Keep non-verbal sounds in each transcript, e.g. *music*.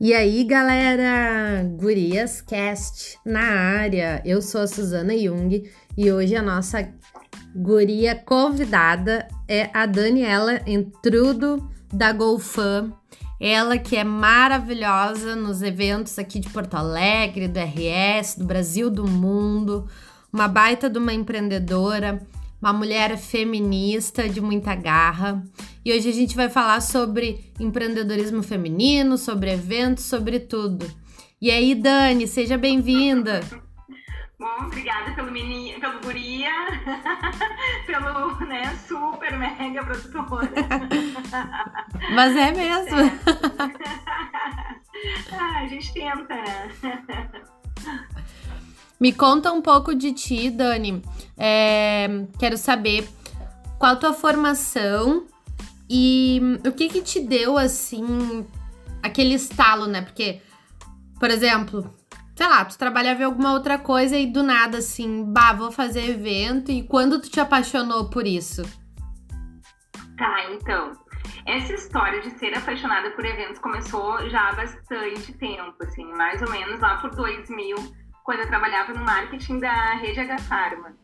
E aí, galera, Gurias Cast na área. Eu sou a Suzana Jung e hoje a nossa guria convidada é a Daniela Entrudo da Golfam. Ela que é maravilhosa nos eventos aqui de Porto Alegre, do RS, do Brasil, do mundo, uma baita de uma empreendedora uma mulher feminista de muita garra. E hoje a gente vai falar sobre empreendedorismo feminino, sobre eventos, sobre tudo. E aí, Dani, seja bem-vinda. Bom, obrigada pelo menino, pelo guria, *laughs* pelo né, super mega produtora. *laughs* Mas é mesmo. É. *laughs* ah, a gente tenta, né? Me conta um pouco de ti, Dani. É, quero saber qual tua formação e o que que te deu, assim, aquele estalo, né? Porque, por exemplo, sei lá, tu trabalhava em alguma outra coisa e do nada, assim, bah, vou fazer evento. E quando tu te apaixonou por isso? Tá, então. Essa história de ser apaixonada por eventos começou já há bastante tempo, assim, mais ou menos lá por 2000 quando eu trabalhava no marketing da rede H Pharma.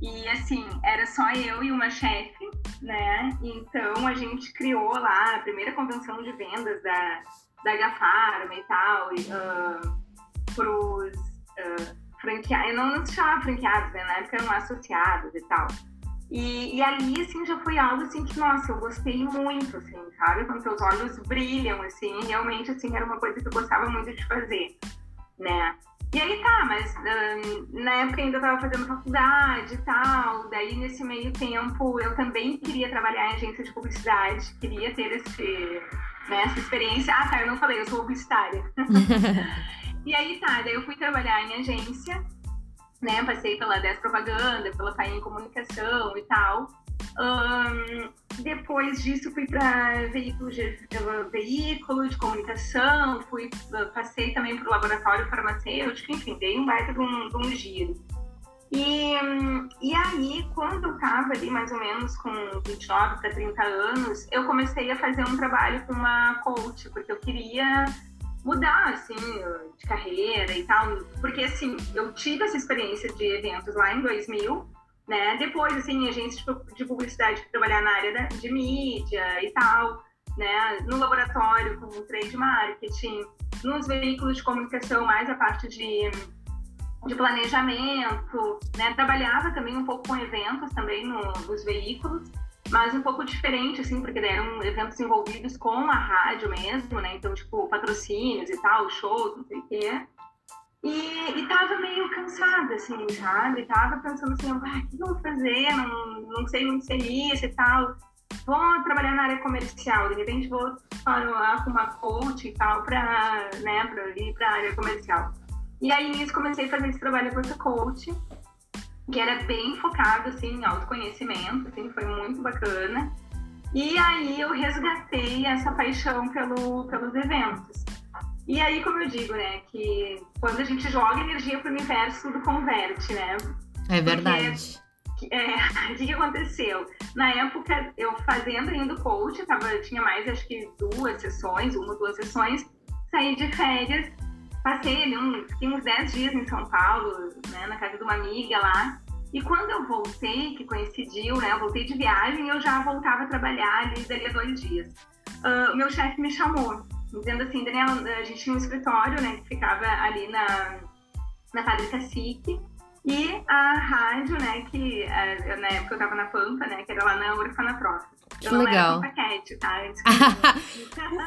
E assim, era só eu e uma chefe, né? Então a gente criou lá a primeira convenção de vendas da, da H Pharma e tal, uh, pros uh, franqueados, eu não, não se chamava franqueados, né? Na época eram associados e tal. E, e, ali, assim, já foi algo, assim, que, nossa, eu gostei muito, assim, sabe? Quando seus olhos brilham, assim, realmente, assim, era uma coisa que eu gostava muito de fazer, né? E aí tá, mas uh, na época ainda estava fazendo faculdade e tal, daí nesse meio tempo eu também queria trabalhar em agência de publicidade, queria ter esse, né, essa experiência. Ah, tá, eu não falei, eu sou publicitária. *laughs* e aí tá, daí eu fui trabalhar em agência, né, passei pela 10 Propaganda, pela Paim Comunicação e tal. Um, depois disso fui para veículo de, veículo de comunicação, fui, passei também para o laboratório farmacêutico, enfim, dei um baita de um, de um giro. E, e aí, quando eu estava ali mais ou menos com 29 para 30 anos, eu comecei a fazer um trabalho com uma coach, porque eu queria mudar, assim, de carreira e tal. Porque, assim, eu tive essa experiência de eventos lá em 2000, né? Depois, assim, agências de publicidade que trabalhar na área de mídia e tal, né? No laboratório com trade marketing, nos veículos de comunicação mais a parte de, de planejamento, né? Trabalhava também um pouco com eventos também no, nos veículos, mas um pouco diferente, assim, porque eram eventos envolvidos com a rádio mesmo, né? Então, tipo, patrocínios e tal, shows, não sei o quê. E, e tava meio cansada, assim, sabe? Tava pensando assim, ah, o que eu vou fazer? Não, não sei muito ser isso e tal. Vou trabalhar na área comercial, de repente vou falar com uma coach e tal pra, né, pra ir pra área comercial. E aí nisso comecei a fazer esse trabalho com coach, que era bem focado, assim, em autoconhecimento, assim, foi muito bacana. E aí eu resgatei essa paixão pelo, pelos eventos. E aí, como eu digo, né, que quando a gente joga energia para o universo, tudo converte, né? É verdade. Porque, é, *laughs* o que, que, aconteceu? Na época, eu fazendo ainda coach, eu tava, tinha mais, acho que duas sessões, uma ou duas sessões, saí de férias, passei ali uns, uns 10 dias em São Paulo, né, na casa de uma amiga lá, e quando eu voltei, que coincidiu, né, eu voltei de viagem, eu já voltava a trabalhar ali dali a dois dias. Uh, o meu chefe me chamou dizendo assim, Daniela, a gente tinha um escritório, né, que ficava ali na, na Padre Cacique, e a rádio, né, que eh, na época eu tava na Pampa, né, que era lá na Orfanatrof. Que eu legal. não era Pampaquete, tá? *laughs*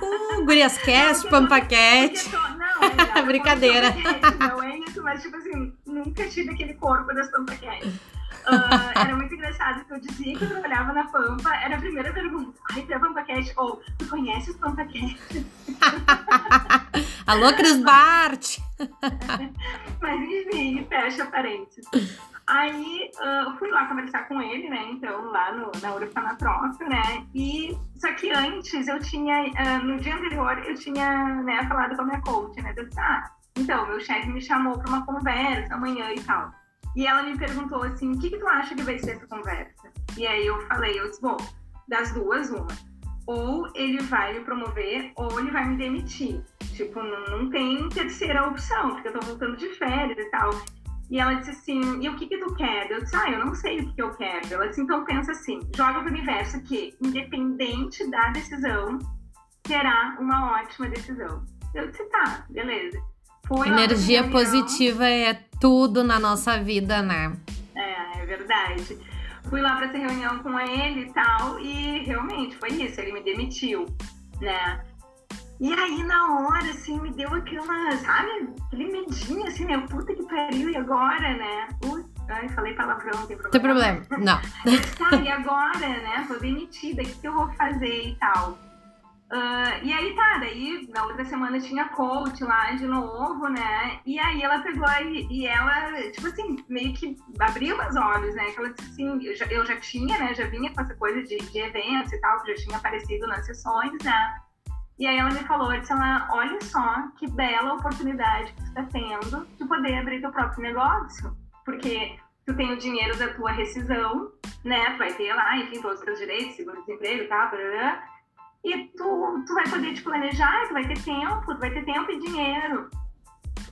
uh, Gurias Cast, Pampaquete. Não, é, Brincadeira. Não é isso, mas tipo assim, nunca tive aquele corpo das Pampaquetes. Uh, era muito engraçado que eu dizia que eu trabalhava na Pampa, era a primeira pergunta. Ai, tu é PampaCast? Ou, tu conhece os PampaCast? *laughs* Alô, Cris Bart! *laughs* Mas enfim, fecha parênteses. Aí uh, fui lá conversar com ele, né? Então, lá no, na orfanatrofe, né? E só que antes eu tinha, uh, no dia anterior, eu tinha né, falado com a minha coach, né? Eu disse, ah, então, meu chefe me chamou para uma conversa amanhã e tal. E ela me perguntou assim: o que, que tu acha que vai ser essa conversa? E aí eu falei: eu disse, bom, das duas, uma. ou ele vai me promover, ou ele vai me demitir. Tipo, não, não tem terceira opção, porque eu tô voltando de férias e tal. E ela disse assim, e o que que tu quer? Eu disse, ah, eu não sei o que, que eu quero. Ela disse, então pensa assim, joga pro universo que, independente da decisão, terá uma ótima decisão. Eu disse, tá, beleza. Fui Energia positiva é tudo na nossa vida, né? É, é verdade. Fui lá para essa reunião com ele e tal, e realmente foi isso, ele me demitiu, né? E aí, na hora, assim, me deu aquela, sabe, aquele medinho, assim, né? Puta que pariu, e agora, né? Ui, ai, falei palavrão, não tem problema. Tem problema, não. *laughs* tá, e agora, né? Tô demitida, o que, que eu vou fazer e tal? Uh, e aí tá, daí na outra semana tinha coach lá de novo, né? E aí ela pegou e, e ela, tipo assim, meio que abriu os olhos, né? Que ela disse assim, eu já, eu já tinha, né? Já vinha com essa coisa de, de eventos e tal, que já tinha aparecido nas sessões, né? E aí ela me falou, disse ela, olha só que bela oportunidade que tu tá tendo de poder abrir teu próprio negócio. Porque tu tem o dinheiro da tua rescisão, né? Tu vai ter lá, enfim, todos os teus direitos, seguro-desemprego e tal, blá, blá, blá e tu, tu vai poder te planejar, tu vai ter tempo, tu vai ter tempo e dinheiro.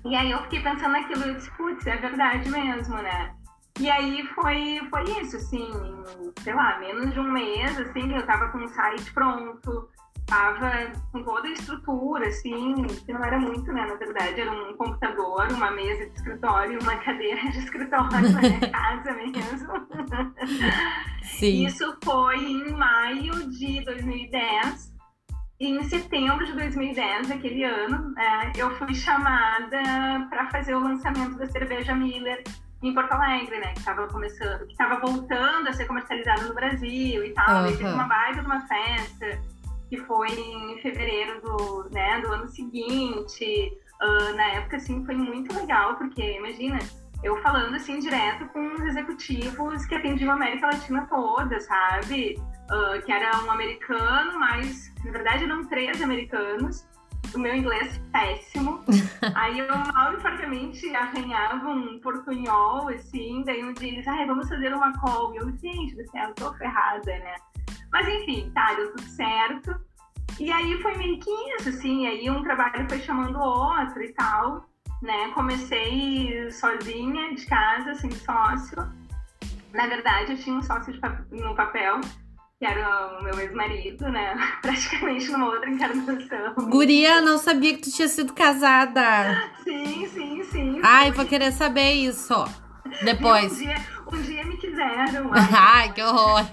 E aí eu fiquei pensando naquilo e disse, putz, é verdade mesmo, né? E aí foi, foi isso, assim, sei lá, menos de um mês, assim, eu tava com o site pronto, tava com toda a estrutura, assim, que não era muito, né, na verdade, era um computador, uma mesa de escritório, uma *laughs* cadeira de escritório na minha *laughs* casa mesmo. Sim. Isso foi em maio de 2010. E em setembro de 2010, aquele ano, é, eu fui chamada para fazer o lançamento da cerveja Miller em Porto Alegre, né? Que estava começando, que estava voltando a ser comercializada no Brasil e tal. Uhum. E teve uma baita de uma festa que foi em fevereiro do, né, do ano seguinte. Uh, na época, assim, foi muito legal, porque, imagina, eu falando, assim, direto com os executivos que atendiam a América Latina toda, sabe? Uh, que era um americano, mas, na verdade, eram três americanos. O meu inglês péssimo. *laughs* Aí eu mal e fartamente arranhava um portunhol, assim. Daí um dia eles, ai, vamos fazer uma call. E eu, gente do céu, tô ferrada, né? Mas enfim, tá, deu tudo certo. E aí foi meio que isso, assim, aí um trabalho foi chamando o outro e tal, né? Comecei sozinha, de casa, sem sócio. Na verdade, eu tinha um sócio no papel, que era o meu ex-marido, né? *laughs* Praticamente numa outra encarnação. Guria, não sabia que tu tinha sido casada. Sim, sim, sim. Ai, vou querer saber isso. Depois. Um dia, dia me quiseram. *laughs* Ai, que horror.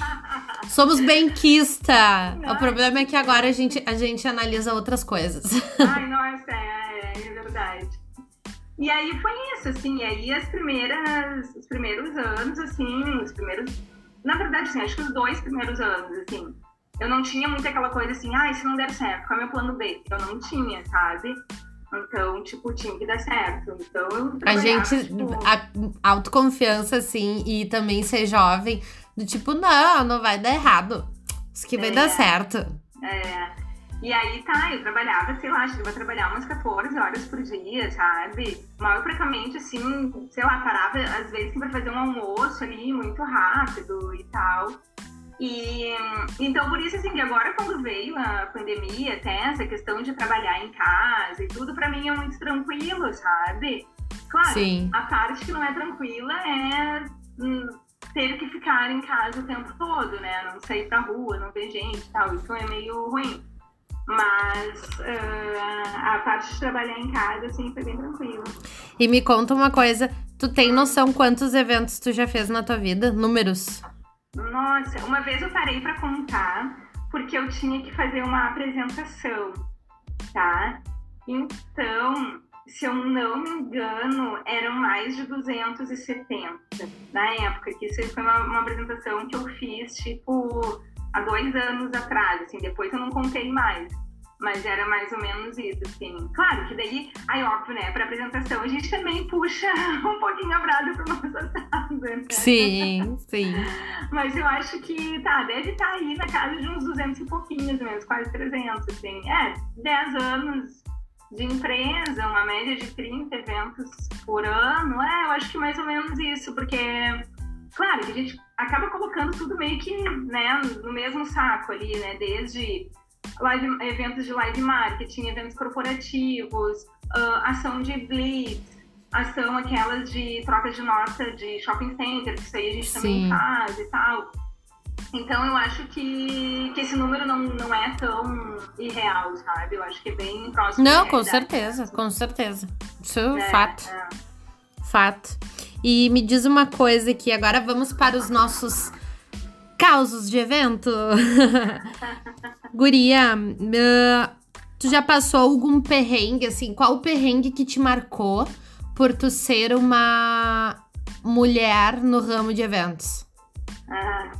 *laughs* Somos benquista. Não. O problema é que agora a gente, a gente analisa outras coisas. Ai, nossa, é, é, é verdade. E aí foi isso, assim, e aí as primeiras, os primeiros anos, assim, os primeiros, na verdade, assim, acho que os dois primeiros anos, assim, eu não tinha muito aquela coisa assim, ah, se não der certo, qual é o meu plano B? Eu não tinha, sabe? Então, tipo, tinha que dar certo. Então, eu A gente, tipo... a autoconfiança, assim, e também ser jovem, do tipo, não, não vai dar errado. Isso que vai é, dar certo. É. E aí, tá, eu trabalhava, sei lá, chegava a trabalhar umas 14 horas por dia, sabe? Mal praticamente, assim, sei lá, parava às vezes pra fazer um almoço ali muito rápido e tal. E então por isso assim que agora quando veio a pandemia, até essa questão de trabalhar em casa e tudo para mim é muito tranquilo, sabe? Claro, Sim. a parte que não é tranquila é hum, ter que ficar em casa o tempo todo, né? Não sair pra rua, não ver gente e tal. Isso é meio ruim. Mas uh, a parte de trabalhar em casa, assim, foi bem tranquilo. E me conta uma coisa, tu tem noção quantos eventos tu já fez na tua vida? Números? Nossa, uma vez eu parei para contar porque eu tinha que fazer uma apresentação, tá? Então, se eu não me engano, eram mais de 270 na época, que isso foi uma, uma apresentação que eu fiz, tipo, há dois anos atrás, assim, depois eu não contei mais. Mas era mais ou menos isso, assim. Claro que daí, aí óbvio, né, pra apresentação a gente também puxa *laughs* um pouquinho a brada pro nosso assado, né? Sim, sim. *laughs* Mas eu acho que, tá, deve estar tá aí na casa de uns 200 e pouquinhos mesmo, quase 300, assim. É, 10 anos de empresa, uma média de 30 eventos por ano. É, eu acho que mais ou menos isso, porque claro que a gente acaba colocando tudo meio que né, no mesmo saco ali, né? Desde live, eventos de live marketing, eventos corporativos, uh, ação de blitz, ação aquelas de troca de nota de shopping center, que isso aí a gente Sim. também faz e tal. Então eu acho que, que esse número não, não é tão irreal, sabe? Eu acho que é bem próximo. Não, com certeza, com certeza. Isso é, é fato. É. Fato. E me diz uma coisa que agora vamos para os nossos causos de evento. *laughs* Guria, uh, tu já passou algum perrengue, assim? Qual o perrengue que te marcou por tu ser uma mulher no ramo de eventos? Ah,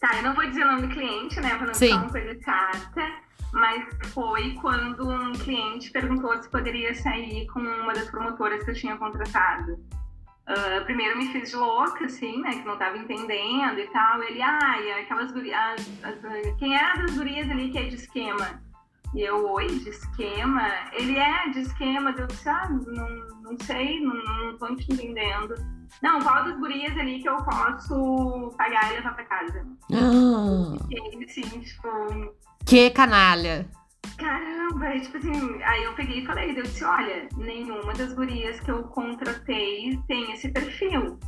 tá, eu não vou dizer o nome do cliente, né? Pra não Sim. uma coisa chata. Mas foi quando um cliente perguntou se poderia sair com uma das promotoras que eu tinha contratado. Uh, primeiro me fiz de louca, assim, né? Que não tava entendendo e tal. Ele, ai, ah, aquelas gurias. Quem é das gurias ali que é de esquema? E eu, oi, de esquema? Ele é de esquema. Eu disse, ah, não, não sei, não, não tô te entendendo. Não, qual das gurias ali que eu posso pagar e levar pra casa? Ah. E, assim, tipo. Que canalha! Caramba, tipo assim, aí eu peguei e falei, eu disse, olha, nenhuma das gurias que eu contratei tem esse perfil.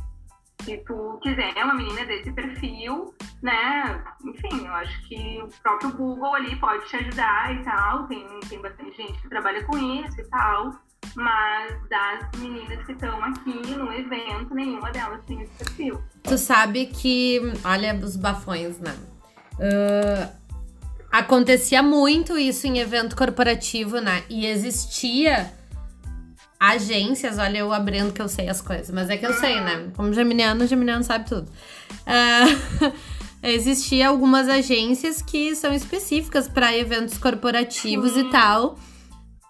Se tu quiser uma menina desse perfil, né? Enfim, eu acho que o próprio Google ali pode te ajudar e tal. Tem, tem bastante gente que trabalha com isso e tal. Mas das meninas que estão aqui no evento, nenhuma delas tem esse perfil. Tu sabe que, olha os bafões, né? Uh, Acontecia muito isso em evento corporativo, né? E existia agências, olha eu abrindo que eu sei as coisas, mas é que eu sei, né? Como geminiano, geminiano sabe tudo. Uh, *laughs* existia algumas agências que são específicas para eventos corporativos sim. e tal,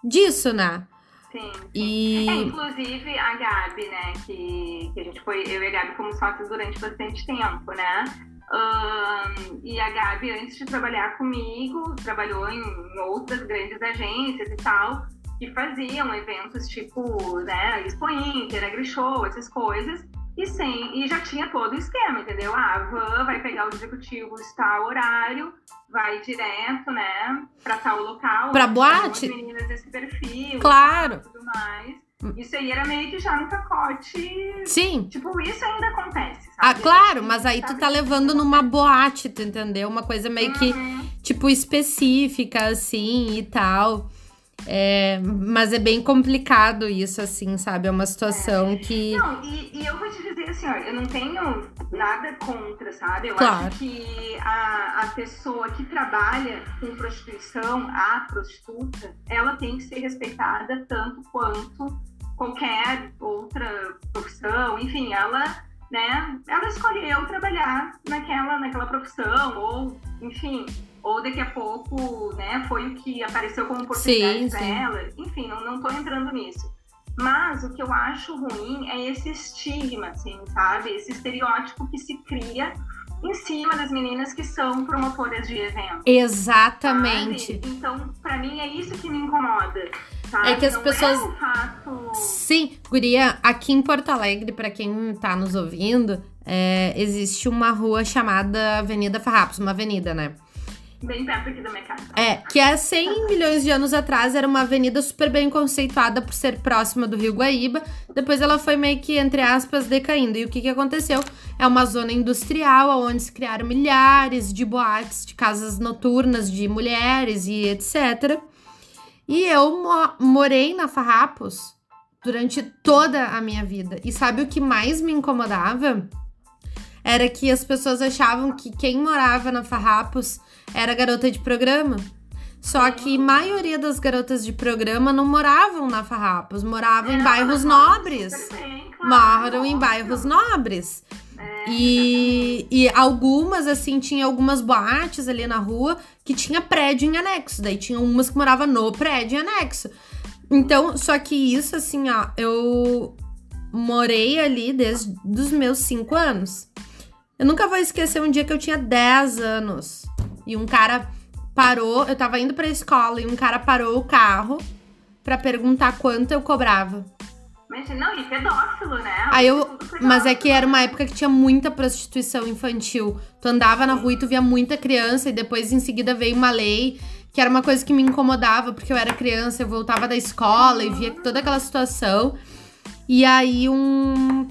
disso, né? Sim. sim. E... É, inclusive a Gabi, né? Que, que a gente foi, eu e a Gabi como sócios durante bastante tempo, né? Um, e a Gabi, antes de trabalhar comigo, trabalhou em outras grandes agências e tal, que faziam eventos tipo, né, Expo Inter, AgriShow, essas coisas, e, sem, e já tinha todo o esquema, entendeu? Ah, a van vai pegar os executivos tal horário, vai direto, né, para tal local. Pra boate? meninas desse perfil. Claro. tudo mais. Isso aí era meio que já no pacote. Sim. Tipo, isso ainda acontece, ah, sabe? Ah, claro, mas aí tu tá levando numa boate, tu entendeu? Uma coisa meio que, uhum. tipo, específica, assim, e tal. É, mas é bem complicado isso, assim, sabe? É uma situação é. que. Não, e, e, eu vou te dizer assim, ó, eu não tenho nada contra, sabe? Eu claro. acho que a, a pessoa que trabalha com prostituição, a prostituta, ela tem que ser respeitada tanto quanto qualquer outra profissão, enfim, ela, né, ela escolheu trabalhar naquela, naquela profissão, ou, enfim, ou daqui a pouco, né, foi o que apareceu como oportunidade sim, dela, enfim, não, não tô entrando nisso. Mas o que eu acho ruim é esse estigma, assim, sabe? Esse estereótipo que se cria em cima das meninas que são promotoras de evento. Exatamente. Sabe? Então, para mim, é isso que me incomoda. Sabe? É que as Não pessoas. É um fato... Sim, Guria, aqui em Porto Alegre, para quem tá nos ouvindo, é, existe uma rua chamada Avenida Farrapos, uma avenida, né? Bem perto aqui da minha casa. É, que há 100 milhões de anos atrás era uma avenida super bem conceituada por ser próxima do Rio Guaíba. Depois ela foi meio que, entre aspas, decaindo. E o que, que aconteceu? É uma zona industrial onde se criaram milhares de boates, de casas noturnas de mulheres e etc. E eu mo morei na Farrapos durante toda a minha vida. E sabe o que mais me incomodava? Era que as pessoas achavam que quem morava na Farrapos era garota de programa. Só que a maioria das garotas de programa não moravam na Farrapos, moravam em bairros nobres. Moram em bairros nobres. É, e, e algumas, assim, tinha algumas boates ali na rua que tinha prédio em anexo. Daí tinha umas que moravam no prédio em anexo. Então, só que isso, assim, ó, eu morei ali desde os meus cinco anos. Eu nunca vou esquecer um dia que eu tinha 10 anos. E um cara parou, eu tava indo pra escola e um cara parou o carro para perguntar quanto eu cobrava. Imagina, não, e pedófilo, né? Aí eu, mas é que era uma época que tinha muita prostituição infantil. Tu andava na rua e tu via muita criança, e depois em seguida veio uma lei que era uma coisa que me incomodava, porque eu era criança, eu voltava da escola e via toda aquela situação. E aí um.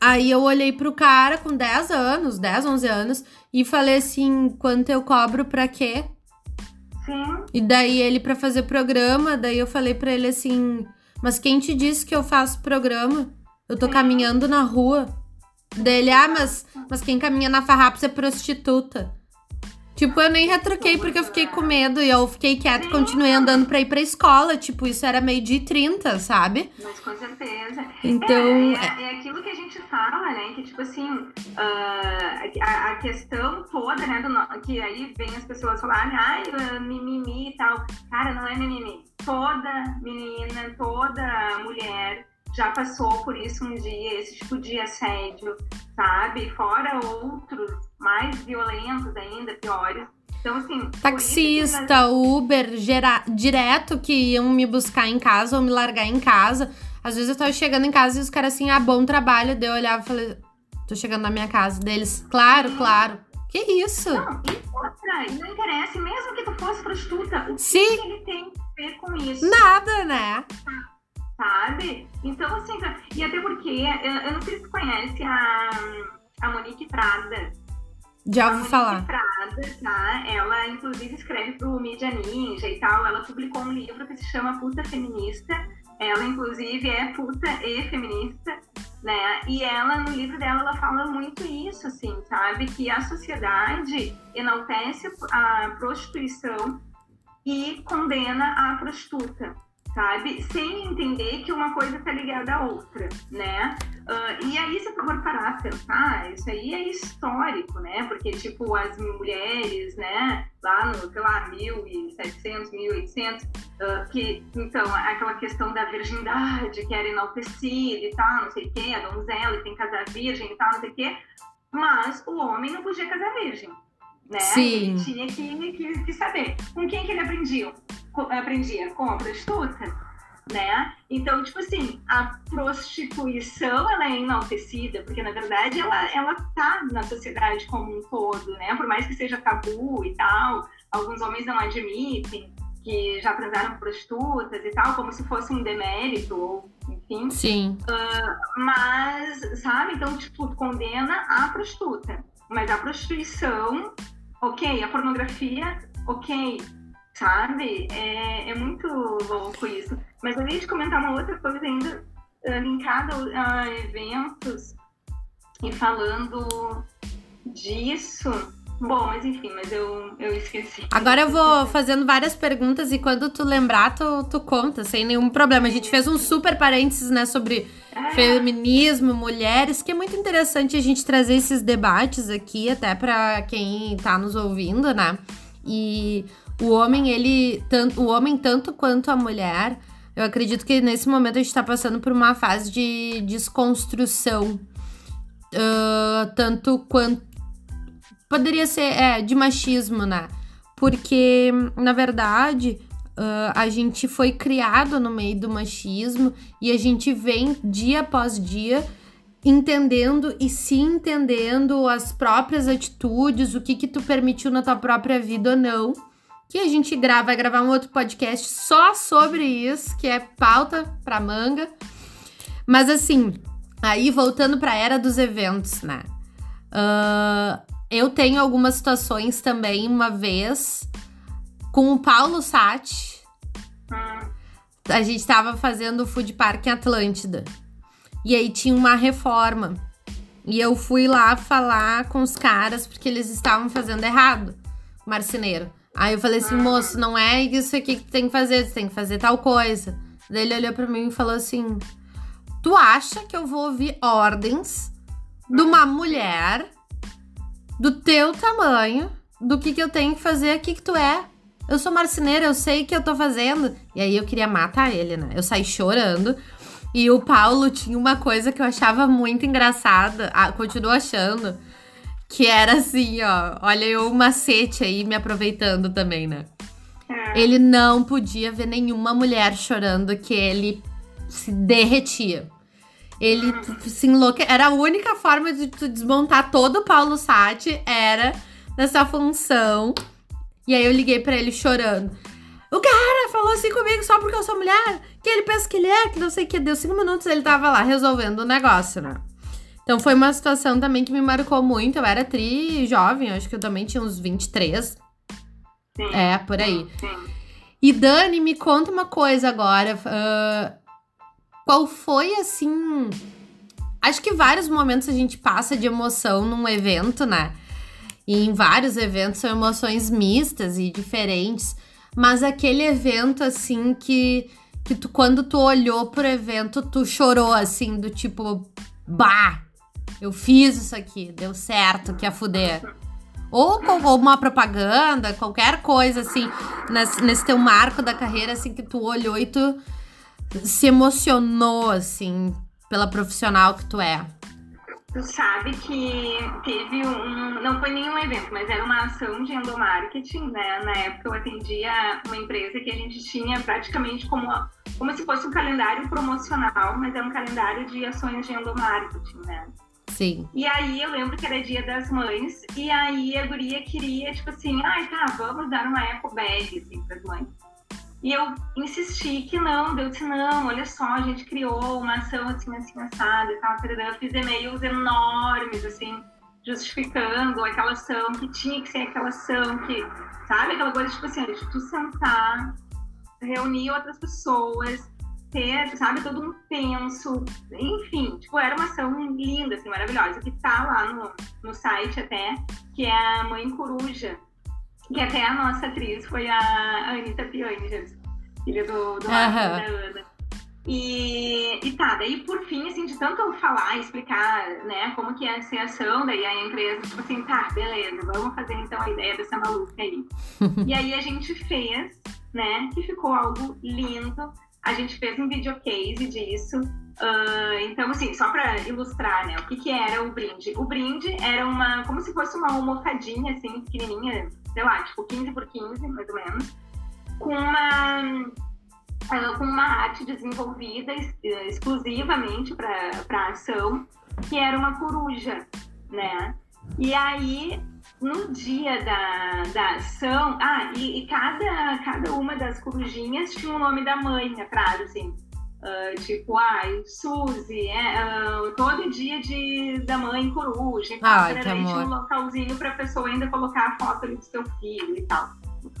Aí eu olhei pro cara com 10 anos, 10, 11 anos, e falei assim: quanto eu cobro pra quê? Sim. E daí ele para fazer programa, daí eu falei para ele assim: "Mas quem te disse que eu faço programa? Eu tô Sim. caminhando na rua". Daí ele: "Ah, mas mas quem caminha na farrapos é prostituta". Tipo, eu nem retruquei porque eu fiquei com medo e eu fiquei quieto e continuei andando pra ir pra escola. Tipo, isso era meio de 30, sabe? Mas com certeza. Então. É, é, é aquilo que a gente fala, né? Que, tipo assim, uh, a, a, questão toda, né? Do, que aí vem as pessoas falarem, ai, ah, mimimi e tal. Cara, não é mimimi. Toda menina, toda mulher já passou por isso um dia, esse tipo de assédio, sabe? Fora outros mais violentos ainda, piores. Então, assim. Taxista, que... Uber, gera... direto que iam me buscar em casa ou me largar em casa. Às vezes eu tava chegando em casa e os caras assim, ah, bom trabalho. Daí eu olhava e falei, tô chegando na minha casa deles. Claro, claro. Que isso? Não, e outra, e não interessa, mesmo que tu fosse prostituta, o Sim. que ele tem a ver com isso? Nada, né? Sabe? Então, assim, e até porque, eu, eu não sei se tu conhece a, a Monique Prada. Já ouvi falar. Prada, tá? Ela, inclusive, escreve pro Mídia Ninja e tal. Ela publicou um livro que se chama Puta Feminista. Ela, inclusive, é puta e feminista, né? E ela, no livro dela, ela fala muito isso, assim, sabe? Que a sociedade enaltece a prostituição e condena a prostituta sabe? Sem entender que uma coisa está ligada à outra, né? Uh, e aí, se for parar a pensar, isso aí é histórico, né? Porque, tipo, as mulheres, né, lá no, sei lá, 1700, 1800, uh, que, então, aquela questão da virgindade que era enaltecida e tal, não sei o quê, a donzela e tem casar virgem e tal, não sei o quê, mas o homem não podia casar virgem, né? Sim. Ele tinha que, que, que saber. Com quem que ele aprendia? aprendia com a prostituta, né? Então, tipo assim, a prostituição, ela é enaltecida, porque, na verdade, ela, ela tá na sociedade como um todo, né? Por mais que seja tabu e tal, alguns homens não admitem que já transaram com prostitutas e tal, como se fosse um demérito, ou enfim. Sim. Uh, mas, sabe? Então, tipo, condena a prostituta. Mas a prostituição, ok. A pornografia, ok sabe? É, é muito louco isso. Mas eu ia te comentar uma outra coisa ainda uh, linkada a eventos e falando disso. Bom, mas enfim, mas eu, eu esqueci. Agora eu vou fazendo várias perguntas e quando tu lembrar, tu, tu conta, sem nenhum problema. A gente fez um super parênteses, né, sobre é. feminismo, mulheres, que é muito interessante a gente trazer esses debates aqui, até para quem tá nos ouvindo, né? E o homem, ele. Tanto, o homem, tanto quanto a mulher, eu acredito que nesse momento a gente está passando por uma fase de desconstrução. Uh, tanto quanto. Poderia ser, é, de machismo, né? Porque, na verdade, uh, a gente foi criado no meio do machismo e a gente vem dia após dia entendendo e se entendendo as próprias atitudes, o que que tu permitiu na tua própria vida ou não que a gente grava, vai gravar um outro podcast só sobre isso, que é pauta pra manga. Mas assim, aí voltando pra era dos eventos, né? Uh, eu tenho algumas situações também, uma vez, com o Paulo Sati. A gente tava fazendo o Food Park em Atlântida. E aí tinha uma reforma. E eu fui lá falar com os caras porque eles estavam fazendo errado, marceneiro. Aí eu falei assim, moço, não é isso aqui que tu tem que fazer, tu tem que fazer tal coisa. Daí ele olhou para mim e falou assim: Tu acha que eu vou ouvir ordens de uma mulher do teu tamanho, do que, que eu tenho que fazer aqui que tu é? Eu sou marceneira, eu sei o que eu tô fazendo. E aí eu queria matar ele, né? Eu saí chorando. E o Paulo tinha uma coisa que eu achava muito engraçada, ah, continuo achando que era assim, ó. Olha eu o macete aí me aproveitando também, né? É. Ele não podia ver nenhuma mulher chorando que ele se derretia. Ele se enlouque... Era a única forma de tu desmontar todo o Paulo Sati, era nessa função. E aí eu liguei para ele chorando. O cara falou assim comigo só porque eu sou mulher, que ele pensa que ele é, que não sei o que. Deu cinco minutos ele tava lá resolvendo o negócio, né? Então foi uma situação também que me marcou muito. Eu era tri jovem, acho que eu também tinha uns 23. Sim. É, por aí. Sim. E Dani, me conta uma coisa agora. Uh, qual foi assim. Acho que vários momentos a gente passa de emoção num evento, né? E em vários eventos são emoções mistas e diferentes. Mas aquele evento, assim, que, que tu, quando tu olhou pro evento, tu chorou, assim, do tipo, bah, eu fiz isso aqui, deu certo, que a fuder. Ou com uma propaganda, qualquer coisa, assim, nesse, nesse teu marco da carreira, assim, que tu olhou e tu se emocionou, assim, pela profissional que tu é. Tu sabe que teve um. Não foi nenhum evento, mas era uma ação de endomarketing, né? Na época eu atendia uma empresa que a gente tinha praticamente como, como se fosse um calendário promocional, mas era um calendário de ações de endomarketing, né? Sim. E aí eu lembro que era dia das mães, e aí a guria queria, tipo assim, ai tá, vamos dar uma eco bag, assim, pras mães. E eu insisti que não, deu disse, não, olha só, a gente criou uma ação assim, assim, assada e tal, eu fiz e-mails enormes, assim, justificando aquela ação, que tinha que ser aquela ação, que, sabe, aquela coisa, tipo assim, de tu sentar, reunir outras pessoas, ter, sabe, todo um penso, enfim, tipo, era uma ação linda, assim, maravilhosa, que tá lá no, no site até, que é a Mãe Coruja, que até a nossa atriz foi a Anitta Piangers, filha do, do uhum. da Ana. E, e tá, daí por fim, assim, de tanto falar, explicar, né, como que é a ação, daí a empresa, tipo assim, tá, beleza, vamos fazer então a ideia dessa maluca aí. *laughs* e aí a gente fez, né, que ficou algo lindo. A gente fez um videocase disso. Uh, então, assim, só para ilustrar, né, o que, que era o brinde. O brinde era uma, como se fosse uma almofadinha, assim, pequenininha, sei lá, tipo 15 por 15, mais ou menos, com uma, uh, com uma arte desenvolvida exclusivamente para a ação, que era uma coruja, né? E aí, no dia da, da ação, ah, e, e cada, cada uma das corujinhas tinha o nome da mãe atrás, assim. Uh, tipo, ai, Suzy, é, uh, todo dia de, da mãe coruja. Ai, que amor. um localzinho pra pessoa ainda colocar a foto ali do seu filho e tal.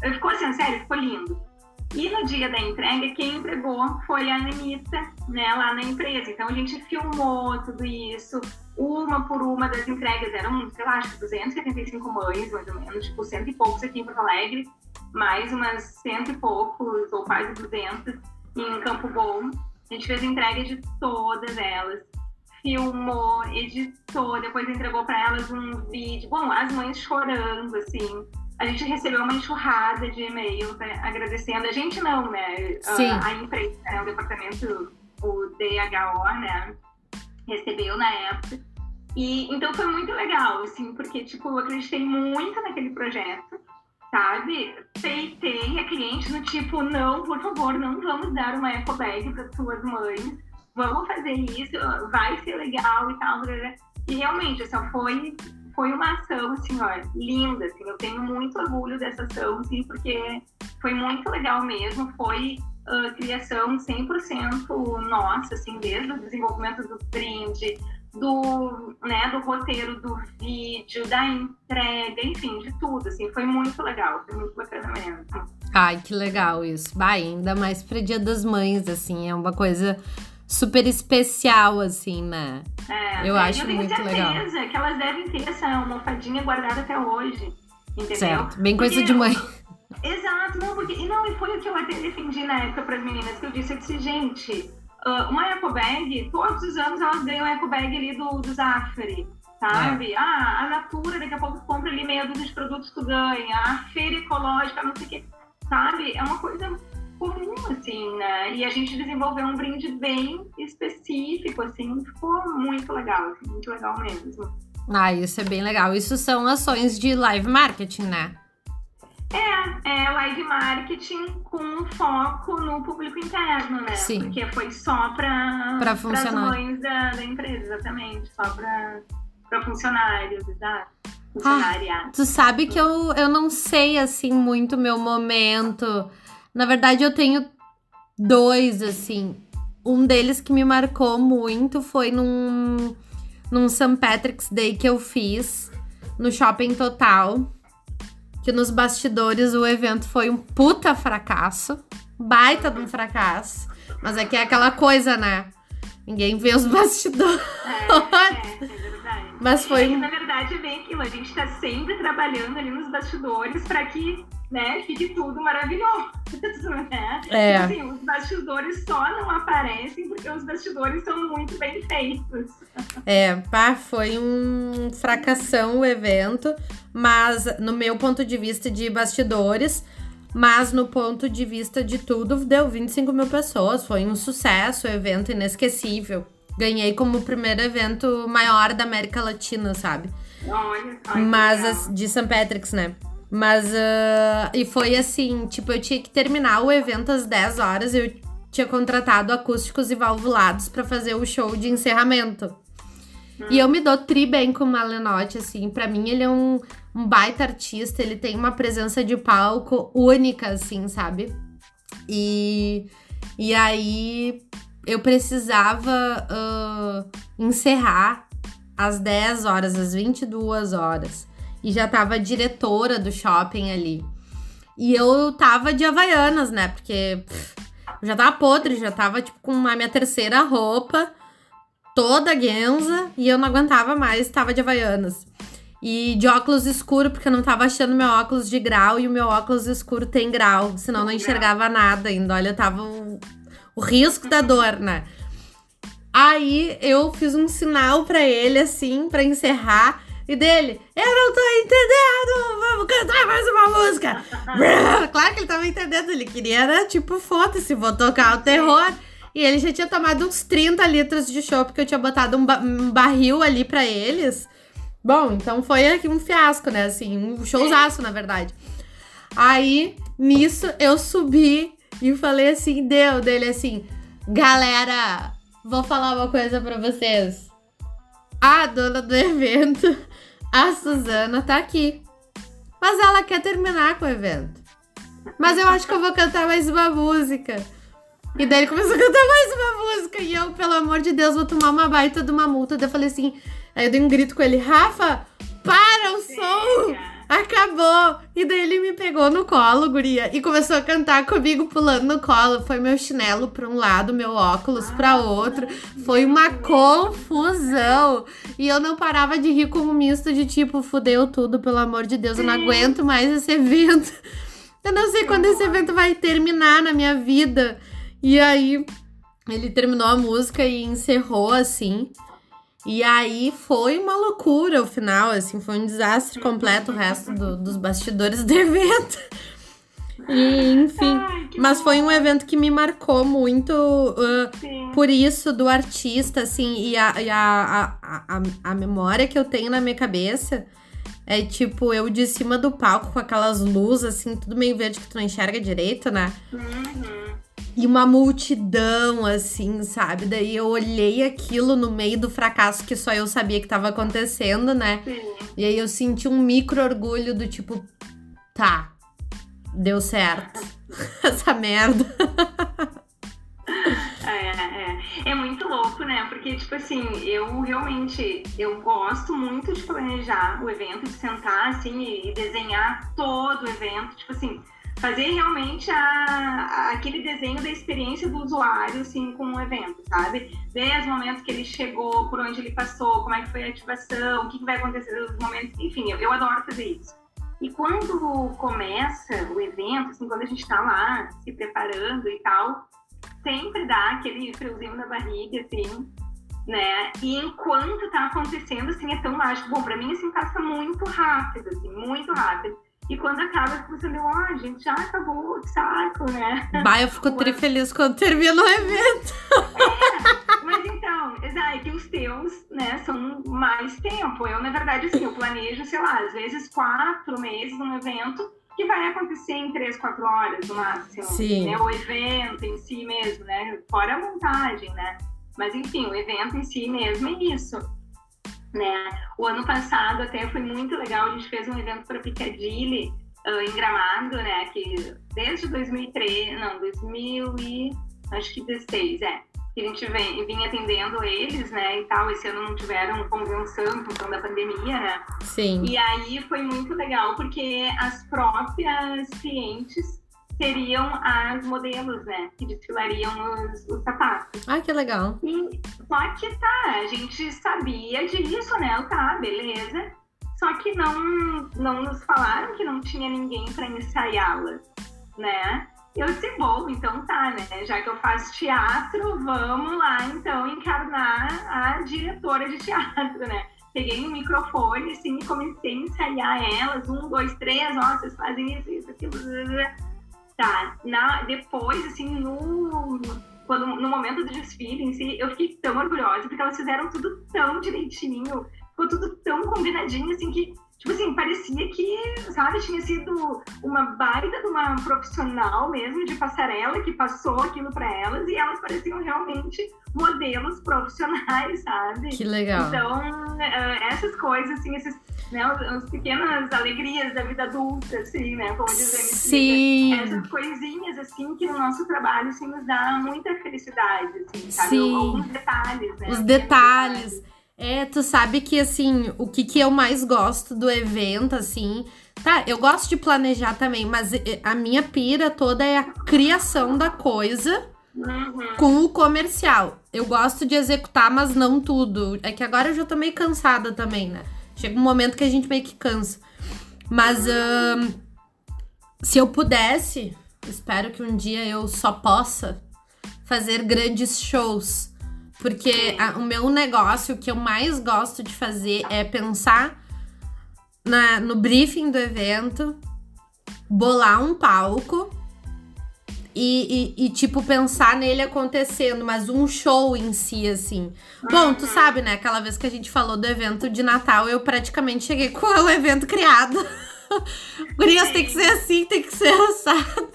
Ficou assim, sério, ficou lindo. E no dia da entrega, quem entregou foi a Anitta, né, lá na empresa. Então a gente filmou tudo isso, uma por uma das entregas. Eram, sei lá, acho que 275 mães, mais ou menos, tipo, cento e poucos aqui em Porto Alegre, mais umas cento e poucos, ou quase 200 em Campo Bom. A gente fez entrega de todas elas, filmou, editou, depois entregou para elas um vídeo. Bom, as mães chorando, assim. A gente recebeu uma enxurrada de e-mails né, agradecendo. A gente não, né? Sim. A, a empresa, né? o departamento, o DHO, né? Recebeu na época. E, então foi muito legal, assim, porque, tipo, eu acreditei muito naquele projeto sabe? Peitei a cliente no tipo, não, por favor, não vamos dar uma eco bag para suas mães, vamos fazer isso, vai ser legal e tal. E realmente, assim, foi, foi uma ação, assim, ó, linda, assim, eu tenho muito orgulho dessa ação, assim, porque foi muito legal mesmo, foi uh, criação 100% nossa, assim, desde o desenvolvimento do brinde, do, né, do roteiro do vídeo, da entrega, enfim, de tudo, assim, foi muito legal, foi muito bacana mesmo. Ai, que legal isso. Bah, ainda mais para Dia das Mães, assim, é uma coisa super especial, assim, né? É, eu é, acho eu muito legal. Eu tenho que elas devem ter essa almofadinha guardada até hoje, entendeu? Certo, bem coisa de mãe. Exato, não, porque, e não, e foi o que eu até defendi na época para as meninas, que eu disse, eu disse, gente, uh, uma eco bag, todos os anos elas ganham a eco bag ali do, do Zafari, sabe? É. Ah, a Natura, daqui a pouco compra ali meia dúzia de produtos tu ganha, a feira ecológica, não sei o quê, sabe? É uma coisa comum, assim, né? E a gente desenvolveu um brinde bem específico, assim, ficou muito legal, assim, muito legal mesmo. Ah, isso é bem legal. Isso são ações de live marketing, né? É, é live marketing com foco no público interno, né? Sim. Porque foi só para Pra as funcionário. mães da, da empresa, exatamente. Só para funcionários, exato. Funcionária. Tu sabe que eu, eu não sei, assim, muito meu momento. Na verdade, eu tenho dois, assim. Um deles que me marcou muito foi num, num St. Patrick's Day que eu fiz no Shopping Total. Que nos bastidores o evento foi um puta fracasso. Baita de um fracasso. Mas é que é aquela coisa, né? Ninguém vê os bastidores. É, é, é verdade. Mas foi É que, na verdade, é bem aquilo. A gente tá sempre trabalhando ali nos bastidores para que né, fique tudo maravilhoso. *laughs* Né? É. Tipo assim, os bastidores só não aparecem porque os bastidores são muito bem feitos. É, pá, foi um fracassão o evento, mas no meu ponto de vista de bastidores, mas no ponto de vista de tudo, deu 25 mil pessoas, foi um sucesso, o evento inesquecível. Ganhei como o primeiro evento maior da América Latina, sabe? Olha só. Mas as- de St. Patrick's, né? Mas ah, e foi assim, tipo, eu tinha que terminar o evento às 10 horas, eu tinha contratado acústicos e valvulados pra fazer o show de encerramento. E eu me dou tri bem com o Malenotti, assim, pra mim ele é um, um baita artista, ele tem uma presença de palco única, assim, sabe? E, e aí eu precisava ah, encerrar às 10 horas, às 22 horas. E já tava diretora do shopping ali. E eu tava de Havaianas, né? Porque pff, já tava podre, já tava tipo com a minha terceira roupa, toda guenza, e eu não aguentava mais, tava de Havaianas. E de óculos escuro, porque eu não tava achando meu óculos de grau, e o meu óculos escuro tem grau, senão não enxergava nada ainda. Olha, tava o, o risco da dor, né? Aí eu fiz um sinal pra ele, assim, pra encerrar. E dele, eu não tô entendendo, vamos cantar mais uma música. *laughs* claro que ele tava entendendo, ele queria, era tipo, foda-se, vou tocar o terror. E ele já tinha tomado uns 30 litros de chopp, porque eu tinha botado um, ba- um barril ali pra eles. Bom, então foi aqui um fiasco, né? Assim, um showzaço, na verdade. Aí, nisso, eu subi e falei assim, deu dele assim, galera, vou falar uma coisa pra vocês. A dona do *laughs* evento, a Suzana, tá aqui. Mas ela quer terminar com o evento. Mas eu acho que eu vou cantar mais uma música. E daí ele começou a cantar mais uma música. E eu, pelo amor de Deus, vou tomar uma baita de uma multa. Daí eu falei assim. Aí eu dei um grito com ele: Rafa, para o som! Acabou! E daí ele me pegou no colo, guria, e começou a cantar comigo pulando no colo. Foi meu chinelo pra um lado, meu óculos pra outro. Foi uma confusão. E eu não parava de rir como um misto de tipo, fudeu tudo, pelo amor de Deus, eu não aguento mais esse evento. Eu não sei quando esse evento vai terminar na minha vida. E aí ele terminou a música e encerrou assim. E aí foi uma loucura o final, assim, foi um desastre completo o resto do- dos bastidores do *laughs* evento. E, enfim, Ai, mas bom. foi um evento que me marcou muito Sim. por isso do artista, assim, e, a, e a, a, a, a memória que eu tenho na minha cabeça é tipo eu de cima do palco com aquelas luzes, assim, tudo meio verde que tu não enxerga direito, né? Uhum. E uma multidão, assim, sabe? Daí eu olhei aquilo no meio do fracasso que só eu sabia que tava acontecendo, né? Sim. E aí eu senti um micro orgulho do tipo, tá, deu certo. *laughs* Essa merda. É, é. É muito louco, né? Porque, tipo assim, eu realmente eu gosto muito de planejar o evento, de sentar assim e desenhar todo o evento. Tipo assim, fazer realmente a, aquele desenho da experiência do usuário, assim, com o evento, sabe? Ver os momentos que ele chegou, por onde ele passou, como é que foi a ativação, o que, vai acontecer nos momentos. Enfim, eu, eu adoro fazer isso. E quando começa o evento, assim, quando a gente tá lá se preparando e tal, sempre dá aquele friozinho na barriga, assim, né? E enquanto tá acontecendo, assim, é tão mágico. Bom, pra mim, assim, passa muito rápido, assim, muito rápido. E quando acaba, eu fico pensando, ó, gente, já acabou, que saco, né? Bah, eu fico tri feliz quando termina o evento. *laughs* Mas então, é que os teus, né, são mais tempo. Eu, na verdade, assim, eu planejo, sei lá, às vezes quatro meses num evento, que vai acontecer em três, quatro horas no máximo. Sim. Né? O evento em si mesmo, né? Fora a montagem, né? Mas enfim, o evento em si mesmo é isso. Né? O ano passado até foi muito legal, a gente fez um evento para Piccadilly uh, em Gramado, né? Que desde 2003, não, 2000 e acho que 16, é que a gente vem, vinha atendendo eles, né, e tal. Esse ano não tiveram convenção em função da pandemia, né? Sim. E aí foi muito legal, porque as próprias clientes seriam as modelos, né, que desfilariam os, os sapatos. Ah, que legal. E, só que tá, a gente sabia disso, né, tá, beleza. Só que não, não nos falaram que não tinha ninguém para ensaiá-las, né? Eu disse, bom, então tá, né? Já que eu faço teatro, vamos lá então encarnar a diretora de teatro, né? Peguei um microfone, assim, e comecei a ensaiar elas, um, dois, três, ó, vocês fazem isso, isso, aquilo, tá. Na, depois, assim, no, quando, no momento do desfile em si, eu fiquei tão orgulhosa, porque elas fizeram tudo tão direitinho, ficou tudo tão combinadinho, assim, que tipo assim, parecia que, sabe, tinha sido uma baita de uma profissional mesmo de passarela que passou aquilo para elas e elas pareciam realmente modelos profissionais, sabe? Que legal. Então, eh, essas coisas, assim, esses, né, as pequenas alegrias da vida adulta, assim, né, como dizer, Sim. essas coisinhas, assim, que no nosso trabalho, assim, nos dá muita felicidade, assim, sabe? Sim. Alguns detalhes, né? Os detalhes. É, tu sabe que, assim, o que, que eu mais gosto do evento, assim. Tá, eu gosto de planejar também, mas a minha pira toda é a criação da coisa Uhum. com o comercial. Eu gosto de executar, mas não tudo. É que agora eu já tô meio cansada também, né? Chega um momento que a gente meio que cansa. Mas ahn, se eu pudesse, espero que um dia eu só possa fazer grandes shows. Porque a- o meu negócio, o que eu mais gosto de fazer é pensar na- no briefing do evento, bolar um palco e, e- e, tipo, pensar nele acontecendo, mas um show em si, assim. Bom, tu sabe, né? Aquela vez que a gente falou do evento de Natal, eu praticamente cheguei *laughs* com o evento criado. Gurias, tem que ser assim, tem que ser assado.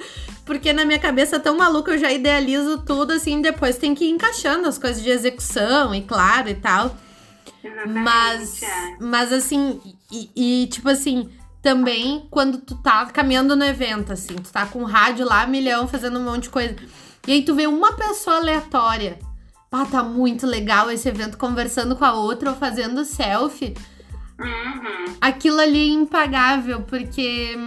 Porque na minha cabeça tão maluca, eu já idealizo tudo, assim, depois tem que ir encaixando as coisas de execução, e claro, e tal. Exatamente, Mas, é. mas assim, e, e, tipo assim, também quando tu tá caminhando no evento, assim, tu tá com o rádio lá, milhão, fazendo um monte de coisa. E aí tu vê uma pessoa aleatória. Pá, tá muito legal esse evento, conversando com a outra ou fazendo selfie. Uhum. Aquilo ali é impagável, porque é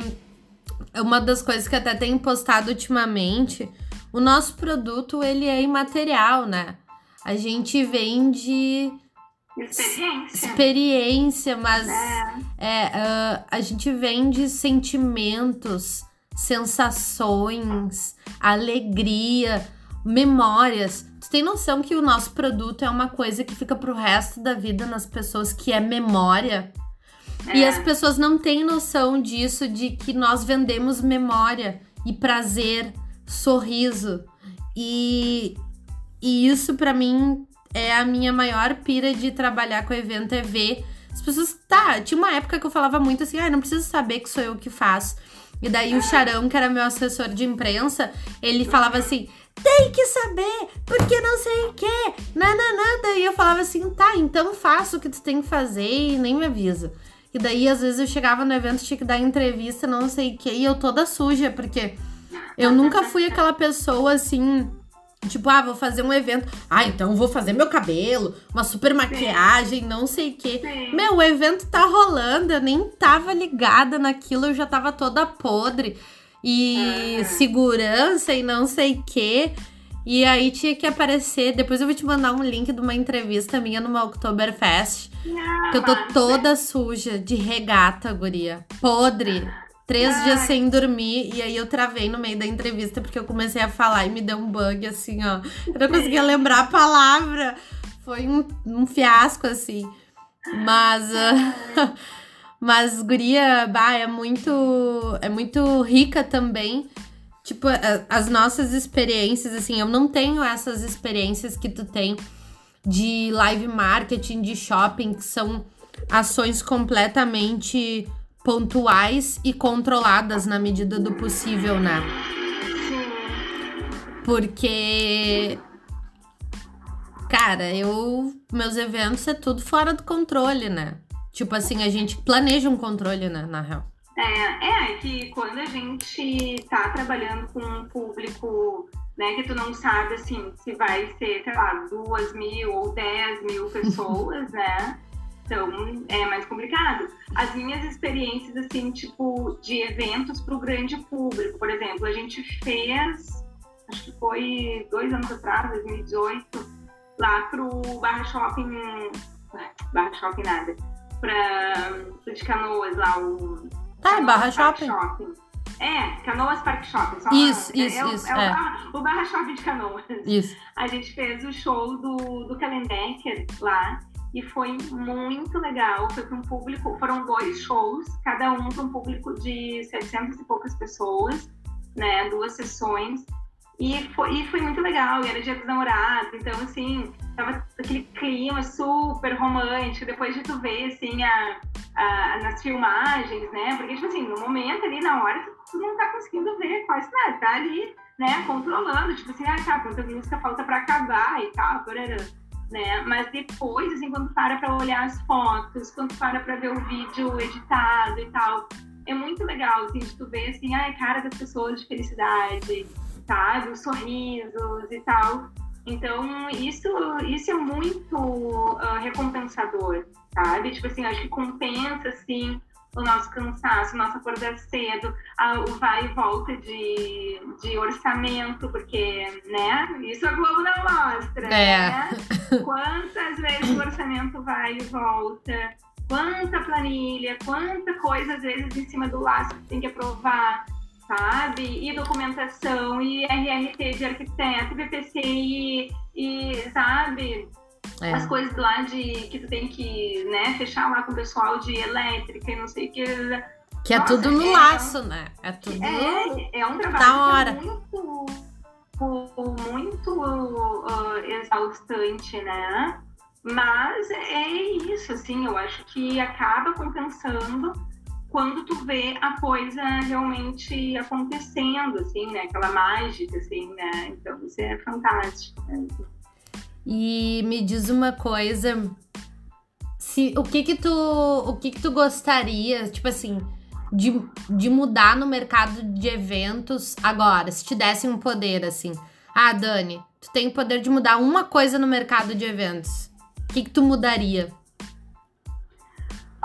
uma das coisas que até tenho postado ultimamente. O nosso produto, ele é imaterial, né? A gente vende Experiência. experiência, mas É. é, ah, a gente vende sentimentos, sensações, alegria, memórias. Tu tem noção que o nosso produto é uma coisa que fica pro resto da vida nas pessoas, que é memória? E É. as pessoas não têm noção disso, de que nós vendemos memória e prazer, sorriso. E, e isso pra mim é a minha maior pira de trabalhar com evento, é ver as pessoas. Tá, tinha uma época que eu falava muito assim, ah, não preciso saber que sou eu que faço. E daí o Charão, que era meu assessor de imprensa, ele falava assim: tem que saber, porque não sei o que, nada. E eu falava assim: tá, então faço o que tu tem que fazer e nem me avisa. E daí, às vezes, eu chegava no evento, tinha que dar entrevista, não sei o que, e eu toda suja, porque eu nunca fui aquela pessoa assim. Tipo, ah, vou fazer um evento. Ah, então vou fazer meu cabelo, uma super maquiagem, não sei o quê. Sim. Meu, o evento tá rolando, eu nem tava ligada naquilo, eu já tava toda podre. E Aham. segurança e não sei o quê. E aí tinha que aparecer. Depois eu vou te mandar um link de uma entrevista minha numa Oktoberfest. Ah, Que eu tô massa. toda suja de regata, guria. Podre. Três Ai. dias sem dormir. E aí eu travei no meio da entrevista porque eu comecei a falar e me deu um bug assim, ó. Eu não conseguia *laughs* lembrar a palavra. Foi um, um fiasco, assim. Mas. ah, *laughs* mas, guria, bah, é muito. É muito rica também. Tipo, as nossas experiências, assim, eu não tenho essas experiências que tu tem de live marketing, de shopping, que são ações completamente pontuais e controladas na medida do possível, né? Porque cara, eu meus eventos é tudo fora do controle, né? Tipo assim, a gente planeja um controle, né, na real. É, é que quando a gente tá trabalhando com um público, né, que tu não sabe, assim, se vai ser, sei lá, duas mil ou dez mil *laughs* pessoas, né? Então, é mais complicado. As minhas experiências, assim, tipo, de eventos para o grande público, por exemplo, a gente fez, acho que foi dois anos atrás, 2018, lá pro Barra Shopping, Barra Shopping nada, pra, de Canoas, lá, o Tá, Barra Shopping. Shopping. É, Canoas Park Shopping. Só isso, é, isso, é, isso. É, É, o, o Barra Shopping de Canoas. Isso. A gente fez o show do, do Kalendecker lá e foi muito legal. Foi para um público, foram dois shows, cada um para um público de 700 e poucas pessoas, né? Duas sessões. E foi, e foi muito legal, e era dia dos namorados, então assim, tava aquele clima super romântico, depois de tu ver assim a, a, nas filmagens, né? Porque, tipo assim, no momento ali, na hora, tu, tu não tá conseguindo ver quase nada, tá ali, né, controlando, tipo assim, ah, tá, quanta música falta pra acabar e tal, porará, né? Mas depois, assim, quando para pra olhar as fotos, quando para pra ver o vídeo editado e tal, é muito legal, assim, de tu ver, assim, ai, cara das pessoas de felicidade, sabe? Os sorrisos e tal. Então, isso, isso é muito uh, recompensador, sabe? Tipo assim, acho que compensa, assim, o nosso cansaço, o nosso acordar cedo, a, o vai e volta de, de orçamento, porque, né? Isso a Globo não mostra, É. né? Quantas vezes o orçamento vai e volta, quanta planilha, quanta coisa, às vezes, em cima do laço que tem que aprovar, sabe? E documentação, e RRT de arquiteto, BPCI, e, sabe? É. As coisas lá de que tu tem que, né, fechar lá com o pessoal de elétrica e não sei o que. Que é Nossa, tudo no é, laço, né? É tudo. É, é um trabalho hora. é muito, muito uh, exaustante, né? Mas é isso, assim, eu acho que acaba compensando quando tu vê a coisa realmente acontecendo, assim, né? Aquela mágica, assim, né? Então isso é fantástico. Né? E me diz uma coisa, se o que que tu, o que que tu gostaria, tipo assim, de, de mudar no mercado de eventos agora, se te dessem um poder assim. Ah, Dani, tu tem o poder de mudar uma coisa no mercado de eventos. O que que tu mudaria?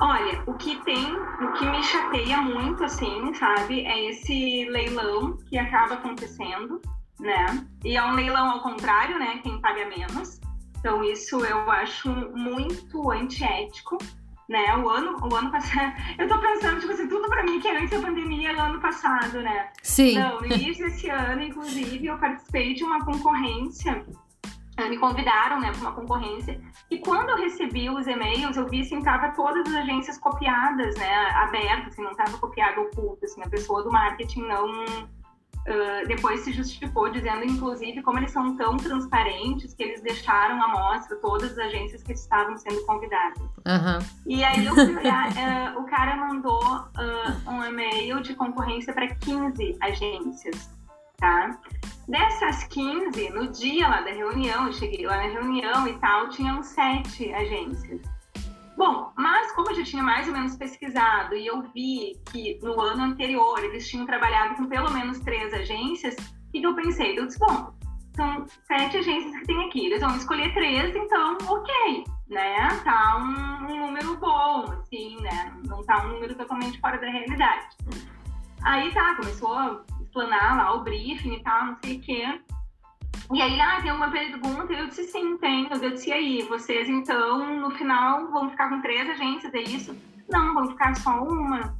Olha, o que tem, o que me chateia muito, assim, sabe, é esse leilão que acaba acontecendo, né? E é um leilão ao contrário, né? Quem paga menos. Então, isso eu acho muito antiético, né? O ano, o ano passado. *laughs* Eu tô pensando, tipo assim, tudo pra mim que é antes da pandemia no ano passado, né? Sim. Não, no início desse ano, inclusive, eu participei de uma concorrência. Eh, Me convidaram, né, para uma concorrência. E quando eu recebi os e-mails, eu vi, assim, tava todas as agências copiadas, né, abertas, assim, não tava copiado oculto, assim, a pessoa do marketing não... ah, depois se justificou dizendo, inclusive, como eles são tão transparentes que eles deixaram à mostra todas as agências que estavam sendo convidadas. Aham. E aí eu fui olhar, *laughs* eh, o cara mandou ah, um e-mail de concorrência para 15 agências, tá? Dessas 15, no dia lá da reunião, eu cheguei lá na reunião e tal, tinham sete agências. Bom, mas como eu já tinha mais ou menos pesquisado e eu vi que no ano anterior eles tinham trabalhado com pelo menos três agências, o que eu pensei? Eu disse, bom, são sete agências que tem aqui, eles vão escolher três, então ok, né? Tá um, um número bom, assim, né? Não tá um número totalmente fora da realidade. Aí tá, começou explanar lá o briefing e tal, não sei o quê. E aí, ah, tem uma pergunta, e eu disse sim, tem. Eu disse, e aí, vocês então, no final, vão ficar com três agências, é isso? Não, vão ficar só uma.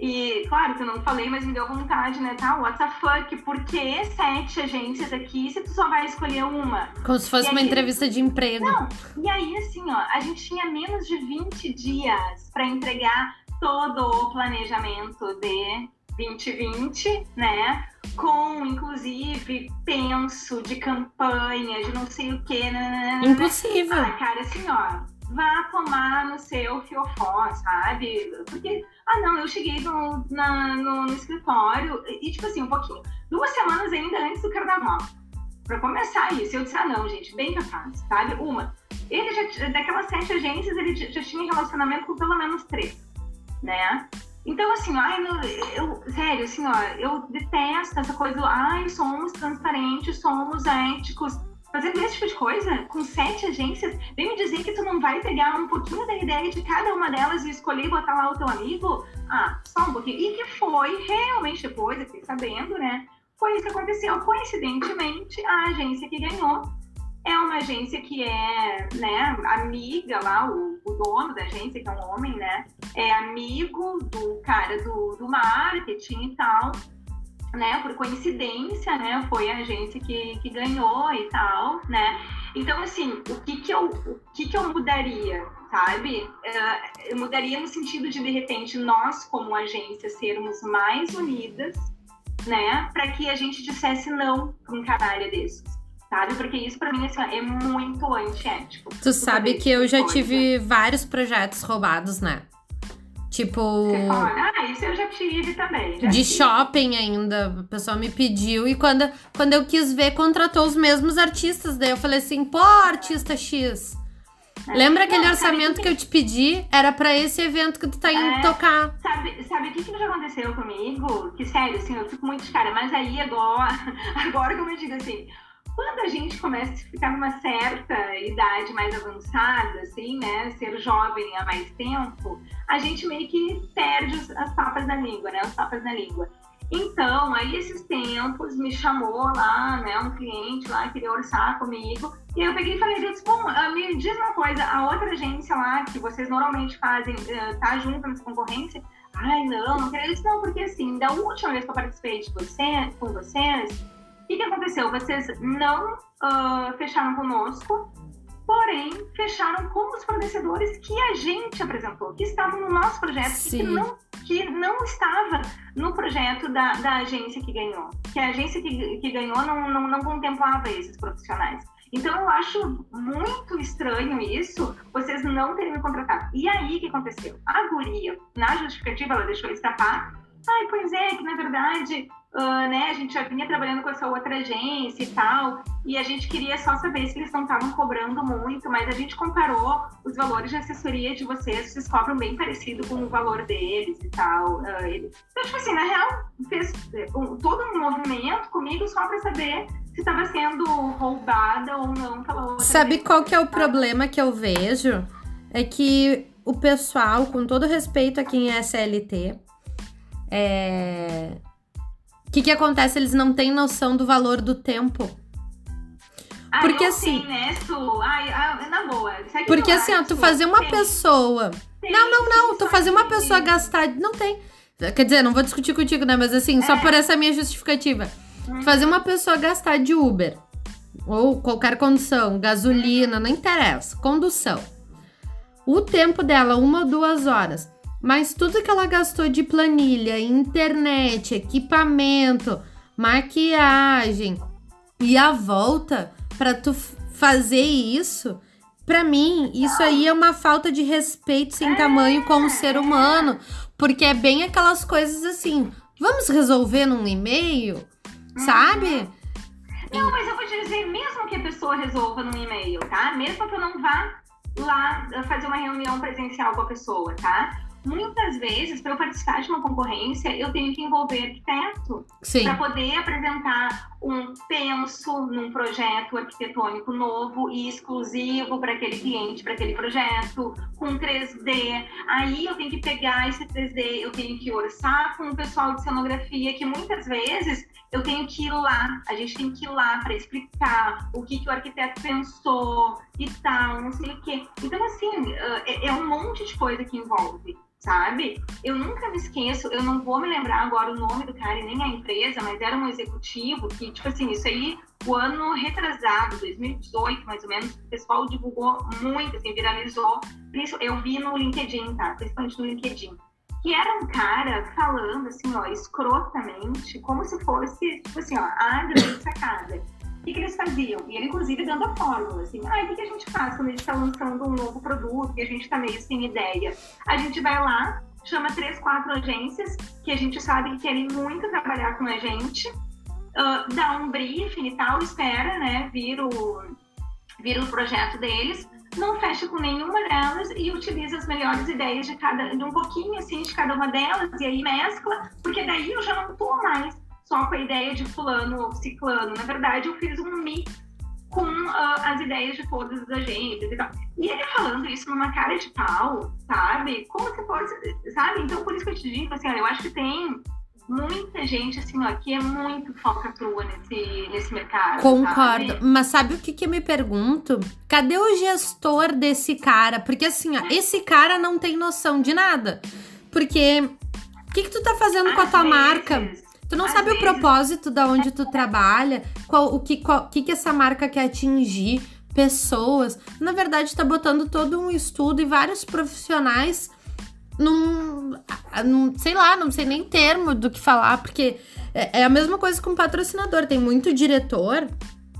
E, claro que eu não falei, mas me deu vontade, né? Tá, what the fuck? Por que sete agências aqui se tu só vai escolher uma? Como se fosse E uma aí- entrevista de emprego. Não, e aí, assim, ó, a gente tinha menos de 20 dias para entregar todo o planejamento de 2020, né? Com, inclusive, penso de campanha, de não sei o quê. Né? Impossível. Ah, cara, assim, ó, vá tomar no seu fiofó, sabe? Porque, ah, não, eu cheguei no, na, no, no escritório e, tipo assim, um pouquinho, duas semanas ainda antes do carnaval. Pra começar isso, eu disse, ah, não, gente, bem capaz, sabe? Uma, ele já, daquelas sete agências, ele já tinha relacionamento com pelo menos três, né? Então, assim, ai, eu, sério, assim, ó, eu detesto essa coisa do, ai, somos transparentes, somos éticos. Fazendo esse tipo de coisa, com sete agências, vem me dizer que tu não vai pegar um pouquinho da ideia de cada uma delas e escolher botar lá o teu amigo? Ah, só um pouquinho. E que foi, realmente, depois, eu fiquei sabendo, né? Foi isso que aconteceu. Coincidentemente, a agência que ganhou é uma agência que é, né, amiga lá, o, o, dono da agência, que é um homem, né, é amigo do cara do, do marketing e tal, né, por coincidência, né, foi a agência que, que ganhou e tal, né. Então, assim, o que que eu, o que que eu mudaria, sabe? Uh, eu mudaria no sentido de, de repente, nós, como agência, sermos mais unidas, né, para que a gente dissesse não para um canalha desses sabe? Porque isso para mim assim, é muito antiético. Tu sabe que eu já tive vários projetos roubados, né? Tipo. Você fala, ah, isso eu já tive também. Já de tive. shopping ainda. A pessoa me pediu. E quando, quando eu quis ver, contratou os mesmos artistas. Daí eu falei assim, pô, artista X. É. Lembra aquele Não, orçamento que... que... eu te pedi? Era para esse evento que tu tá indo é, tocar. Sabe, sabe o que, que já aconteceu comigo? Que sério, assim, eu fico muito de cara, mas aí agora, *laughs* agora como eu digo assim, quando a gente começa a ficar numa certa idade mais avançada, assim, né, ser jovem há mais tempo, a gente meio que perde as papas da língua, né, os papas da língua. Então, aí esses tempos me chamou lá, né, um cliente lá queria orçar comigo, e eu peguei e falei, disse, bom, ah, me diz uma coisa, a outra agência lá que vocês normalmente fazem, tá junto nessa concorrência? Ai, não, não quero isso não, porque assim, da última vez que eu participei de você, com vocês, o que, que aconteceu? Vocês não uh, fecharam conosco, porém fecharam com os fornecedores que a gente apresentou, que estavam no nosso projeto e que não, que não estava no projeto da, da agência que ganhou. Que a agência que, que ganhou não, não, não contemplava esses profissionais. Então eu acho muito estranho isso, vocês não terem me contratado. E aí o que aconteceu? A guria, na justificativa, ela deixou escapar. Ai, pois é, que na verdade uh, né, a gente já vinha trabalhando com essa outra agência e tal, e a gente queria só saber se eles não estavam cobrando muito, mas a gente comparou os valores de assessoria de vocês, vocês cobram bem parecido com o valor deles e tal. Uh, eles... Então, tipo assim, na real, fez um, todo um movimento comigo só para saber se estava sendo roubada ou não pela outra. Sabe qual que é o problema que eu vejo? É que o pessoal, com todo respeito a quem é SLT, é, o que, que acontece? Eles não têm noção do valor do tempo. Porque assim. Sim, né, Ai, ai, na boa. Porque assim, ó, tu fazer uma tem. pessoa. Tem, não, não, não. Tu fazer uma pessoa gastar. Não tem. Quer dizer, não vou discutir contigo, né? Mas assim, é. só por essa minha justificativa. Hum. Fazer uma pessoa gastar de Uber. Ou qualquer condução, gasolina, não interessa. Condução. O tempo dela, uma ou duas horas. Mas tudo que ela gastou de planilha, internet, equipamento, maquiagem e a volta para tu fazer isso, para mim, isso aí é uma falta de respeito sem tamanho com o ser humano, porque é bem aquelas coisas assim, vamos resolver num e-mail, sabe? Não, mas eu vou te dizer, mesmo que a pessoa resolva num e-mail, tá? Mesmo que eu não vá lá fazer uma reunião presencial com a pessoa, tá? Muitas vezes, para eu participar de uma concorrência, eu tenho que envolver arquiteto para poder apresentar um penso num projeto arquitetônico novo e exclusivo para aquele cliente, para aquele projeto, com 3D. Aí eu tenho que pegar esse 3D, eu tenho que orçar com o pessoal de cenografia, que muitas vezes eu tenho que ir lá, a gente tem que ir lá para explicar o que, que o arquiteto pensou e tal, não sei o quê. Então, assim, é, é um monte de coisa que envolve sabe? Eu nunca me esqueço, eu não vou me lembrar agora o nome do cara e nem a empresa, mas era um executivo que, tipo assim, isso aí, o ano retrasado, 2018 mais ou menos, o pessoal divulgou muito, assim, viralizou. Eu vi no LinkedIn, tá? Principalmente no LinkedIn. Que era um cara falando, assim, ó, escrotamente, como se fosse, tipo assim, ó, a grande sacada. O que, que eles faziam? E ele, inclusive, dando a fórmula, assim, ah, o que, que a gente faz quando a gente está lançando um novo produto e a gente está meio sem ideia? A gente vai lá, chama três, quatro agências que a gente sabe que querem muito trabalhar com a gente, uh, dá um briefing e tal, espera, né, vir o, vir o projeto deles, não fecha com nenhuma delas e utiliza as melhores ideias de cada, de um pouquinho assim de cada uma delas e aí mescla, porque daí eu já não tô mais só com a ideia de fulano ou ciclano. Na verdade, eu fiz um mix com uh, as ideias de todas as agências e tal. E ele falando isso numa cara de pau, sabe? Como se fosse, sabe? Então, por isso que eu te digo, assim, eu acho que tem muita gente, assim, ó, que é muito foca crua nesse, nesse mercado. Concordo. Sabe? Mas sabe o que, que eu me pergunto? Cadê o gestor desse cara? Porque assim, ó, esse cara não tem noção de nada. Porque o que, que tu tá fazendo Às com a tua vezes, marca? Tu não às sabe o vezes- propósito da onde tu *laughs* trabalha, qual, o que, qual, que, que essa marca quer atingir, pessoas. Na verdade, tá botando todo um estudo e vários profissionais num, num- sei lá, não sei nem termo do que falar, porque é, é a mesma coisa com patrocinador. Tem muito diretor,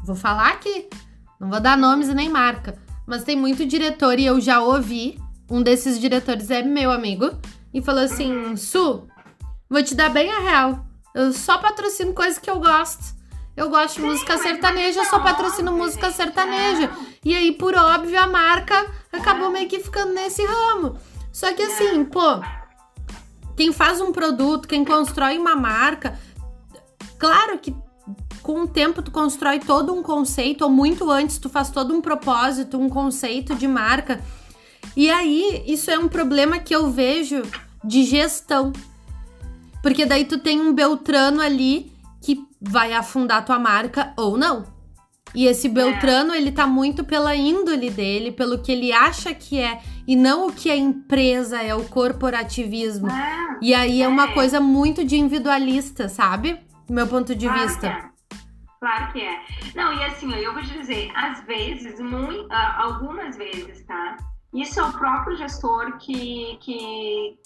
vou falar aqui, não vou dar nomes e nem marca, mas tem muito diretor e eu já ouvi, um desses diretores é meu amigo, e falou assim: Su, vou te dar bem a real. Eu só patrocino coisa que eu gosto. Eu gosto de música sertaneja, eu só patrocino música sertaneja. E aí, por óbvio, a marca acabou meio que ficando nesse ramo. Só que assim, pô, quem faz um produto, quem constrói uma marca, claro que com o tempo tu constrói todo um conceito, ou muito antes tu faz todo um propósito, um conceito de marca. E aí, isso é um problema que eu vejo de gestão. Porque daí tu tem um Beltrano ali que vai afundar tua marca ou não. E esse Beltrano, ele tá muito pela índole dele, pelo que ele acha que é, e não o que a empresa é, o corporativismo. Ah, E aí é uma É. coisa muito de individualista, sabe? Do meu ponto de claro vista. Que é. Claro que é. Não, e assim, eu vou te dizer, às vezes, mui- ah, algumas vezes, tá? Isso é o próprio gestor que, que,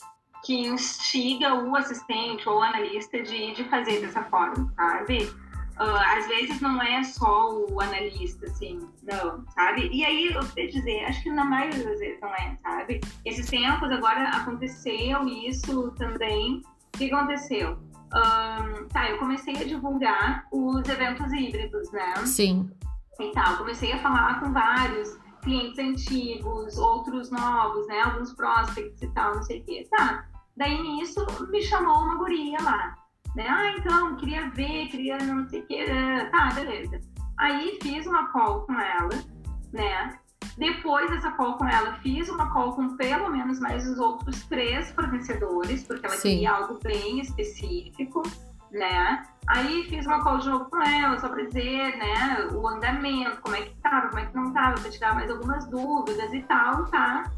que instiga o assistente ou o analista de, de fazer dessa forma, sabe? Ah, às vezes não é só o analista, assim, não, sabe? E aí, eu vou dizer, acho que na maioria das vezes não é, sabe? Esses tempos agora aconteceu isso também. O que aconteceu? Ahn, tá, eu comecei a divulgar os eventos híbridos, né? Sim. E tal. Comecei a falar com vários clientes antigos, outros novos, né? Alguns prospects e tal, não sei o quê. Tá. Daí nisso me chamou uma guria lá. Né? Ah, então, queria ver, queria não sei o quê. Tá, beleza. Aí fiz uma call com ela, né? Depois dessa call com ela, fiz uma call com pelo menos mais os outros três fornecedores, porque ela Sim. queria algo bem específico, né? Aí fiz uma call de novo com ela, só pra dizer, né, o andamento, como é que tava, como é que não tava, pra tirar mais algumas dúvidas e tal, tá?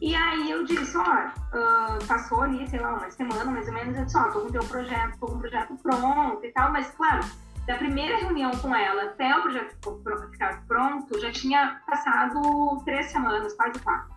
E aí eu disse, ó, ah, passou ali, sei lá, uma semana mais ou menos, eu disse, ó, tô com teu projeto, tô com o projeto pronto e tal, mas claro, da primeira reunião com ela até o projeto ficar pronto, já tinha passado três semanas, quase quatro.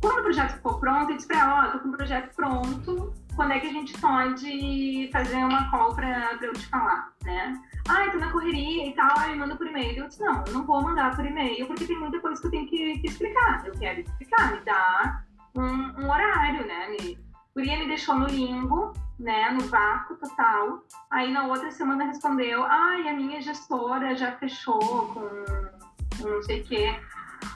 Quando o projeto ficou pronto, eu disse pra ela, ó, tô com o projeto pronto, quando é que a gente pode fazer uma call pra, pra eu te falar, né? Ah, tô na correria e tal, aí manda por e-mail. Eu disse, não, eu não vou mandar por e-mail, porque tem muita coisa que eu tenho que, que explicar. Eu quero explicar, me dá um, um horário, né? Me, me deixou no limbo, né, no vácuo total. Aí na outra semana respondeu, ai, a minha gestora já fechou com não sei o quê.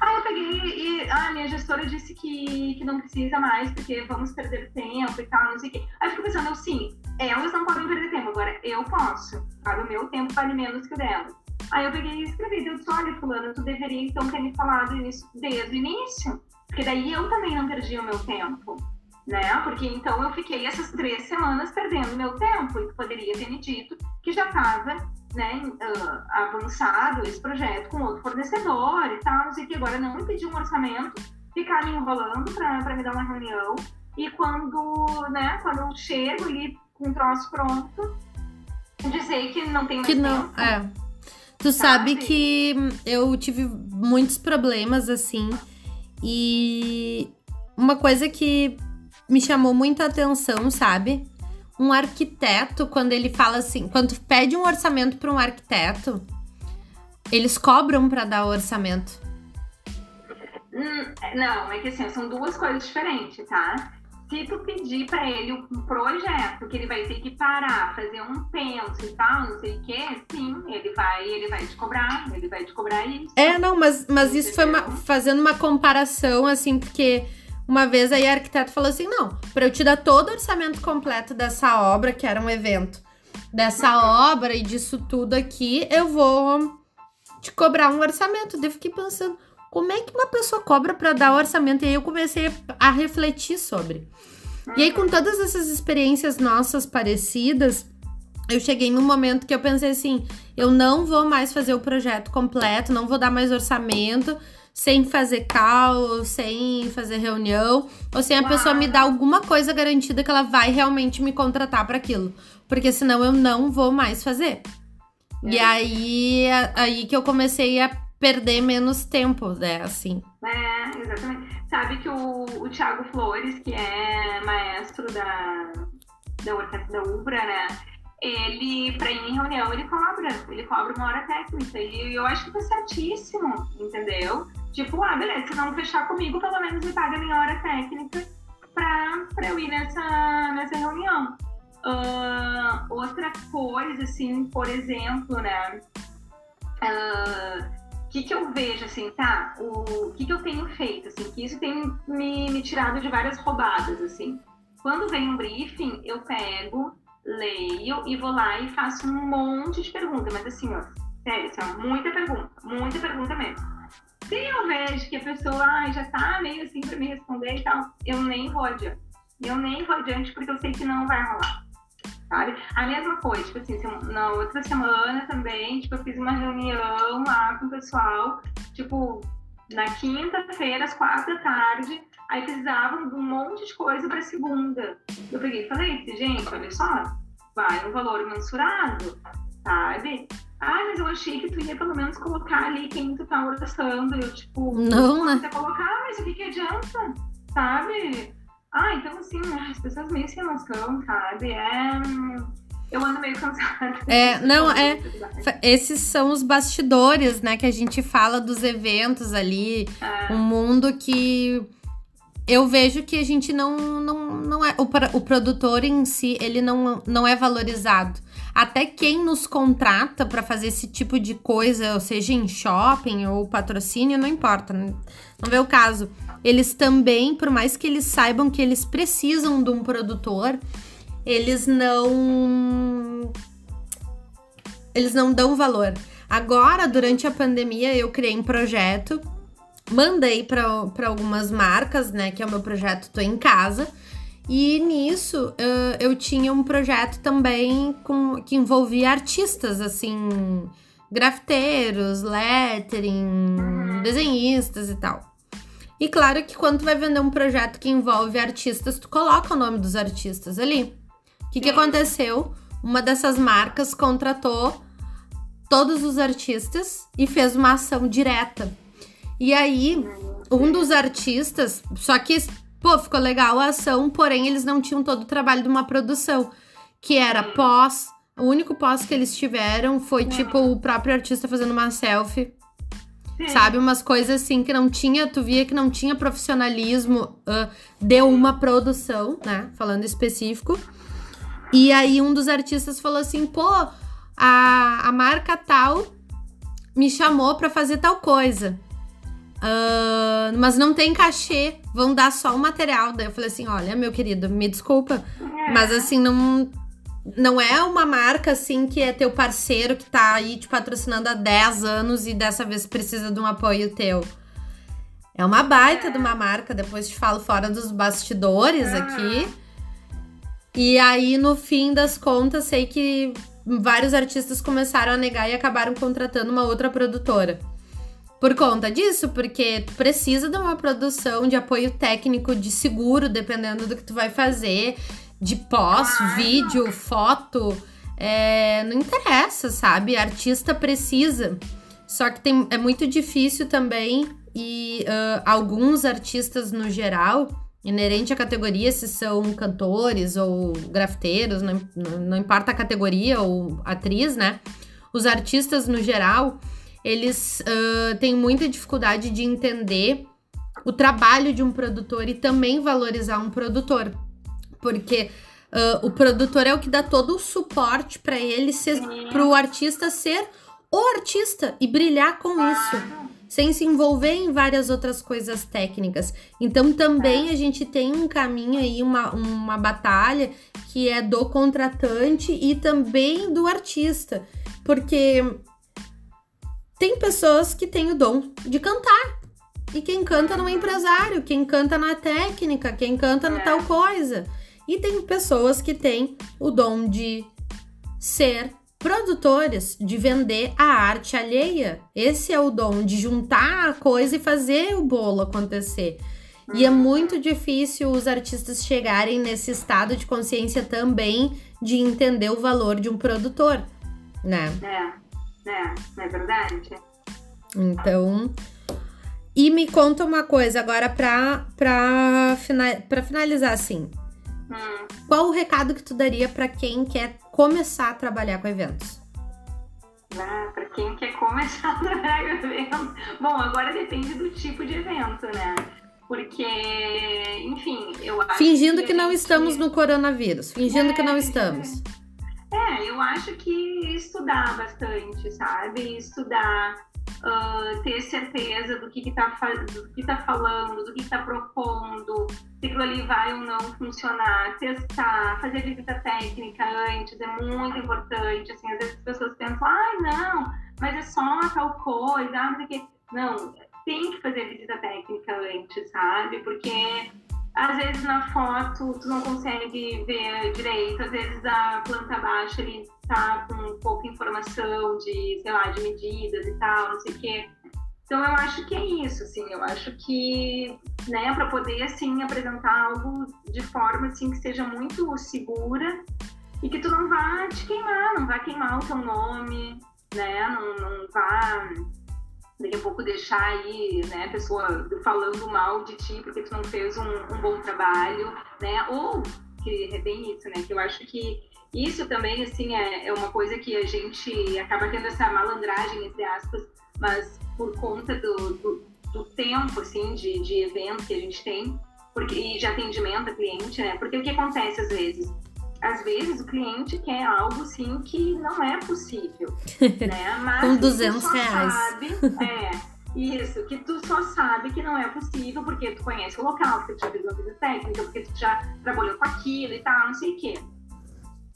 Aí eu peguei e ah, minha gestora disse que, que não precisa mais, porque vamos perder tempo e tal, não sei o quê. Aí eu fico pensando, eu sim, elas não podem perder tempo, agora eu posso. Sabe? O meu tempo vale menos que o delas. Aí eu peguei e escrevi, eu disse, olha, fulano, tu deveria então ter me falado isso desde o início. Porque daí eu também não perdi o meu tempo né? Porque então eu fiquei essas três semanas perdendo meu tempo e poderia ter me dito que já estava né, ah, avançado esse projeto com outro fornecedor e tal, o que. Agora não me pedir um orçamento, ficar me enrolando para me dar uma reunião e quando, né, quando eu chego ali com o troço pronto, dizer que não tem mais Que não. tempo. É. Tu sabe Sabe? que eu tive muitos problemas assim. E uma coisa que me chamou muito a atenção, sabe? Um arquiteto, quando ele fala assim, quando pede um orçamento para um arquiteto, eles cobram para dar o orçamento. Hum, não, é que assim, são duas coisas diferentes, tá? Se tu pedir para ele um projeto que ele vai ter que parar, fazer um penso e tal, não sei o quê, sim, ele vai, ele vai te cobrar, ele vai te cobrar isso. É, não, mas, mas isso foi uma, fazendo uma comparação, assim, porque uma vez aí a arquiteta falou assim: não, para eu te dar todo o orçamento completo dessa obra, que era um evento, dessa obra e disso tudo aqui, eu vou te cobrar um orçamento. Daí eu fiquei pensando, como é que uma pessoa cobra para dar orçamento? E aí eu comecei a refletir sobre. E aí, com todas essas experiências nossas parecidas, eu cheguei num momento que eu pensei assim: eu não vou mais fazer o projeto completo, não vou dar mais orçamento sem fazer call, sem fazer reunião, ou sem a pessoa me dar alguma coisa garantida que ela vai realmente me contratar para aquilo. Porque senão eu não vou mais fazer. É. E aí, aí que eu comecei a perder menos tempo, né, assim. É, exatamente. Sabe que o, o Thiago Flores, que é maestro da, da Orquestra da Ubra, né, ele, pra ir em reunião, ele cobra. Ele cobra uma hora técnica. E eu acho que tá certíssimo, entendeu? Tipo, ah, beleza, se não fechar comigo, pelo menos me paga minha hora técnica pra, pra eu ir nessa, nessa reunião. Uh, outra coisa, assim, por exemplo, né? O uh, que, que eu vejo, assim, tá? O que, que eu tenho feito, assim, que isso tem me, me tirado de várias roubadas, assim. Quando vem um briefing, eu pego, leio e vou lá e faço um monte de perguntas, mas assim, ó, sério, assim, muita pergunta, muita pergunta mesmo. Se eu vejo que a pessoa já tá meio assim para me responder e tal, eu nem vou adiante. Eu nem vou adiante porque eu sei que não vai rolar. Sabe? A mesma coisa, tipo assim, na outra semana também, tipo, eu fiz uma reunião lá com o pessoal, tipo, na quinta-feira, às quatro da tarde, aí precisavam de um monte de coisa para segunda. Eu peguei e falei, gente, olha só, vai um valor mensurado, sabe? Ah, mas eu achei que tu ia pelo menos colocar ali quem tu tá orçando. Eu, tipo, não, né? Você colocar, mas o que, que adianta? Sabe? Ah, então assim, as pessoas meio sem noção, sabe? É. Eu ando meio cansada. É, não, é. Esses são os bastidores, né? Que a gente fala dos eventos ali. É. Um mundo que eu vejo que a gente não, não, não é. O, o produtor em si, ele não, não é valorizado. Até quem nos contrata para fazer esse tipo de coisa, ou seja em shopping ou patrocínio, não importa, não vê o caso. Eles também, por mais que eles saibam que eles precisam de um produtor, eles não eles não dão valor. Agora, durante a pandemia, eu criei um projeto, mandei para algumas marcas, né, que é o meu projeto Tô em Casa, e nisso eu tinha um projeto também com, que envolvia artistas, assim, grafiteiros, lettering, desenhistas e tal. E claro que quando tu vai vender um projeto que envolve artistas, tu coloca o nome dos artistas ali. O que, que aconteceu? Uma dessas marcas contratou todos os artistas e fez uma ação direta. E aí, um dos artistas, só que Pô, ficou legal a ação, porém eles não tinham todo o trabalho de uma produção, que era pós. O único pós que eles tiveram foi, tipo, o próprio artista fazendo uma selfie. Sabe? Umas coisas assim que não tinha, tu via que não tinha profissionalismo uh, de uma produção, né? Falando específico. E aí um dos artistas falou assim: pô, a, a marca tal me chamou para fazer tal coisa. Uh, mas não tem cachê, vão dar só o material. Daí eu falei assim: olha, meu querido, me desculpa, mas assim, não, não é uma marca assim que é teu parceiro que tá aí te patrocinando há 10 anos e dessa vez precisa de um apoio teu. É uma baita de uma marca, depois te falo fora dos bastidores aqui. E aí, no fim das contas, sei que vários artistas começaram a negar e acabaram contratando uma outra produtora por conta disso, porque tu precisa de uma produção de apoio técnico, de seguro, dependendo do que tu vai fazer, de pós, vídeo, foto. É, não interessa, sabe? Artista precisa. Só que tem, é muito difícil também, e uh, alguns artistas no geral, inerente à categoria, se são cantores ou grafiteiros, não, não, não importa a categoria ou atriz, né? Os artistas no geral eles uh, têm muita dificuldade de entender o trabalho de um produtor e também valorizar um produtor. Porque uh, o produtor é o que dá todo o suporte para ele ser, para o artista ser o artista e brilhar com isso sem se envolver em várias outras coisas técnicas. Então também a gente tem um caminho aí, uma, uma batalha que é do contratante e também do artista. Porque tem pessoas que têm o dom de cantar. E quem canta não é empresário, quem canta na técnica, quem canta na tal coisa. E tem pessoas que têm o dom de ser produtores de vender a arte alheia. Esse é o dom de juntar a coisa e fazer o bolo acontecer. E é muito difícil os artistas chegarem nesse estado de consciência também de entender o valor de um produtor, né? É, é, é verdade. Então, e me conta uma coisa agora para para finalizar assim. Hum. Qual o recado que tu daria para quem quer começar a trabalhar com eventos? Ah, para quem quer começar *laughs* a trabalhar com eventos. Bom, agora depende do tipo de evento, né? Porque, enfim, eu acho. Fingindo que, que não gente... estamos no coronavírus. Fingindo é, que não estamos. É, eu acho que estudar bastante, sabe? Estudar uh, ter certeza do que está do que tá falando, do que está propondo, se aquilo ali vai ou não funcionar, testar, fazer visita técnica antes é muito importante. Assim, às vezes as pessoas pensam, ai, ah, não, mas é só tal coisa, ah, não sei Não, tem que fazer visita técnica antes, sabe? Porque às vezes na foto tu não consegue ver direito, às vezes a planta baixa ele tá com pouca informação de, sei lá, de medidas e tal, não sei o quê. Então eu acho que é isso, assim, eu acho que, né, para poder assim apresentar algo de forma assim que seja muito segura e que tu não vá te queimar, não vá queimar o teu nome, né, não, não vá daqui a pouco deixar aí, né, pessoa falando mal de ti porque tu não fez um, um bom trabalho, né, ou que é bem isso, né, que eu acho que isso também, assim, é, é uma coisa que a gente acaba tendo essa malandragem, entre aspas, mas por conta do, do, do tempo, assim, de, de evento que a gente tem, porque, e de atendimento a cliente, né? Porque o que acontece às vezes? Às vezes o cliente quer algo, sim, que não é possível, *laughs* né? Mas Com 200 reais. Sabe, é, isso, que tu só sabe que não é possível porque tu conhece o local, porque tu já fez uma visita técnica, porque tu já trabalhou com aquilo e tal, não sei o quê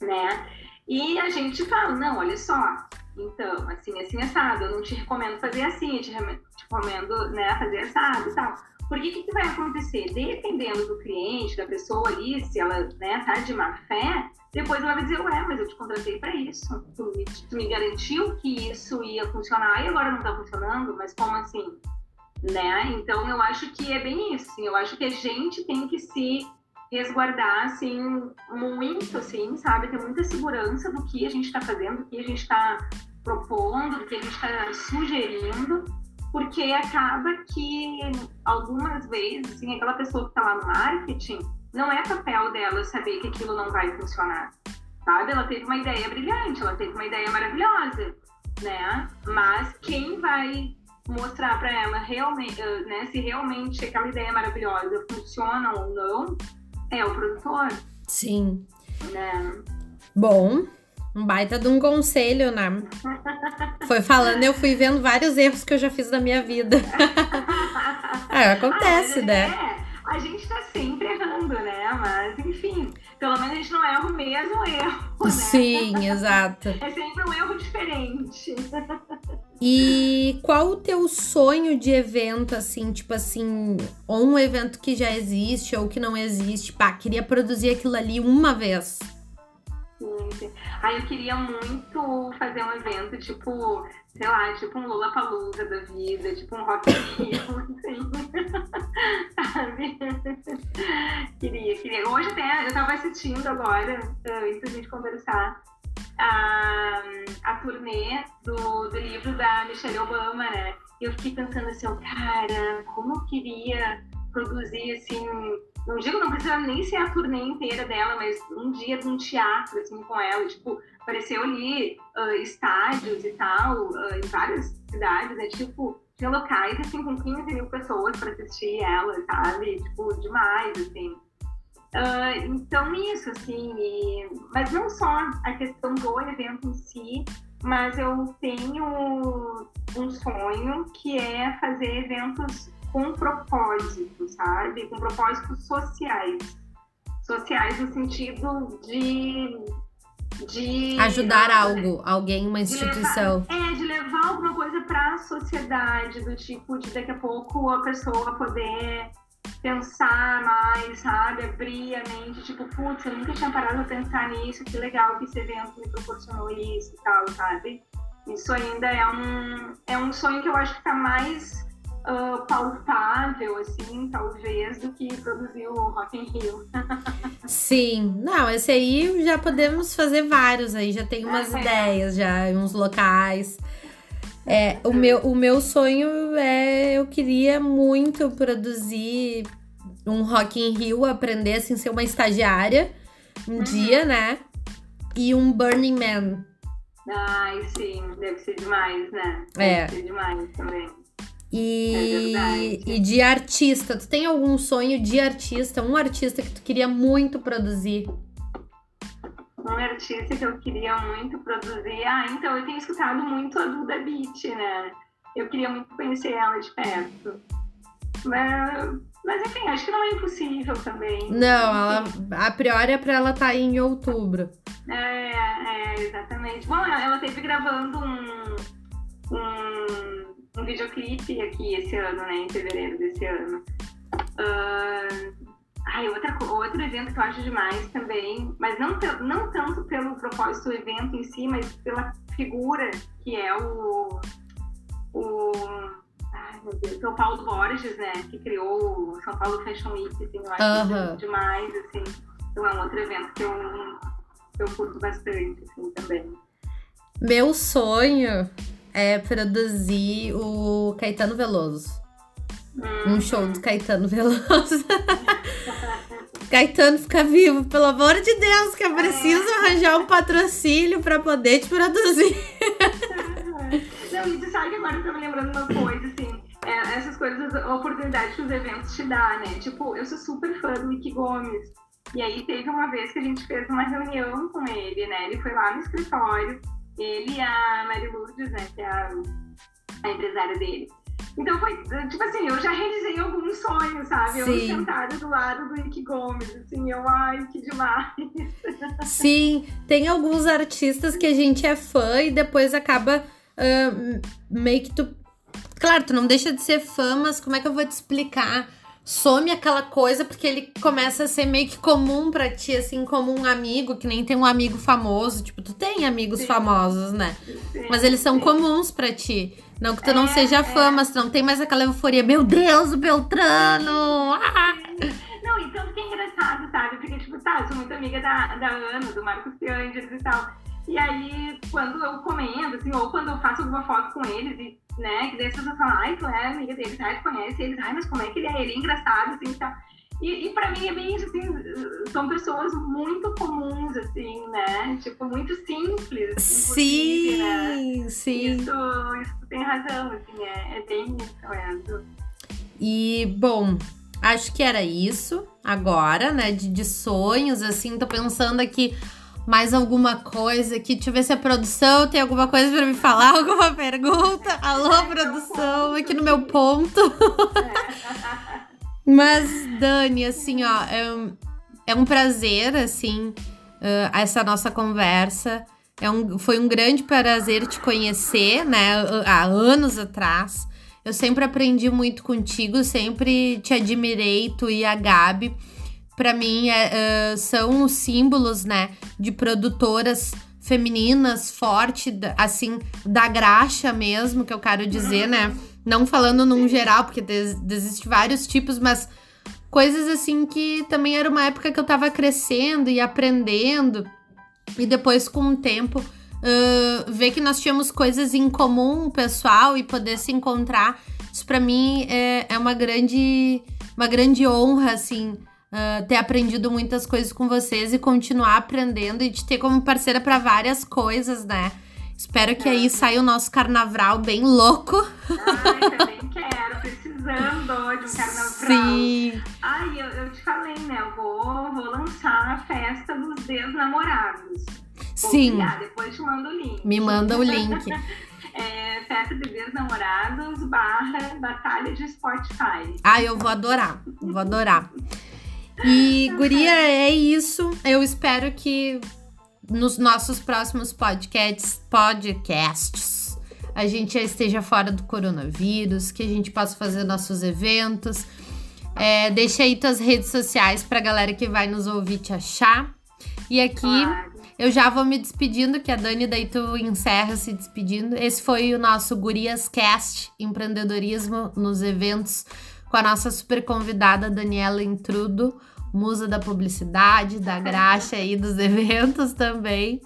né? E a gente fala, não, olha só, então, assim, assim, assado, eu não te recomendo fazer assim, eu te, recomendo, né, fazer assado e tal. Porque o que, que, vai acontecer? Dependendo do cliente, da pessoa ali, se ela né, tá de má fé, depois ela vai dizer, ué, mas eu te contratei para isso. Tu me, tu me, garantiu que isso ia funcionar e agora não tá funcionando, mas como assim? Né? Então eu acho que é bem isso. Eu acho que a gente tem que se resguardar, assim, muito, assim, sabe? Ter muita segurança do que a gente está fazendo, do que a gente está propondo, do que a gente está sugerindo, porque acaba que algumas vezes, assim, aquela pessoa que está lá no marketing, não é papel dela saber que aquilo não vai funcionar, sabe? Ela teve uma ideia brilhante, ela teve uma ideia maravilhosa, né? Mas quem vai mostrar para ela realmente, né, se realmente aquela ideia maravilhosa funciona ou não, é o produtor. Sim. Né? Bom, um baita de um conselho, né? Foi falando, eu fui vendo vários erros que eu já fiz na minha vida. é, *laughs* acontece, ah, né? É, a gente tá sempre errando, né? Mas, enfim, pelo menos a gente não erra o mesmo erro. Né? Sim, exato. É sempre um erro diferente. E qual o teu sonho de evento, assim, tipo assim, ou um evento que já existe ou que não existe? Pá, queria produzir aquilo ali uma vez. Aí eu queria muito fazer um evento, tipo, sei lá, tipo um Lollapalooza da vida, tipo um Rock Rio, *laughs* assim. Sabe? queria, queria. Hoje até, eu tava assistindo agora, antes da gente conversar, a, a turnê do, do livro da Michelle Obama, né? E eu fiquei pensando assim, cara, como eu queria produzir, assim, não digo, não precisa nem ser a turnê inteira dela, mas um dia de um teatro, assim, com ela. Tipo, apareceu ali uh, estádios e tal, uh, em várias cidades, né? Tipo, tinha locais, assim, com 15 mil pessoas para assistir ela, sabe? Tipo, demais, assim. Uh, então, isso, assim, e... mas não só a questão do evento em si, mas eu tenho um sonho que é fazer eventos com propósito, sabe? Com propósitos sociais. Sociais no sentido de. de Ajudar algo, alguém, uma instituição. Levar, é, de levar alguma coisa para a sociedade, do tipo de daqui a pouco a pessoa poder pensar mais, sabe? Abrir a mente, tipo, putz, eu nunca tinha parado a pensar nisso, que legal que esse evento me proporcionou isso e tal, sabe? Isso ainda é um, é um sonho que eu acho que tá mais uh, palpável, assim, talvez, do que produzir o Rock in Rio. *laughs* Sim, não, esse aí já podemos fazer vários aí, já tem umas é, ideias, já, uns locais. É, o meu, o meu sonho é, eu queria muito produzir um Rock in Rio, aprender assim, ser uma estagiária um uhum. dia, né? E um Burning Man. Ai, sim, deve ser demais, né? Deve é. ser demais também. E, é e de artista, tu tem algum sonho de artista, um artista que tu queria muito produzir? um artista que eu queria muito produzir. Ah, então eu tenho escutado muito a Duda Beat, né? Eu queria muito conhecer ela de perto. Mas, mas enfim, acho que não é impossível também. Não, ela, a priori é pra ela estar tá em outubro. É, é, exatamente. Bom, ela, ela teve gravando um, um, um videoclipe aqui esse ano, né? Em fevereiro desse ano. Uh, Ai, outra, outro evento que eu acho demais também, mas não, não tanto pelo propósito do evento em si, mas pela figura que é o. o ai, meu Deus, o Paulo Borges, né? Que criou o São Paulo Fashion Week, assim, eu acho uhum. demais, assim. Então é um outro evento que eu, que eu curto bastante, assim, também. Meu sonho é produzir o Caetano Veloso. Um show do Caetano Veloso. *laughs* Caetano fica vivo, pelo amor de Deus, que eu preciso arranjar um patrocínio para poder te produzir. *laughs* Não, e tu sabe que agora eu tô me lembrando uma coisa, assim, é, essas coisas, a oportunidade que os eventos te dão, né? Tipo, eu sou super fã do Nick Gomes. E aí teve uma vez que a gente fez uma reunião com ele, né? Ele foi lá no escritório, ele e a Mary Lourdes, né? Que é a, a empresária dele. Então foi, tipo assim, eu já realizei alguns sonhos, sabe? Eu sentada do lado do Nick Gomes, assim, eu, ai, que demais. *laughs* Sim, tem alguns artistas que a gente é fã e depois acaba uh, meio que tu. Claro, tu não deixa de ser fã, mas como é que eu vou te explicar? Some aquela coisa porque ele começa a ser meio que comum para ti, assim, como um amigo, que nem tem um amigo famoso. Tipo, tu tem amigos Sim. famosos, né? Sim. Mas eles são comuns para ti. Não que tu é, não seja fã, é. mas tu não tem mais aquela euforia. Meu Deus, o Beltrano! Ah! Não, e tanto que é engraçado, sabe? Porque, tipo, tá, eu sou muito amiga da, da Ana, do Marcos Piangers e tal. E aí, quando eu comendo, assim, ou quando eu faço alguma foto com eles, e, né, que daí as pessoas falam, ai, tu é amiga deles, ai, tu conhece eles, ai, mas como é que ele é? Ele é engraçado, assim, tal. E, e pra mim é bem isso, assim, são pessoas muito comuns, assim, né? Tipo, muito simples. Sim, né? sim. Isso, isso tem razão, assim, é, é bem isso mesmo. E, bom, acho que era isso agora, né? De, de sonhos, assim, tô pensando aqui mais alguma coisa aqui. Deixa eu ver se a produção tem alguma coisa para me falar, *laughs* alguma pergunta. Alô, produção, aqui no meu ponto. *laughs* Mas, Dani, assim, ó, é um, é um prazer, assim, uh, essa nossa conversa. É um, foi um grande prazer te conhecer, né, há anos atrás. Eu sempre aprendi muito contigo, sempre te admirei, tu e a Gabi para mim é, uh, são símbolos, né, de produtoras femininas forte, assim, da graxa mesmo, que eu quero dizer, né? Não falando num geral, porque existem vários tipos, mas coisas assim que também era uma época que eu tava crescendo e aprendendo. E depois, com o tempo, uh, ver que nós tínhamos coisas em comum, pessoal, e poder se encontrar, isso para mim é, é uma grande uma grande honra, assim, uh, ter aprendido muitas coisas com vocês e continuar aprendendo e te ter como parceira para várias coisas, né? Espero que aí saia o nosso carnaval bem louco. Ai, também quero, precisando de um carnaval. Sim. Ai, eu, eu te falei, né? Eu vou, vou lançar a festa dos desnamorados. Vou Sim. criar, depois te mando o link. Me manda o link. *laughs* é, festa de desnamorados barra batalha de Spotify. Ah, eu vou adorar. Vou adorar. E, Guria, é isso. Eu espero que nos nossos próximos podcasts, podcasts, a gente já esteja fora do coronavírus, que a gente possa fazer nossos eventos. É, deixa aí tuas redes sociais pra galera que vai nos ouvir te achar. E aqui Claro. eu já vou me despedindo, que a Dani daí tu encerra se despedindo. Esse foi o nosso Gurias Cast, empreendedorismo nos eventos, com a nossa super convidada Daniela Intrudo, musa da publicidade, da graxa aí dos *laughs* eventos também.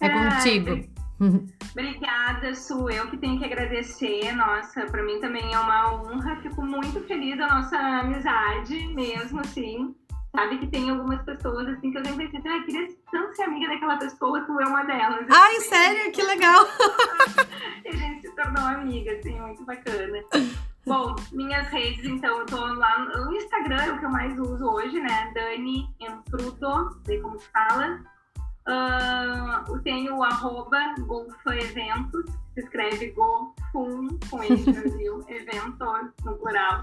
É contigo. Obrigada, Su. Eu que tenho que agradecer. Nossa, para mim também é uma honra. Fico muito feliz da nossa amizade, mesmo assim. Sabe que tem algumas pessoas assim que eu sempre pensei, ah, queria tanto ser amiga daquela pessoa, tu é uma delas. Ai, sério? Que legal! *laughs* E a gente se tornou amiga, assim, muito bacana. Bom, minhas redes, então, eu tô lá no Instagram, é o que eu mais uso hoje, né? Dani Entrudo, sei como se fala. Eu tenho o arroba Golfa Eventos, se escreve Gofum, com esse Brasil, *laughs* eventos no plural.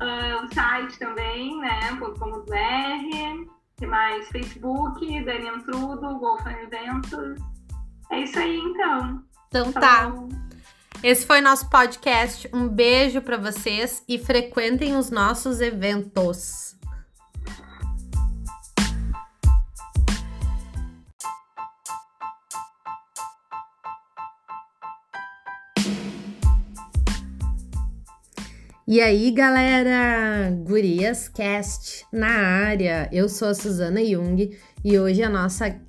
Ah, o site também, né? .com.br, que mais? Facebook, Dani Entrudo, Golfa Eventos. É isso aí, então. Então tá. Falou. Esse foi nosso podcast. Um beijo pra vocês e frequentem os nossos eventos. E aí, galera, Gurias Cast na área. Eu sou a Suzana Jung e hoje a nossa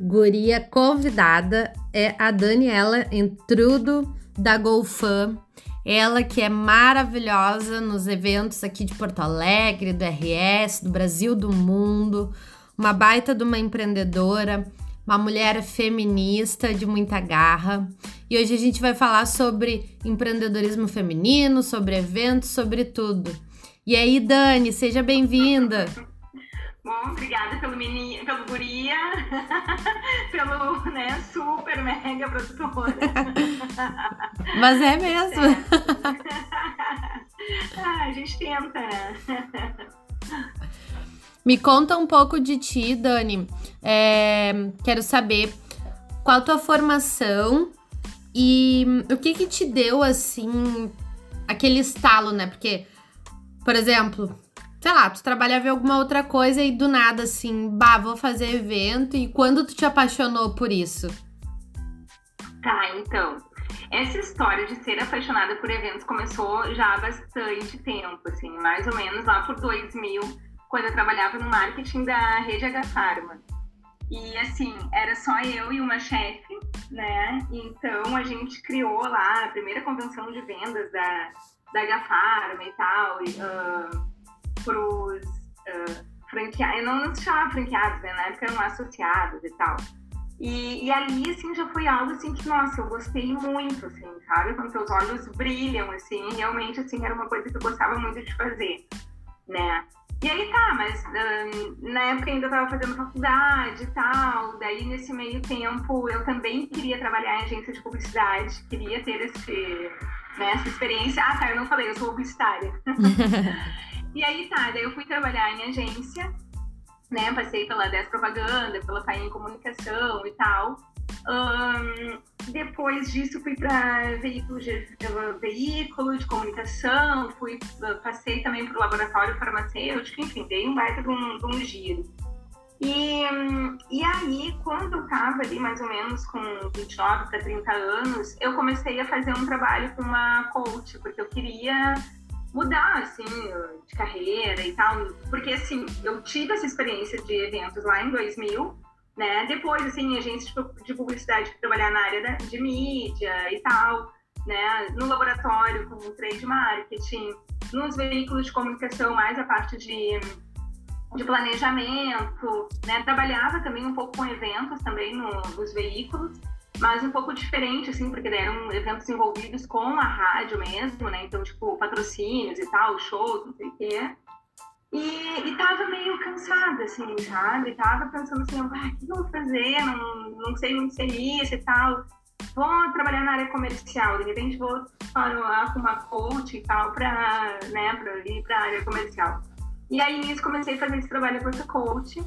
guria convidada é a Daniela Entrudo da Golfam. Ela que é maravilhosa nos eventos aqui de Porto Alegre, do RS, do Brasil, do mundo. Uma baita de uma empreendedora, uma mulher feminista de muita garra. E hoje a gente vai falar sobre empreendedorismo feminino, sobre eventos, sobre tudo. E aí, Dani, seja bem-vinda. Bom, obrigada pelo menino, pelo guria, *laughs* pelo né, super mega produtora. *laughs* Mas é mesmo. *laughs* ah, a gente tenta? Me conta um pouco de ti, Dani. É, quero saber qual a tua formação e o que que te deu, assim, aquele estalo, né? Porque, por exemplo, sei lá, tu trabalhava em alguma outra coisa e do nada, assim, bah, vou fazer evento. E quando tu te apaixonou por isso? Tá, então. Essa história de ser apaixonada por eventos começou já há bastante tempo, assim, mais ou menos lá por 2000, quando eu trabalhava no marketing da rede H Pharma. E assim, era só eu e uma chefe, né? Então a gente criou lá a primeira convenção de vendas da, da H Pharma e tal, e, ah, pros uh, franqueados, não, não se chamava franqueados, né? Na época eram associados e tal. E, e ali, assim, já foi algo, assim, que, nossa, eu gostei muito, assim, sabe? Quando seus olhos brilham, assim, realmente, assim, era uma coisa que eu gostava muito de fazer, né? E aí tá, mas na época ainda eu tava fazendo faculdade e tal, daí nesse meio tempo eu também queria trabalhar em agência de publicidade, queria ter esse, né, essa experiência. Ah, tá, eu não falei, eu sou publicitária. *laughs* e aí tá, daí eu fui trabalhar em agência, né, passei pela 10 Propaganda, pela Paim Comunicação e tal. Hum, depois disso fui para veículo de, veículo de comunicação, fui, passei também para o laboratório farmacêutico, enfim, dei um baita de um, de um giro. E, e aí, quando eu estava ali mais ou menos com 29 para 30 anos, eu comecei a fazer um trabalho com uma coach, porque eu queria mudar, assim, de carreira e tal. Porque, assim, eu tive essa experiência de eventos lá em 2000, né? Depois, assim, agência de publicidade, trabalhar na área de mídia e tal. né, no laboratório com trade marketing, nos veículos de comunicação mais a parte de, de planejamento, né, trabalhava também um pouco com eventos também no, nos veículos, mas um pouco diferente, assim, porque eram eventos envolvidos com a rádio mesmo, né, então, tipo, patrocínios e tal, shows, não sei o quê. E, e tava meio cansada, assim, sabe? Tava pensando assim, ah, o que eu vou fazer? Não, não sei muito ser isso e tal. Vou trabalhar na área comercial, de repente vou arrumar coach e tal pra, né, pra ir pra área comercial. E aí nisso comecei a fazer esse trabalho com essa coach,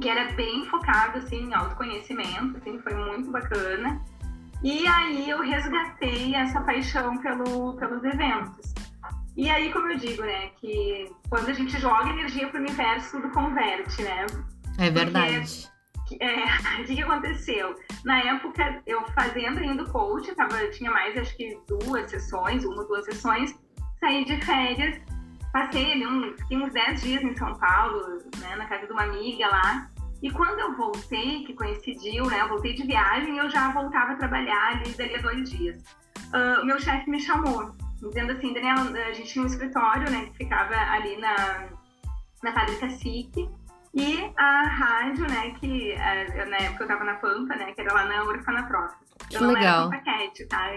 que era bem focado, assim, em autoconhecimento, assim, foi muito bacana. E aí eu resgatei essa paixão pelo, pelos eventos. E aí, como eu digo, né, que quando a gente joga energia para o universo, tudo converte, né? É verdade. Porque, é, *laughs* o que, que aconteceu? Na época, eu fazendo ainda coach, tava, tinha mais, acho que duas sessões, uma, duas sessões, saí de férias, passei ali uns, uns 10 dias em São Paulo, né, na casa de uma amiga lá, e quando eu voltei, que coincidiu, né, eu voltei de viagem, eu já voltava a trabalhar ali dali a dois dias. Uh, meu chefe me chamou dizendo assim, Daniela, a gente tinha um escritório, né, que ficava ali na, na Padre Cacique, e a rádio, né, que uh, na época eu tava na Pampa, né, que era lá na Orfanatrof. Que eu legal. *laughs* Não Cat, tá?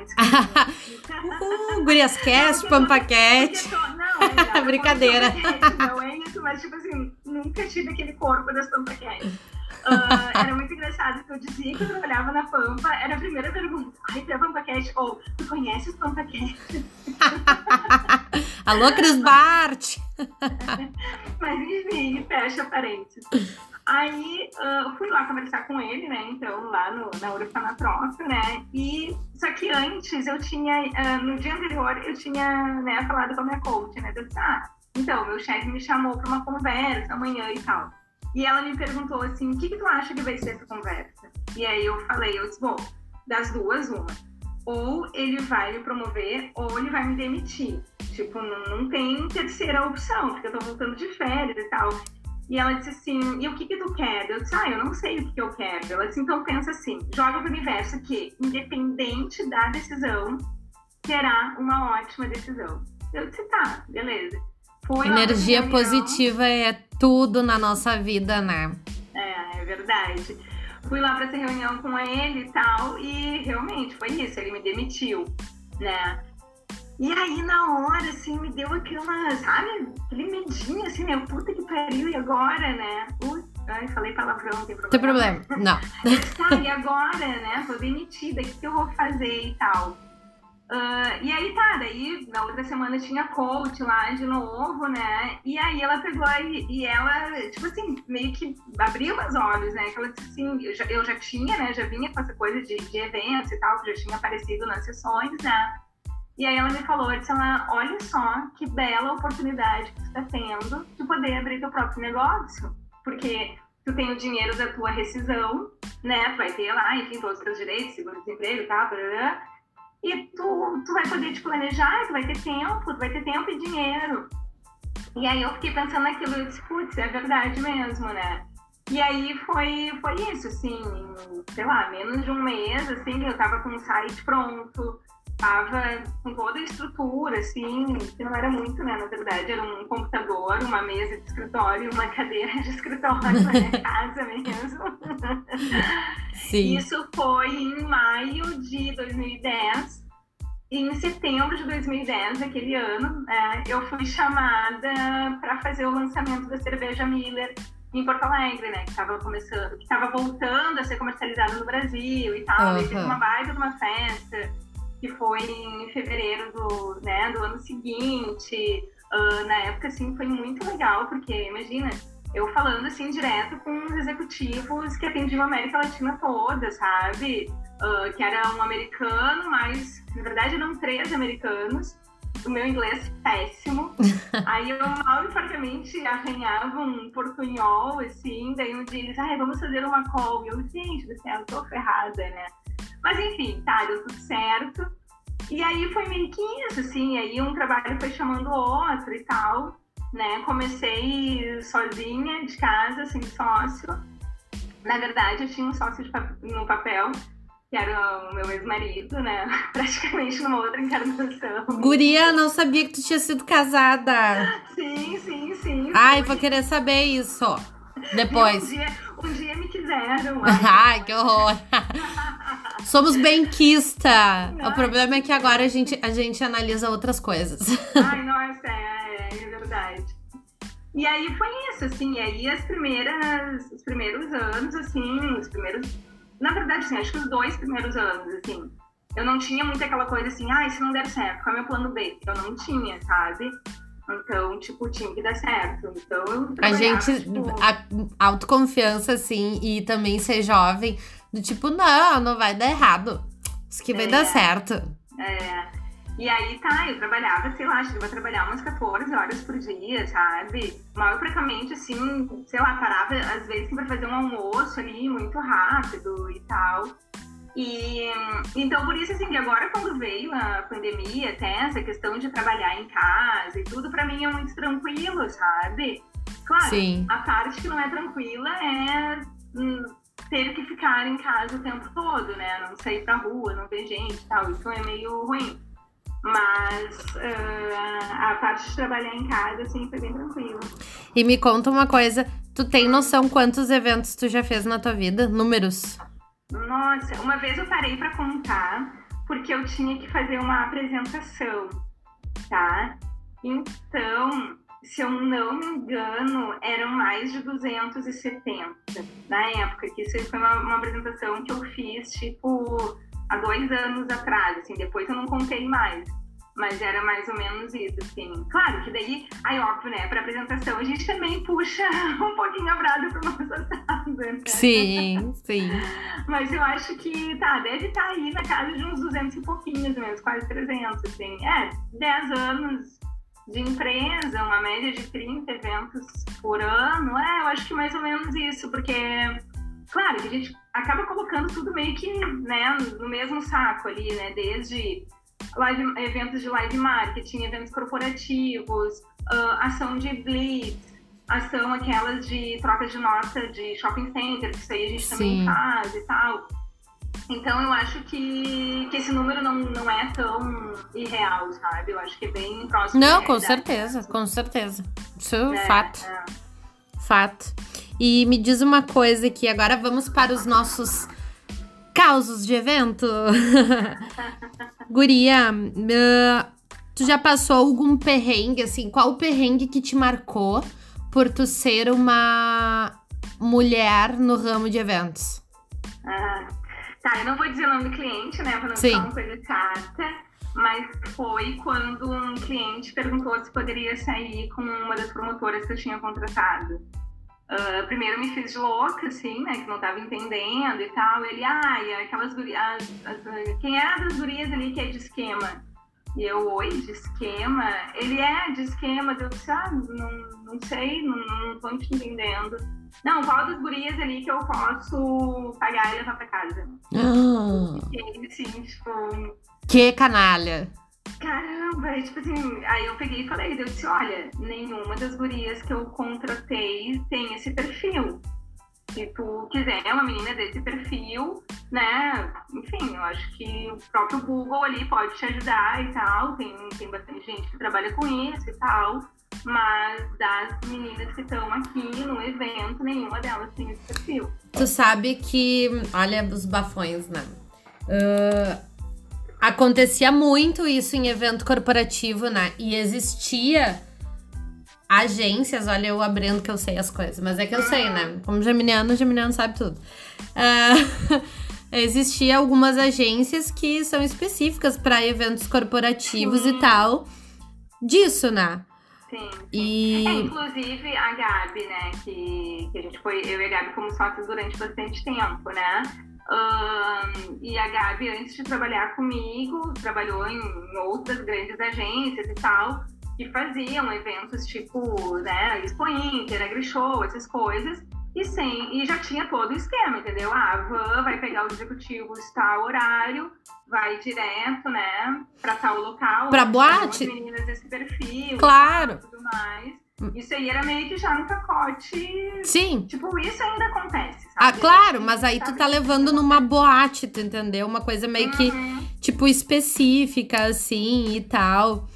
uh, Gurias Cast, Pampa Cat. Não, é, Brincadeira. não é isso, mas tipo assim, nunca tive aquele corpo das Pampa Cats. Uh, era muito engraçado que eu dizia que eu trabalhava na Pampa, era a primeira pergunta. Ai, tu é Pampa Cat? Ou, tu conhece os Pampa Cat? *laughs* Alô, Cris Bart! *laughs* Mas enfim, fecha parênteses. Aí uh, fui lá conversar com ele, né? Então, lá no, na orfanatrofio, né? E só que antes eu tinha, uh, no dia anterior, eu tinha né, falado com a minha coach, né? Eu disse, ah, então, meu chefe me chamou para uma conversa amanhã e tal. E ela me perguntou assim: o que, que tu acha que vai ser essa conversa? E aí eu falei: eu disse, bom, das duas, uma. Ou ele vai me promover, ou ele vai me demitir. Tipo, não, não tem terceira opção, porque eu tô voltando de férias e tal. E ela disse assim: e o que que tu quer? Eu disse: ah, eu não sei o que, que eu quero. Ela disse: então pensa assim, joga pro universo que, independente da decisão, terá uma ótima decisão. Eu disse: tá, beleza. Fui Energia positiva é tudo na nossa vida, né? É, é verdade. Fui lá para essa reunião com ele e tal, e realmente foi isso, ele me demitiu, né? E aí, na hora, assim, me deu aquela, sabe, aquele medinho, assim, né? Puta que pariu, e agora, né? Ui, ai, falei palavrão, não tem problema. Tem problema, não. Tá, e agora, né? Tô demitida, o que, que eu vou fazer e tal? Uh, e aí tá, daí na outra semana tinha coach lá de novo, né? E aí ela pegou e, e ela, tipo assim, meio que abriu os olhos, né? Que ela disse assim, eu já, eu já tinha, né? Já vinha com essa coisa de, de eventos e tal, que já tinha aparecido nas sessões, né? E aí ela me falou, disse ela, olha só que bela oportunidade que tu tá tendo de poder abrir teu próprio negócio. Porque tu tem o dinheiro da tua rescisão, né? Tu vai ter lá, enfim, todos os teus direitos, seguro-desemprego e tal, blá, blá, e tu, tu vai poder te planejar, tu vai ter tempo, tu vai ter tempo e dinheiro. E aí eu fiquei pensando naquilo e disse, putz, é verdade mesmo, né? E aí foi, foi isso, assim, sei lá, menos de um mês, assim, eu tava com o site pronto, tava com toda a estrutura, assim, que não era muito, né? Na verdade, era um computador, uma mesa de escritório, uma *laughs* cadeira de escritório na *laughs* minha casa mesmo. Sim. Isso foi em maio de 2010. E em setembro de 2010, aquele ano, é, eu fui chamada para fazer o lançamento da cerveja Miller em Porto Alegre, né? Que estava começando, que estava voltando a ser comercializada no Brasil e tal. Uhum. E teve uma baita de uma festa que foi em fevereiro do, né, do ano seguinte. Uh, na época, assim, foi muito legal, porque, imagina, eu falando, assim, direto com os executivos que atendiam a América Latina toda, sabe? Uh, que era um americano, mas, na verdade, eram três americanos. O meu inglês péssimo. *laughs* Aí eu mal e fartamente arranhava um portunhol, assim. Daí um dia eles, ai, vamos fazer uma call. E eu, gente do céu, eu tô ferrada, né? Mas enfim, tá, deu tudo certo. E aí foi meio que isso, assim, aí um trabalho foi chamando o outro e tal, né? Comecei sozinha de casa, sem sócio. Na verdade, eu tinha um sócio no papel, que era o meu ex-marido, né? *laughs* Praticamente numa outra encarnação. Guria, não sabia que tu tinha sido casada. Sim, sim, sim. Ai, vou querer saber isso. Depois. Um dia, um dia me quiseram. *laughs* Ai, que horror. *laughs* Somos benquista. O problema é que agora a gente, a gente analisa outras coisas. Ai, nossa, é, é, é verdade. E aí foi isso, assim, e aí as primeiras, os primeiros anos, assim, os primeiros na verdade, assim, acho que os dois primeiros anos, assim, eu não tinha muito aquela coisa assim, ah, se não der certo, qual é meu plano B? Eu não tinha, sabe? Então, tipo, tinha que dar certo. Então, eu A gente, tipo... a autoconfiança, assim, e também ser jovem, do tipo, não, não vai dar errado. Isso que vai é, dar certo. É. E aí, tá, eu trabalhava, sei lá, chegava a trabalhar umas 14 horas por dia, sabe? Mal praticamente, assim, sei lá, parava às vezes pra fazer um almoço ali muito rápido e tal. E então por isso assim que agora quando veio a pandemia, até essa questão de trabalhar em casa e tudo para mim é muito tranquilo, sabe? Claro, Sim. a parte que não é tranquila é hum, ter que ficar em casa o tempo todo, né? Não sair pra rua, não ver gente e tal. Isso é meio ruim. Mas uh, a parte de trabalhar em casa, assim, foi bem tranquilo. E me conta uma coisa, tu tem noção quantos eventos tu já fez na tua vida? Números? Nossa, uma vez eu parei para contar, porque eu tinha que fazer uma apresentação, tá? Então, se eu não me engano, eram mais de 270 na época, que isso foi uma, uma apresentação que eu fiz, tipo há dois anos atrás, assim, depois eu não contei mais. Mas era mais ou menos isso, assim. Claro que daí, aí óbvio, né, pra apresentação a gente também puxa *laughs* um pouquinho a brasa pro nosso assado, né? Sim, sim. Mas eu acho que, tá, deve estar tá aí na casa de uns 200 e pouquinhos mesmo, quase 300, assim. É, 10 anos de empresa, uma média de 30 eventos por ano, é, eu acho que mais ou menos isso, porque claro que a gente acaba colocando tudo meio que né, no mesmo saco ali, né? Desde live, eventos de live marketing, eventos corporativos, uh, ação de blitz, ação aquelas de troca de nota de shopping center, que isso aí a gente Sim. também faz e tal. Então eu acho que, que esse número não, não é tão irreal, sabe? Eu acho que é bem próximo. Não, com certeza, com certeza. Isso é, é fato. É. Fato. E me diz uma coisa que agora vamos para os nossos causos de evento. *laughs* Guria, uh, tu já passou algum perrengue, assim? Qual o perrengue que te marcou por tu ser uma mulher no ramo de eventos? Ah, tá, eu não vou dizer o nome do cliente, né? Pra não Sim. uma coisa chata. Mas foi quando um cliente perguntou se poderia sair com uma das promotoras que eu tinha contratado. Uh, primeiro me fiz de louca, assim, né? Que não tava entendendo e tal. Ele, ai, ah, aquelas gurias. Quem é das gurias ali que é de esquema? E eu, oi, de esquema? Ele é de esquema. Eu disse, ah, não, não sei, não, não tô te entendendo. Não, qual das gurias ali que eu posso pagar e levar pra casa? Ah. E ele, assim, tipo. Que canalha! Caramba, tipo assim, aí eu peguei e falei, eu disse, olha, nenhuma das gurias que eu contratei tem esse perfil. Se tu quiser uma menina desse perfil, né? Enfim, eu acho que o próprio Google ali pode te ajudar e tal. Tem, tem bastante gente que trabalha com isso e tal. Mas das meninas que estão aqui no evento, nenhuma delas tem esse perfil. Tu sabe que, olha os bafões, né? Uh, Acontecia muito isso em evento corporativo, né? E existia agências, olha, eu abrindo que eu sei as coisas, mas é que eu sei, né? Como geminiano, geminiano sabe tudo. Uh, *laughs* existia algumas agências que são específicas para eventos corporativos sim. e tal, disso, né? Sim. E... É, inclusive a Gabi, né? Que, que a gente foi, eu e a Gabi como sócios durante bastante tempo, né? Um, e a Gabi, antes de trabalhar comigo, trabalhou em outras grandes agências e tal, que faziam eventos tipo, né, Expo Inter, AgriShow, essas coisas, e, sem, e já tinha todo o esquema, entendeu? Ah, a van vai pegar os executivos tal horário, vai direto, né, para tal local. Pra boate? meninas desse perfil. Claro. Tudo mais. Isso aí era meio que já no pacote. Sim. Tipo, isso ainda acontece, Ah, claro, mas aí tu tá levando numa boate, tu entendeu? Uma coisa meio que, Uhum. tipo, específica, assim, e tal.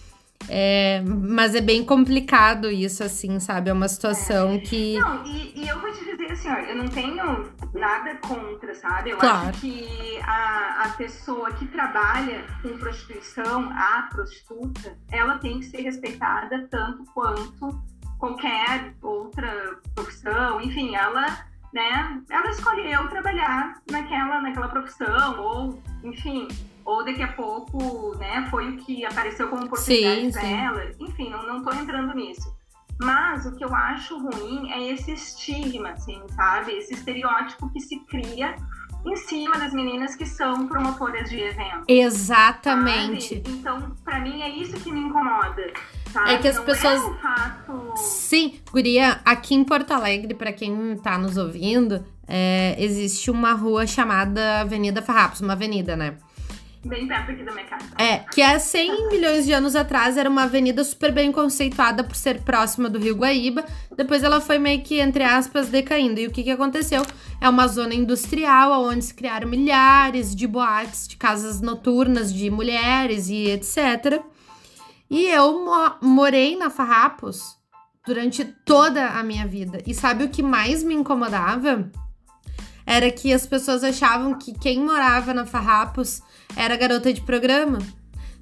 É, mas é bem complicado isso, assim, sabe? É uma situação que. Não, e, e eu vou te dizer assim, ó, eu não tenho nada contra, sabe? Eu Claro. acho que a, a pessoa que trabalha com prostituição, a prostituta, ela tem que ser respeitada tanto quanto qualquer outra profissão. Enfim, ela, né, ela escolheu trabalhar naquela, naquela profissão, ou, enfim, ou daqui a pouco, né, foi o que apareceu como oportunidade para ela. Enfim, não, não tô entrando nisso. Mas o que eu acho ruim é esse estigma, assim, sabe? Esse estereótipo que se cria em cima das meninas que são promotoras de eventos. Exatamente. sabe? Então, pra mim, é isso que me incomoda. Sabe? É que as Não pessoas- É fato... Sim, Guria, aqui em Porto Alegre, pra quem tá nos ouvindo, é, existe uma rua chamada Avenida Farrapos, uma avenida, né? Bem perto aqui da minha casa. É, que há 100 *laughs* milhões de anos atrás era uma avenida super bem conceituada por ser próxima do Rio Guaíba. Depois ela foi meio que, entre aspas, decaindo. E o que, que aconteceu? É uma zona industrial onde se criaram milhares de boates, de casas noturnas de mulheres e etc. E eu mo- morei na Farrapos durante toda a minha vida. E sabe o que mais me incomodava? Era que as pessoas achavam que quem morava na Farrapos era garota de programa.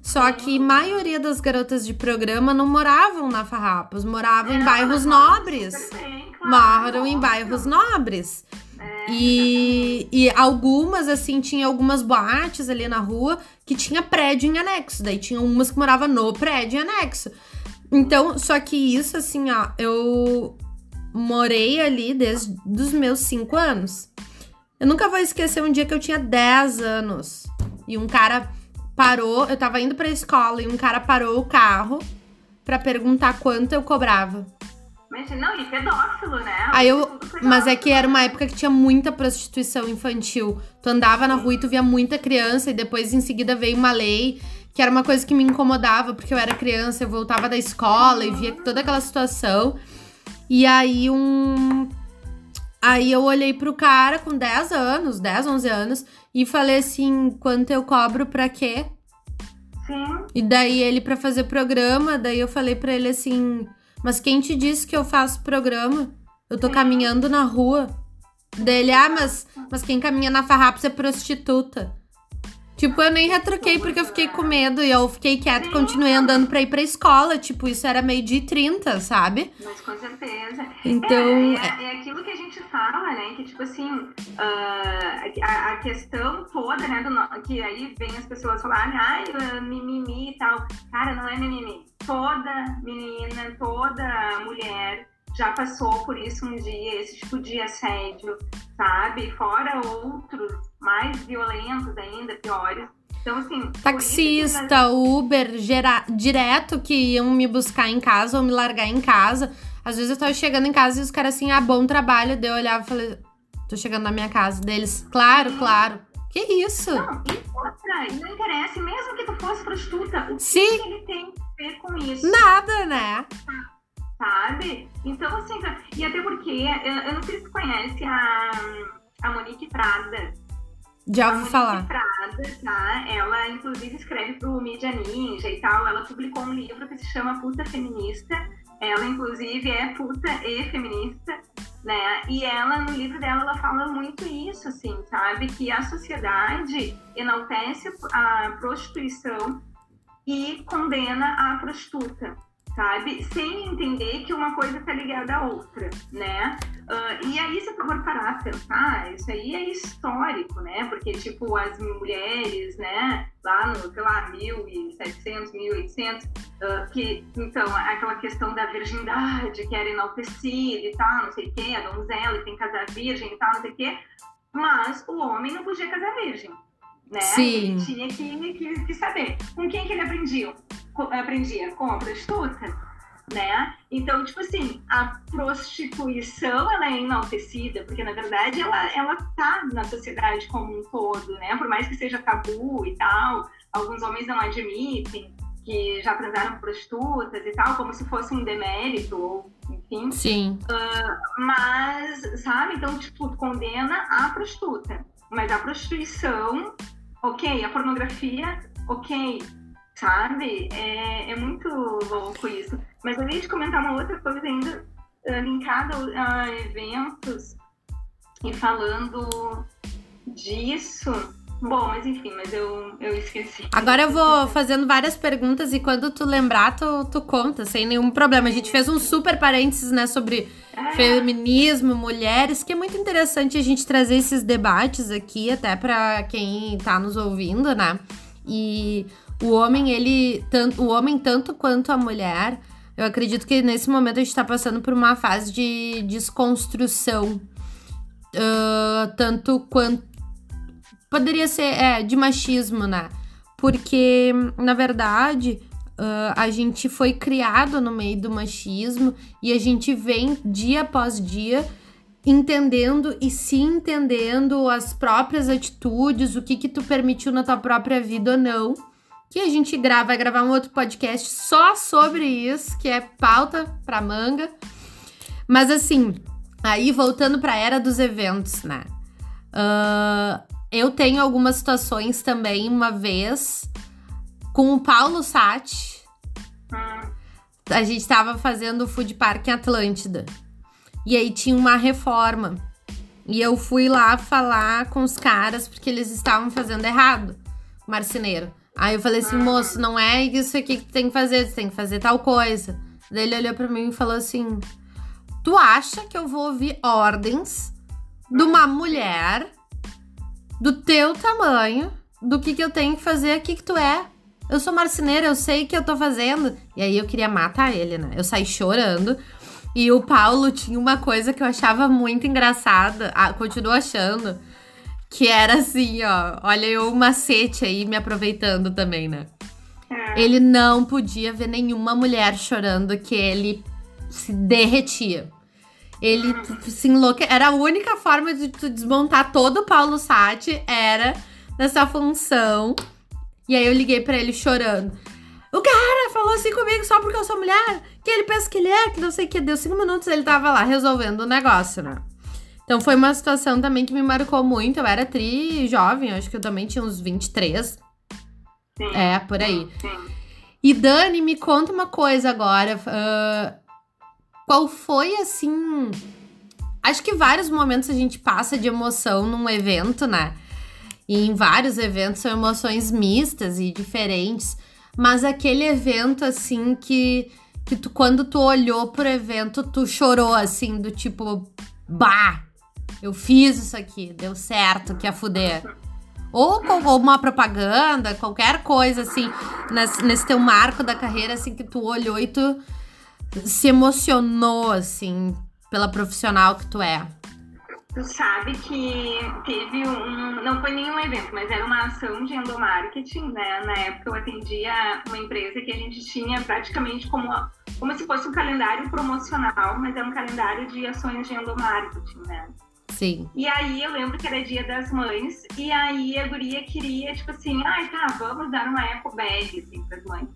Só que maioria das garotas de programa não moravam na Farrapos, moravam em É, bairros mas nobres. claro, Moram em bairros nobres. É, E, e algumas, assim, tinha algumas boates ali na rua que tinha prédio em anexo. Daí tinha umas que morava no prédio em anexo. Então, só que isso, assim, ó, eu morei ali desde os meus 5 anos. Eu nunca vou esquecer um dia que eu tinha 10 anos. E um cara parou, eu tava indo pra escola e um cara parou o carro pra perguntar quanto eu cobrava. Não, e pedófilo, né? Aí eu- Mas é que era uma época que tinha muita prostituição infantil. Tu andava na rua e tu via muita criança, e depois em seguida veio uma lei que era uma coisa que me incomodava, porque eu era criança, eu voltava da escola e via toda aquela situação. E aí um. Aí eu olhei pro cara com 10 anos, 10, 11 anos, e falei assim: quanto eu cobro pra quê? Sim, E daí ele pra fazer programa, daí eu falei pra ele assim: "Mas quem te disse que eu faço programa? Eu tô caminhando na rua". Dele: "Ah, mas mas quem caminha na farrapos é prostituta". Tipo, eu nem retruquei porque eu fiquei com medo e eu fiquei quieta e continuei andando pra ir pra escola. Tipo, isso era meio-dia e 30, sabe? mas com certeza. Então, É, é, é aquilo que a gente fala, né? Que, tipo assim, ah, a, a questão toda, né? Do, que aí vem as pessoas falarem, ai, ah, mimimi e tal. Cara, não é mimimi. Toda menina, toda mulher já passou por isso um dia, esse tipo de assédio, sabe? Fora outros mais violentos ainda, piores. Então, assim. isso taxista, Uber, gera- direto que iam me buscar em casa ou me largar em casa. Às vezes eu tava chegando em casa e os caras assim, ah, bom trabalho. Daí eu olhava e falei, tô chegando na minha casa. Deles, claro, claro. Que isso? Não, e outra, e não interessa, mesmo que tu fosse prostituta, o Sim. que ele tem a ver com isso? Nada, né? Sabe? Então, assim, e até porque, eu, eu não sei se tu conhece a, a Monique Prada. Já ouvi falar. Prada, tá? Ela, inclusive, escreve pro Mídia Ninja e tal. Ela publicou um livro que se chama Puta Feminista. Ela, inclusive, é puta e feminista, né? E ela, no livro dela, ela fala muito isso, assim, sabe? Que a sociedade enaltece a prostituição e condena a prostituta, sabe? Sem entender que uma coisa está ligada à outra, né? Ah, e aí, se tu for parar a pensar, isso aí é histórico, né? Porque, tipo, as mulheres, né, lá no, sei lá, 1700, 1800, ah, que, então, aquela questão da virgindade que era enaltecida e tal, não sei o quê, a donzela e tem que casar virgem e tal, não sei o quê, mas o homem não podia casar virgem, né? Sim. Ele tinha que, que, que saber. Com quem que ele aprendia? Aprendia? Com a prostituta? Né? Então, tipo assim, a prostituição ela é enaltecida, porque na verdade ela, ela tá na sociedade como um todo, né? Por mais que seja tabu e tal, alguns homens não admitem que já transaram com prostitutas e tal, como se fosse um demérito, ou enfim. Sim. Uh, mas, sabe? Então, tipo, condena a prostituta. Mas a prostituição, ok. A pornografia, ok. Sabe? É, é muito louco isso. Mas eu ia te comentar uma outra coisa ainda uh, linkada a eventos e falando disso Bom, mas enfim, mas eu, eu esqueci. Agora eu vou fazendo várias perguntas e quando tu lembrar, tu, tu conta, sem nenhum problema. A gente fez um super parênteses, né, sobre é. feminismo, mulheres, que é muito interessante a gente trazer esses debates aqui, até para quem tá nos ouvindo, né? E o homem, ele, tanto, o homem tanto quanto a mulher, eu acredito que nesse momento a gente tá passando por uma fase de desconstrução. Uh, tanto quanto Poderia ser, é, de machismo, né? Porque, na verdade, uh, a gente foi criado no meio do machismo e a gente vem dia após dia entendendo e se entendendo as próprias atitudes, o que que tu permitiu na tua própria vida ou não. Que a gente grava, vai gravar um outro podcast só sobre isso, que é pauta pra manga. Mas assim, aí voltando pra era dos eventos, né? Uh, eu tenho algumas situações também, uma vez, com o Paulo Sati. A gente estava fazendo o Food Park em Atlântida. E aí tinha uma reforma. E eu fui lá falar com os caras porque eles estavam fazendo errado, marceneiro. Aí eu falei assim, moço, não é isso aqui que tu tem que fazer, tu tem que fazer tal coisa. Daí ele olhou para mim e falou assim: Tu acha que eu vou ouvir ordens de uma mulher do teu tamanho, do que, que eu tenho que fazer, o que, que tu é. Eu sou marceneira, eu sei o que eu tô fazendo. E aí eu queria matar ele, né? Eu saí chorando. E o Paulo tinha uma coisa que eu achava muito engraçada, ah, continuo achando, que era assim, ó. Olha eu o macete aí me aproveitando também, né? É. Ele não podia ver nenhuma mulher chorando que ele se derretia. Ele se enlouque... Era a única forma de tu desmontar todo o Paulo Sati, era nessa função. E aí eu liguei para ele chorando. O cara falou assim comigo só porque eu sou mulher, que ele pensa que ele é, que não sei o que. Deu cinco minutos ele tava lá resolvendo o negócio, né? Então foi uma situação também que me marcou muito. Eu era tri jovem, acho que eu também tinha uns 23. Sim. É, por aí. Sim. E Dani, me conta uma coisa agora. Uh, qual foi assim. Acho que vários momentos a gente passa de emoção num evento, né? E em vários eventos são emoções mistas e diferentes. Mas aquele evento, assim, que, que tu, quando tu olhou pro evento, tu chorou, assim, do tipo, bah, eu fiz isso aqui, deu certo, que a fuder. Ou, ou uma propaganda, qualquer coisa, assim, nesse, nesse teu marco da carreira, assim, que tu olhou e tu se emocionou, assim, pela profissional que tu é? Tu sabe que teve um. Não foi nenhum evento, mas era uma ação de endomarketing, né? Na época eu atendia uma empresa que a gente tinha praticamente como, como se fosse um calendário promocional, mas é um calendário de ações de endomarketing, né? Sim. E aí eu lembro que era dia das mães, e aí a guria queria, tipo assim, ai tá, vamos dar uma eco bag, assim, pras mães.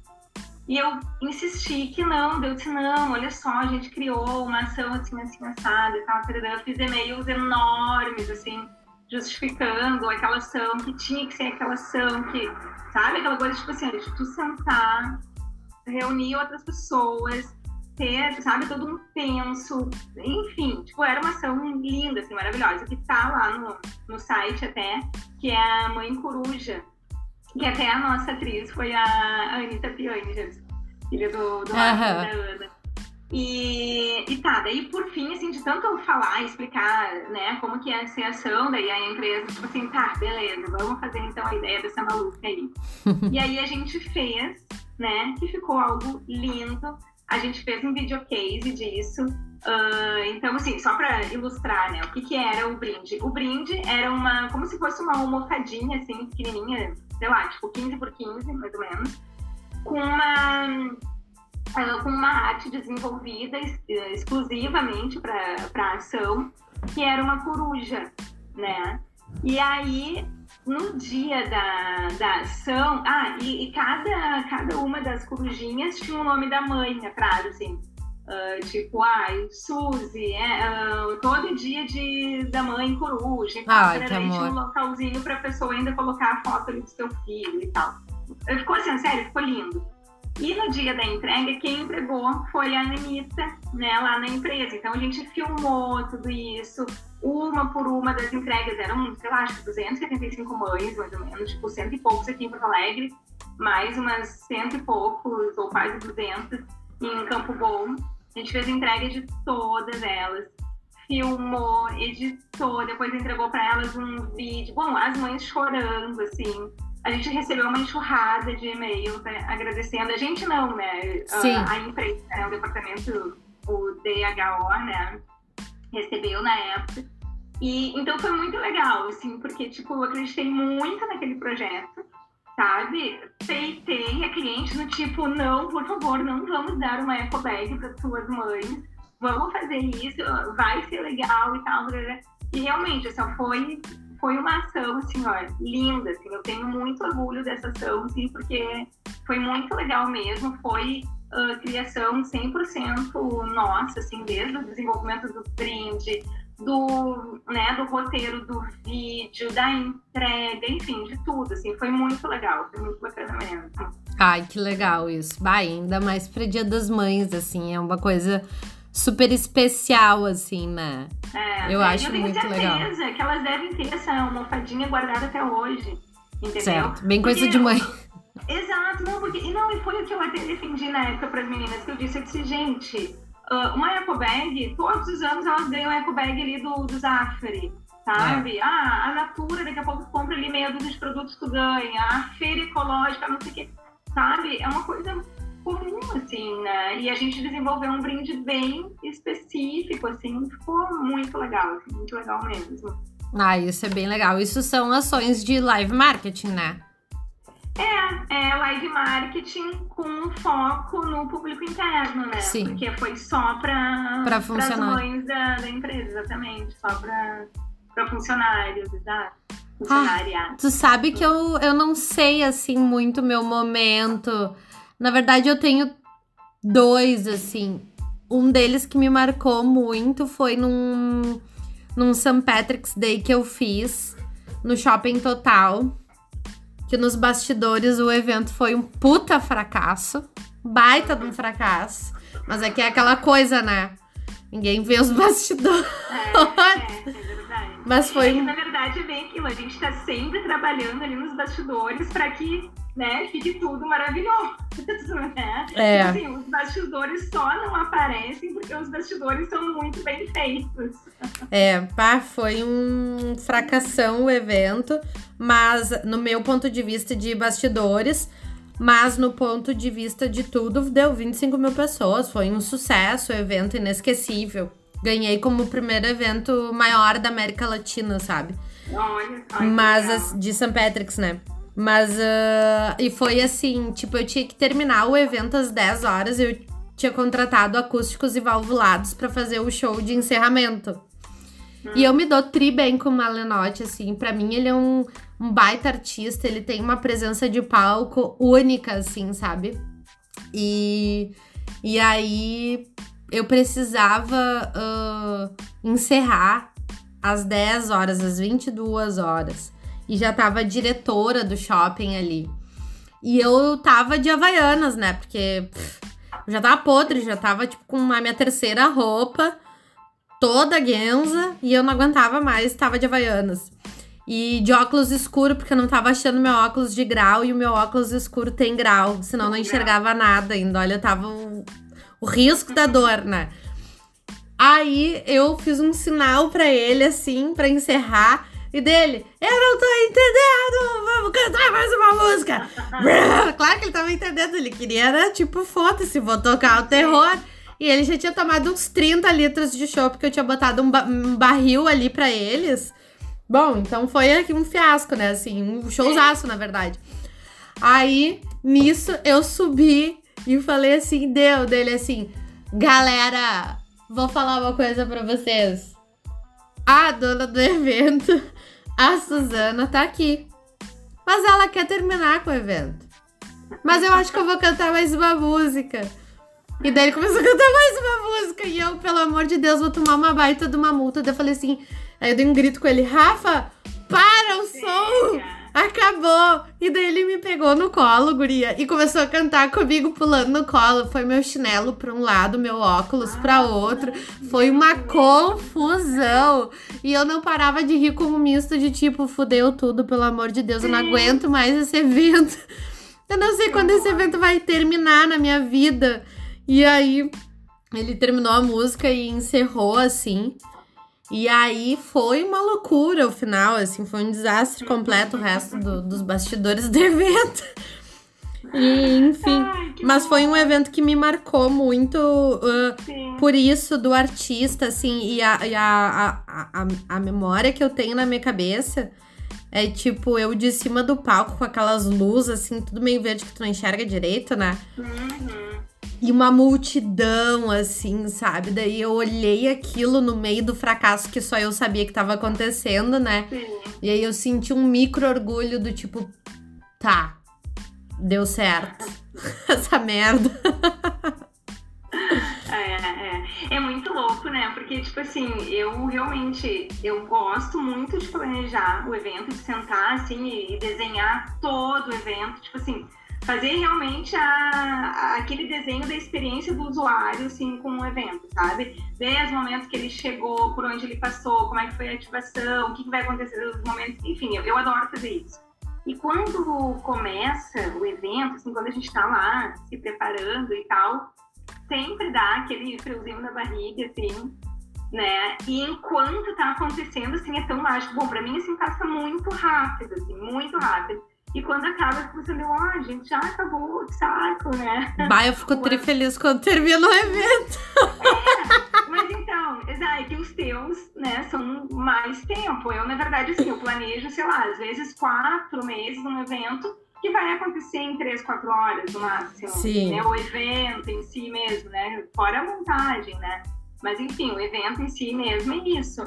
E eu insisti que não, deu disse, não, olha só, a gente criou uma ação assim, assim, assada e tal, eu fiz e-mails enormes, assim, justificando aquela ação, que tinha que ser aquela ação, que, sabe, aquela coisa, tipo assim, de tu sentar, reunir outras pessoas, ter, sabe, todo um penso, enfim, tipo, era uma ação linda, assim, maravilhosa, que tá lá no, no site até, que é a Mãe Coruja, que até a nossa atriz foi a Anitta Piangers, filha do, do uhum. da Ana. E, e tá, daí por fim, assim, de tanto falar, explicar, né, como que ia ser ação, daí a empresa, tipo assim, tá, beleza, vamos fazer então a ideia dessa maluca aí. *laughs* e aí a gente fez, né, que ficou algo lindo. A gente fez um videocase disso. Uh, então, assim, só para ilustrar, né, o que que era o brinde. O brinde era uma, como se fosse uma almofadinha, assim, pequenininha, sei lá, tipo 15 por 15, mais ou menos, com uma, uh, com uma arte desenvolvida uh, exclusivamente para a ação, que era uma coruja, né? E aí no dia da, da ação, ah, e, e, cada, cada uma das corujinhas tinha o nome da mãe atrás, assim. Uh, tipo, ai, Suzy, é, uh, todo dia de, da mãe coruja. Então, ai. Tinha um localzinho pra pessoa ainda colocar a foto ali do seu filho e tal. Ficou assim, sério, ficou lindo. E no dia da entrega, quem entregou foi a Anitta, né, lá na empresa. Então a gente filmou tudo isso, uma por uma das entregas. Eram, sei lá, acho que 275 mães, mais ou menos, tipo, cento e poucos aqui em Porto Alegre, mais umas cento e poucos, ou quase 200 em Campo Bom. A gente fez entrega de todas elas, filmou, editou, depois entregou para elas um vídeo. Bom, as mães chorando, assim a gente recebeu uma enxurrada de e-mails né, agradecendo. A gente não, né? Sim. A, a empresa, né, o departamento, o DHO, né? Recebeu na época. E então foi muito legal, assim, porque, tipo, eu acreditei muito naquele projeto, sabe? Peitei a cliente no tipo, não, por favor, não vamos dar uma eco bag para suas mães, vamos fazer isso, vai ser legal e tal. E realmente, só foi foi uma ação, assim, ó, linda, assim, eu tenho muito orgulho dessa ação, assim, porque foi muito legal mesmo, foi uh, criação 100% nossa, assim, desde o desenvolvimento do brinde, do, né, do roteiro do vídeo, da entrega, enfim, de tudo, assim, foi muito legal, foi muito bacana mesmo. Ai, que legal isso. Bah, ainda mais para Dia das Mães, assim, é uma coisa super especial, assim, né? É, eu é, acho eu muito legal. certeza que elas devem ter essa almofadinha guardada até hoje. Entendeu? Certo, bem coisa porque, de mãe. *laughs* Exato, não, porque. E não, e foi o que eu até defendi na época para as meninas, que eu disse, eu disse, gente, uh, uma eco bag, todos os anos elas ganham eco bag ali do, do Zafari. Sabe? É. Ah, a Natura, daqui a pouco tu compra ali meia dúzia de produtos tu ganha, a feira ecológica, não sei o quê. Sabe? É uma coisa comum, assim, né? E a gente desenvolveu um brinde bem específico, assim, ficou muito legal, assim, muito legal mesmo. Ah, isso é bem legal. Isso são ações de live marketing, né? É, é live marketing com foco no público interno, né? Sim. Porque foi só para para funcionários da, da, empresa, exatamente, só para funcionários, exato. Ah, tu sabe que eu, eu não sei assim muito meu momento na verdade, eu tenho dois, assim. Um deles que me marcou muito foi num, num St. Patrick's Day que eu fiz no Shopping Total. Que nos bastidores o evento foi um puta fracasso. Baita de um fracasso. Mas é que é aquela coisa, né? Ninguém vê os *laughs* bastidores. É, é, é verdade. Mas foi. É na verdade, é bem aquilo. A gente tá sempre trabalhando ali nos bastidores para que né, fique tudo maravilhoso, *laughs* né? É. Tipo assim, os bastidores só não aparecem porque os bastidores são muito bem feitos. É, pá, foi um fracassão o evento, mas no meu ponto de vista de bastidores, mas no ponto de vista de tudo, deu 25 mil pessoas, foi um sucesso, evento inesquecível. Ganhei como o primeiro evento maior da América Latina, sabe? Olha, Mas de St. Patrick's, né? Mas, uh, e foi assim, tipo, eu tinha que terminar o evento às 10 horas, eu tinha contratado acústicos e valvulados para fazer o show de encerramento. Hum. E eu me dou tri bem com o Malenotti, assim, para mim ele é um, um baita artista, ele tem uma presença de palco única, assim, sabe? E, e aí eu precisava uh, encerrar às 10 horas, às 22 horas e já tava diretora do shopping ali. E eu tava de Havaianas, né? Porque pff, já tava podre, já tava tipo com a minha terceira roupa, toda guenza, e eu não aguentava mais, tava de Havaianas. E de óculos escuro, porque eu não tava achando meu óculos de grau e o meu óculos escuro tem grau, senão eu não enxergava nada ainda. Olha, tava o, o risco da dor, né? Aí eu fiz um sinal para ele assim, para encerrar. E dele, eu não tô entendendo, vamos cantar mais uma música. *laughs* claro que ele tava entendendo, ele queria, era tipo, foda-se, vou tocar o terror. E ele já tinha tomado uns 30 litros de chopp, porque eu tinha botado um, ba um barril ali para eles. Bom, então foi aqui um fiasco, né? Assim, um showzaço, na verdade. Aí, nisso, eu subi e falei assim, deu dele assim, galera, vou falar uma coisa pra vocês. A dona do evento a Suzana tá aqui. Mas ela quer terminar com o evento. Mas eu acho que eu vou cantar mais uma música. E daí ele começou a cantar mais uma música. E eu, pelo amor de Deus, vou tomar uma baita de uma multa. Daí eu falei assim. Aí eu dei um grito com ele: Rafa, para o som! Acabou! E daí ele me pegou no colo, guria, e começou a cantar comigo pulando no colo. Foi meu chinelo para um lado, meu óculos para outro. Foi uma confusão. E eu não parava de rir como misto de tipo, fudeu tudo, pelo amor de Deus, eu não aguento mais esse evento. Eu não sei quando esse evento vai terminar na minha vida. E aí ele terminou a música e encerrou assim. E aí foi uma loucura o final, assim, foi um desastre completo o resto do, dos bastidores do *laughs* evento. E, enfim, Ai, mas foi um evento que me marcou muito uh, por isso do artista, assim, e, a, e a, a, a, a memória que eu tenho na minha cabeça é tipo eu de cima do palco com aquelas luzes, assim, tudo meio verde que tu não enxerga direito, né? Uhum e uma multidão, assim, sabe? Daí eu olhei aquilo no meio do fracasso que só eu sabia que estava acontecendo, né? Sim. E aí eu senti um micro orgulho do tipo, tá, deu certo. *laughs* Essa merda. É, é. É muito louco, né? Porque, tipo assim, eu realmente eu gosto muito de planejar o evento, de sentar assim e desenhar todo o evento. Tipo assim, fazer realmente a, aquele desenho da experiência do usuário, assim, com o evento, sabe? Ver os momentos que ele chegou, por onde ele passou, como é que foi a ativação, o que, que vai acontecer nos momentos, enfim, eu, eu adoro fazer isso. E quando começa o evento, assim, quando a gente tá lá se preparando e tal, sempre dá aquele friozinho na barriga, assim, né? E enquanto tá acontecendo, assim, é tão mágico. Bom, pra mim, assim, passa muito rápido, assim, muito rápido. E quando acaba, você vê, ó, oh, gente, já acabou, que saco, né? Bah, eu fico tri feliz quando termina o evento. É, mas então, é que os teus, né, são mais tempo. Eu, na verdade, assim, eu planejo, sei lá, às vezes quatro meses um evento que vai acontecer em três, quatro horas no máximo. Sim. Né? O evento em si mesmo, né? Fora a montagem, né? Mas enfim, o evento em si mesmo é isso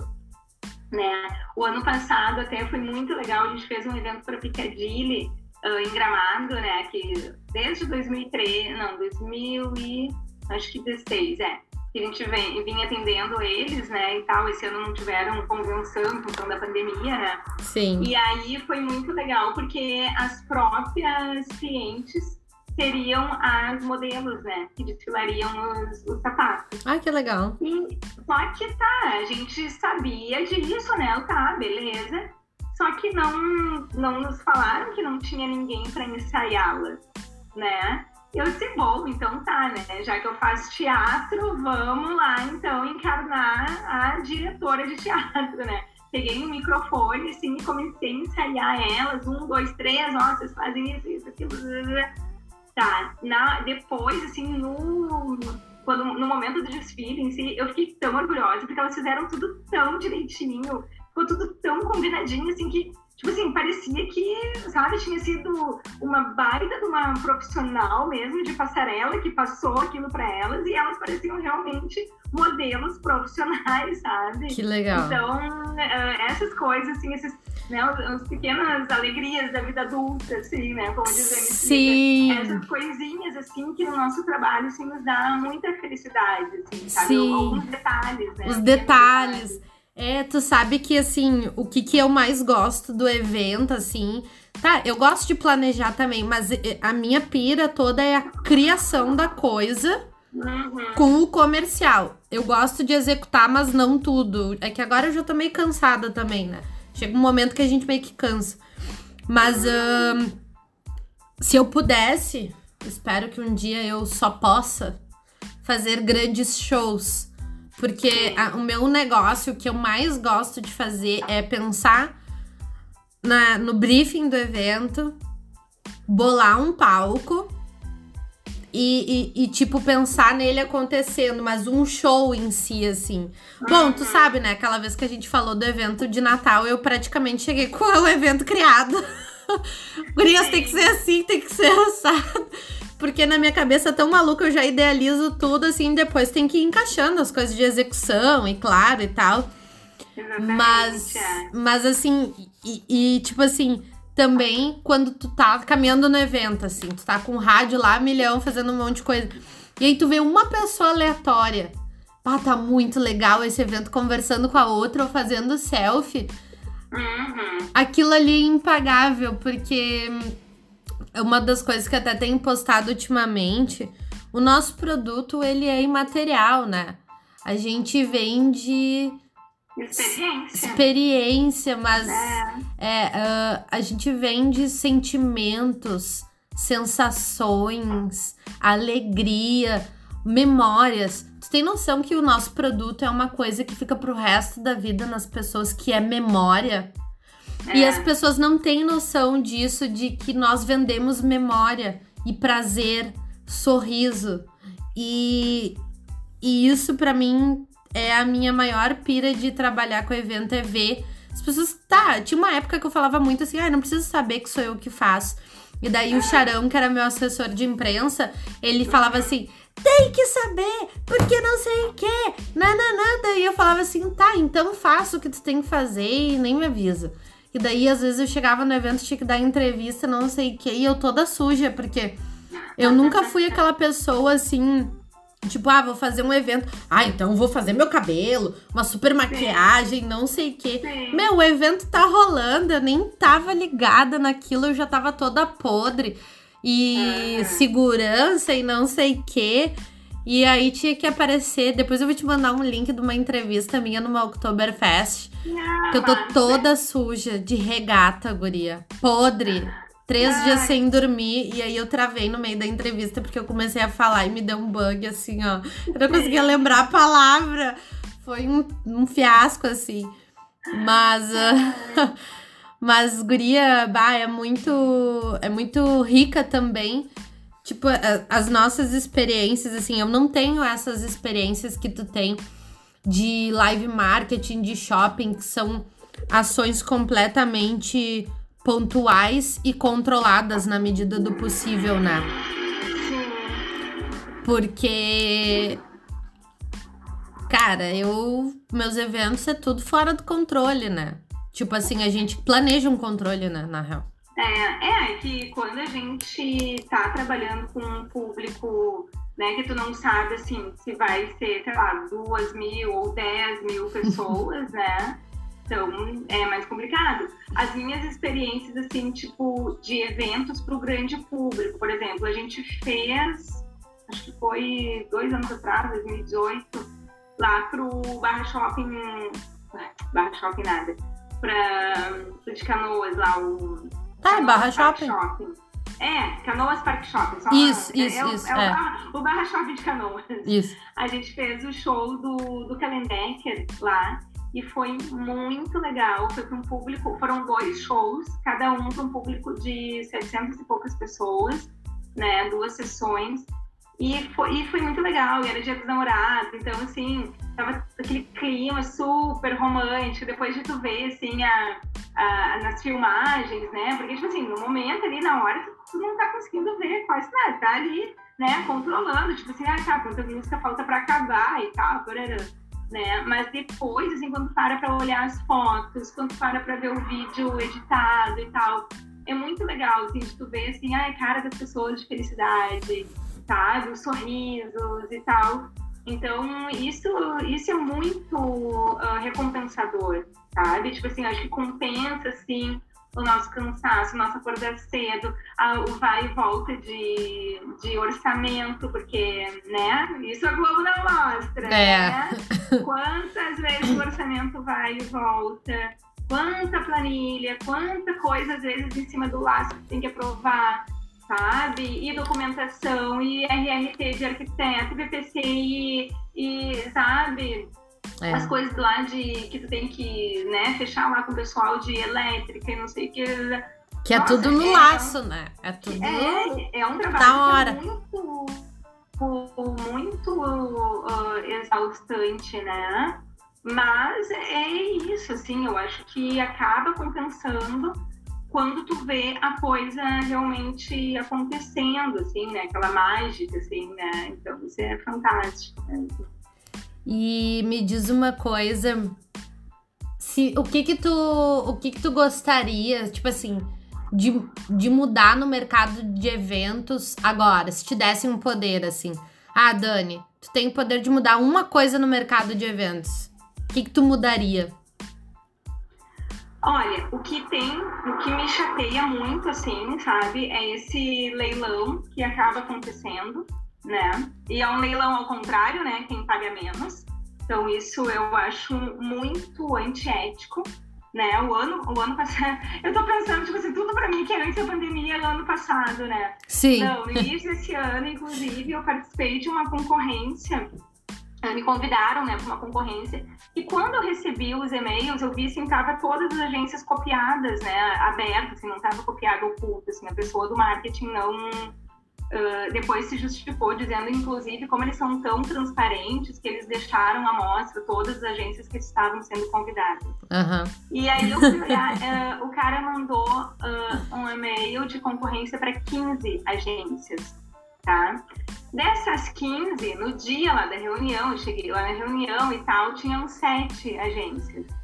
né? O ano passado até foi muito legal, a gente fez um evento para Piccadilly uh, em Gramado, né? Que desde 2003, não, 2000 e acho que 16, é. Que a gente vem, vinha atendendo eles, né, e tal. Esse ano não tiveram convenção em função da pandemia, né? Sim. E aí foi muito legal, porque as próprias clientes seriam as modelos, né? Que desfilariam os, os sapatos. Ah, que legal. E, só que tá, a gente sabia disso, né? Tá, beleza. Só que não, não nos falaram que não tinha ninguém para ensaiá-las, né? Eu disse, bom, então tá, né? Já que eu faço teatro, vamos lá então encarnar a diretora de teatro, né? Peguei um microfone, assim, e comecei a ensaiar elas. Um, dois, três, ó, vocês fazem isso, isso, aquilo. Tá, na, depois, assim, no, quando, no momento do desfile em si, eu fiquei tão orgulhosa, porque elas fizeram tudo tão direitinho, ficou tudo tão combinadinho, assim, que Tipo assim, parecia que, sabe, tinha sido uma baita de uma profissional mesmo de passarela que passou aquilo para elas e elas pareciam realmente modelos profissionais, sabe? Que legal. Então, eh, essas coisas, assim, esses, né, as pequenas alegrias da vida adulta, assim, né, como dizer Sim. Essas coisinhas, assim, que no nosso trabalho, assim, nos dá muita felicidade, assim, sabe? Sim. Alguns detalhes, né? Os detalhes. É, tu sabe que, assim, o que, que eu mais gosto do evento, assim. Tá, eu gosto de planejar também, mas a minha pira toda é a criação da coisa uhum. com o comercial. Eu gosto de executar, mas não tudo. É que agora eu já tô meio cansada também, né? Chega um momento que a gente meio que cansa. Mas se eu pudesse, espero que um dia eu só possa fazer grandes shows porque a, o meu negócio, o que eu mais gosto de fazer é pensar na, no briefing do evento, bolar um palco e, e, e, tipo, pensar nele acontecendo, mas um show em si, assim. Bom, tu sabe, né? Aquela vez que a gente falou do evento de Natal, eu praticamente cheguei com o evento criado. *laughs* Gurias, tem que ser assim, tem que ser assado. Porque na minha cabeça tão maluca eu já idealizo tudo assim, depois tem que ir encaixando as coisas de execução, e claro, e tal. Exatamente, mas, é. mas assim, e, e, tipo assim, também quando tu tá caminhando no evento, assim, tu tá com o rádio lá, milhão, fazendo um monte de coisa. E aí tu vê uma pessoa aleatória. Ah, tá muito legal esse evento, conversando com a outra ou fazendo selfie. Uhum. Aquilo ali é impagável, porque é uma das coisas que até tenho postado ultimamente. O nosso produto, ele é imaterial, né? A gente vende Experiência. experiência, mas É. é, ah, a gente vende sentimentos, sensações, alegria, memórias. Tu tem noção que o nosso produto é uma coisa que fica pro resto da vida nas pessoas, que é memória? E É. as pessoas não têm noção disso, de que nós vendemos memória e prazer, sorriso. E, e isso pra mim é a minha maior pira de trabalhar com evento, é ver as pessoas. Tá, tinha uma época que eu falava muito assim, ah, não preciso saber que sou eu que faço. E daí o Charão, que era meu assessor de imprensa, ele falava assim: tem que saber, porque não sei o quê, nada. E eu falava assim: tá, então faça o que tu tem que fazer e nem me avisa. E daí, às vezes, eu chegava no evento, tinha que dar entrevista, não sei o quê, e eu toda suja, porque eu nunca fui aquela pessoa assim. Tipo, ah, vou fazer um evento. Ah, então vou fazer meu cabelo, uma super maquiagem, não sei o quê. Sim. Meu, o evento tá rolando, eu nem tava ligada naquilo, eu já tava toda podre. E Aham. segurança e não sei o quê. E aí tinha que aparecer. Depois eu vou te mandar um link de uma entrevista minha numa Oktoberfest. Ah, Que eu tô toda suja, de regata, guria. Podre. Três Ai. dias sem dormir. E aí eu travei no meio da entrevista porque eu comecei a falar e me deu um bug assim, ó. Eu não conseguia lembrar a palavra. Foi um, um fiasco, assim. Mas. ah, *laughs* mas, guria, bah, é muito. É muito rica também. Tipo, as nossas experiências, assim, eu não tenho essas experiências que tu tem de live marketing, de shopping, que são ações completamente pontuais e controladas na medida do possível, né? Sim. Porque. Cara, eu. Meus eventos é tudo fora do controle, né? Tipo assim, a gente planeja um controle, né? Na real. É, é que quando a gente tá trabalhando com um público, né, que tu não sabe, assim, se vai ser, sei lá, duas mil ou dez mil *laughs* pessoas, né? Então, é mais complicado. As minhas experiências, assim, tipo, de eventos pro grande público, por exemplo, a gente fez, acho que foi dois anos atrás, 2018, lá pro Barra Shopping, Barra Shopping nada, pra, pro de Canoas lá, o Tá, Canoas Barra Shopping. Shopping. É, Canoas Park Shopping. Isso, é, isso, é, o- isso, É, o, é. Barra, o Barra Shopping de Canoas. Isso. A gente fez o show do, do Kalendecker lá e foi muito legal. Foi para um público, foram dois shows, cada um para um público de 700 e poucas pessoas, né? Duas sessões. E foi, e foi muito legal, e era dia dos namorados, então assim, tava aquele clima super romântico, depois de tu ver assim a, a- nas filmagens, né? Porque, tipo assim, no momento ali, na hora, tu, não tá conseguindo ver quase nada, tá ali, né, controlando, tipo assim, ah, tá, quanta música falta pra acabar e tal, barará, né? Mas depois, assim, quando para pra olhar as fotos, quando para pra ver o vídeo editado e tal, é muito legal, assim, de tu ver, assim, a cara das pessoas de felicidade, sabe? Os sorrisos e tal. Então, isso, isso é muito ah, recompensador, sabe? Tipo assim, acho que compensa, assim, o nosso cansaço, o nosso acordar cedo, a- o vai e volta de, de orçamento, porque, né? Isso a Globo não mostra, É. né? Quantas vezes o orçamento vai e volta, quanta planilha, quanta coisa, às vezes, em cima do laço que tem que aprovar, sabe? E documentação, e RRT de arquiteto, BPCI, e, sabe? É. as coisas lá de que tu tem que, né, fechar lá com o pessoal de elétrica e não sei o que. Que é Nossa, tudo no é- laço, né? É tudo. É, é um Da trabalho hora. é muito, muito ah, exaustante, né? Mas é isso, assim, eu acho que acaba compensando quando tu vê a coisa realmente acontecendo, assim, né? Aquela mágica, assim, né? Então isso é fantástico. Né? E me diz uma coisa, se o que que tu, o que que tu gostaria, tipo assim, de, de mudar no mercado de eventos agora? Se te dessem um poder, assim. Ah, Dani, tu tem o poder de mudar uma coisa no mercado de eventos. O que, que tu mudaria? Olha, o que tem, o que me chateia muito, assim, sabe, é esse leilão que acaba acontecendo, né? E é um leilão ao contrário, né? Quem paga menos. Então, isso eu acho muito antiético, né? O ano, o ano passado, *laughs* eu tô pensando, tipo assim, tudo pra mim que é antes da pandemia no ano passado, né? Sim. Não, início desse ano, inclusive, eu participei de uma concorrência eh, me convidaram, né, para uma concorrência. E quando eu recebi os e-mails, eu vi assim, tava todas as agências copiadas, né, abertas, assim, não tava copiado oculto, assim, a pessoa do marketing não uh, depois se justificou dizendo, inclusive, como eles são tão transparentes que eles deixaram à mostra todas as agências que estavam sendo convidadas. Uhum. E aí olhar, *laughs* uh, o cara mandou uh, um e-mail de concorrência para 15 agências, tá? Dessas 15, no dia lá da reunião, eu cheguei lá na reunião e tal, tinham sete agências.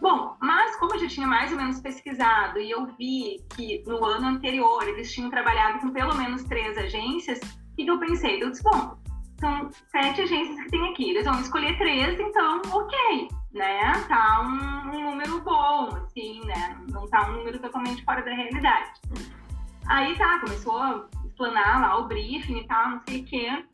Bom, mas como eu já tinha mais ou menos pesquisado e eu vi que no ano anterior eles tinham trabalhado com pelo menos três agências, o que, eu pensei? Eu disse, bom, são sete agências que tem aqui, eles vão escolher três, então ok, né? Tá um, um número bom, assim, né? Não tá um número totalmente fora da realidade. Aí tá, começou a explanar lá o briefing e tal, não sei o quê.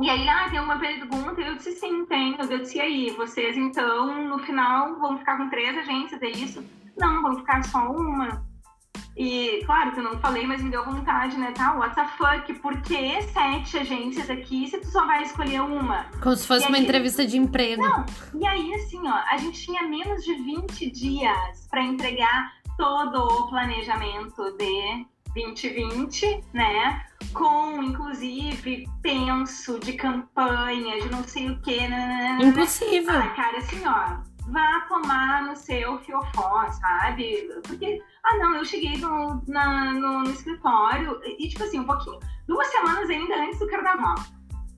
E aí, ah, tem uma pergunta, eu disse sim, tenho. Eu disse, e aí, vocês então, no final, vão ficar com três agências, é isso? Não, vão ficar só uma. E, claro que eu não falei, mas me deu vontade, né? Tá, what the fuck? Por que sete agências aqui se tu só vai escolher uma? Como se fosse uma entrevista de emprego. Não, e aí assim, ó, a gente tinha menos de 20 dias para entregar todo o planejamento de 2020, né? Com, inclusive, penso de campanha, de não sei o quê, né? Impossível. Ah, cara, assim, ó, vá tomar no seu fiofó, sabe? Porque, ah, não, eu cheguei no, na- no, no escritório e, tipo assim, um pouquinho, duas semanas ainda antes do carnaval.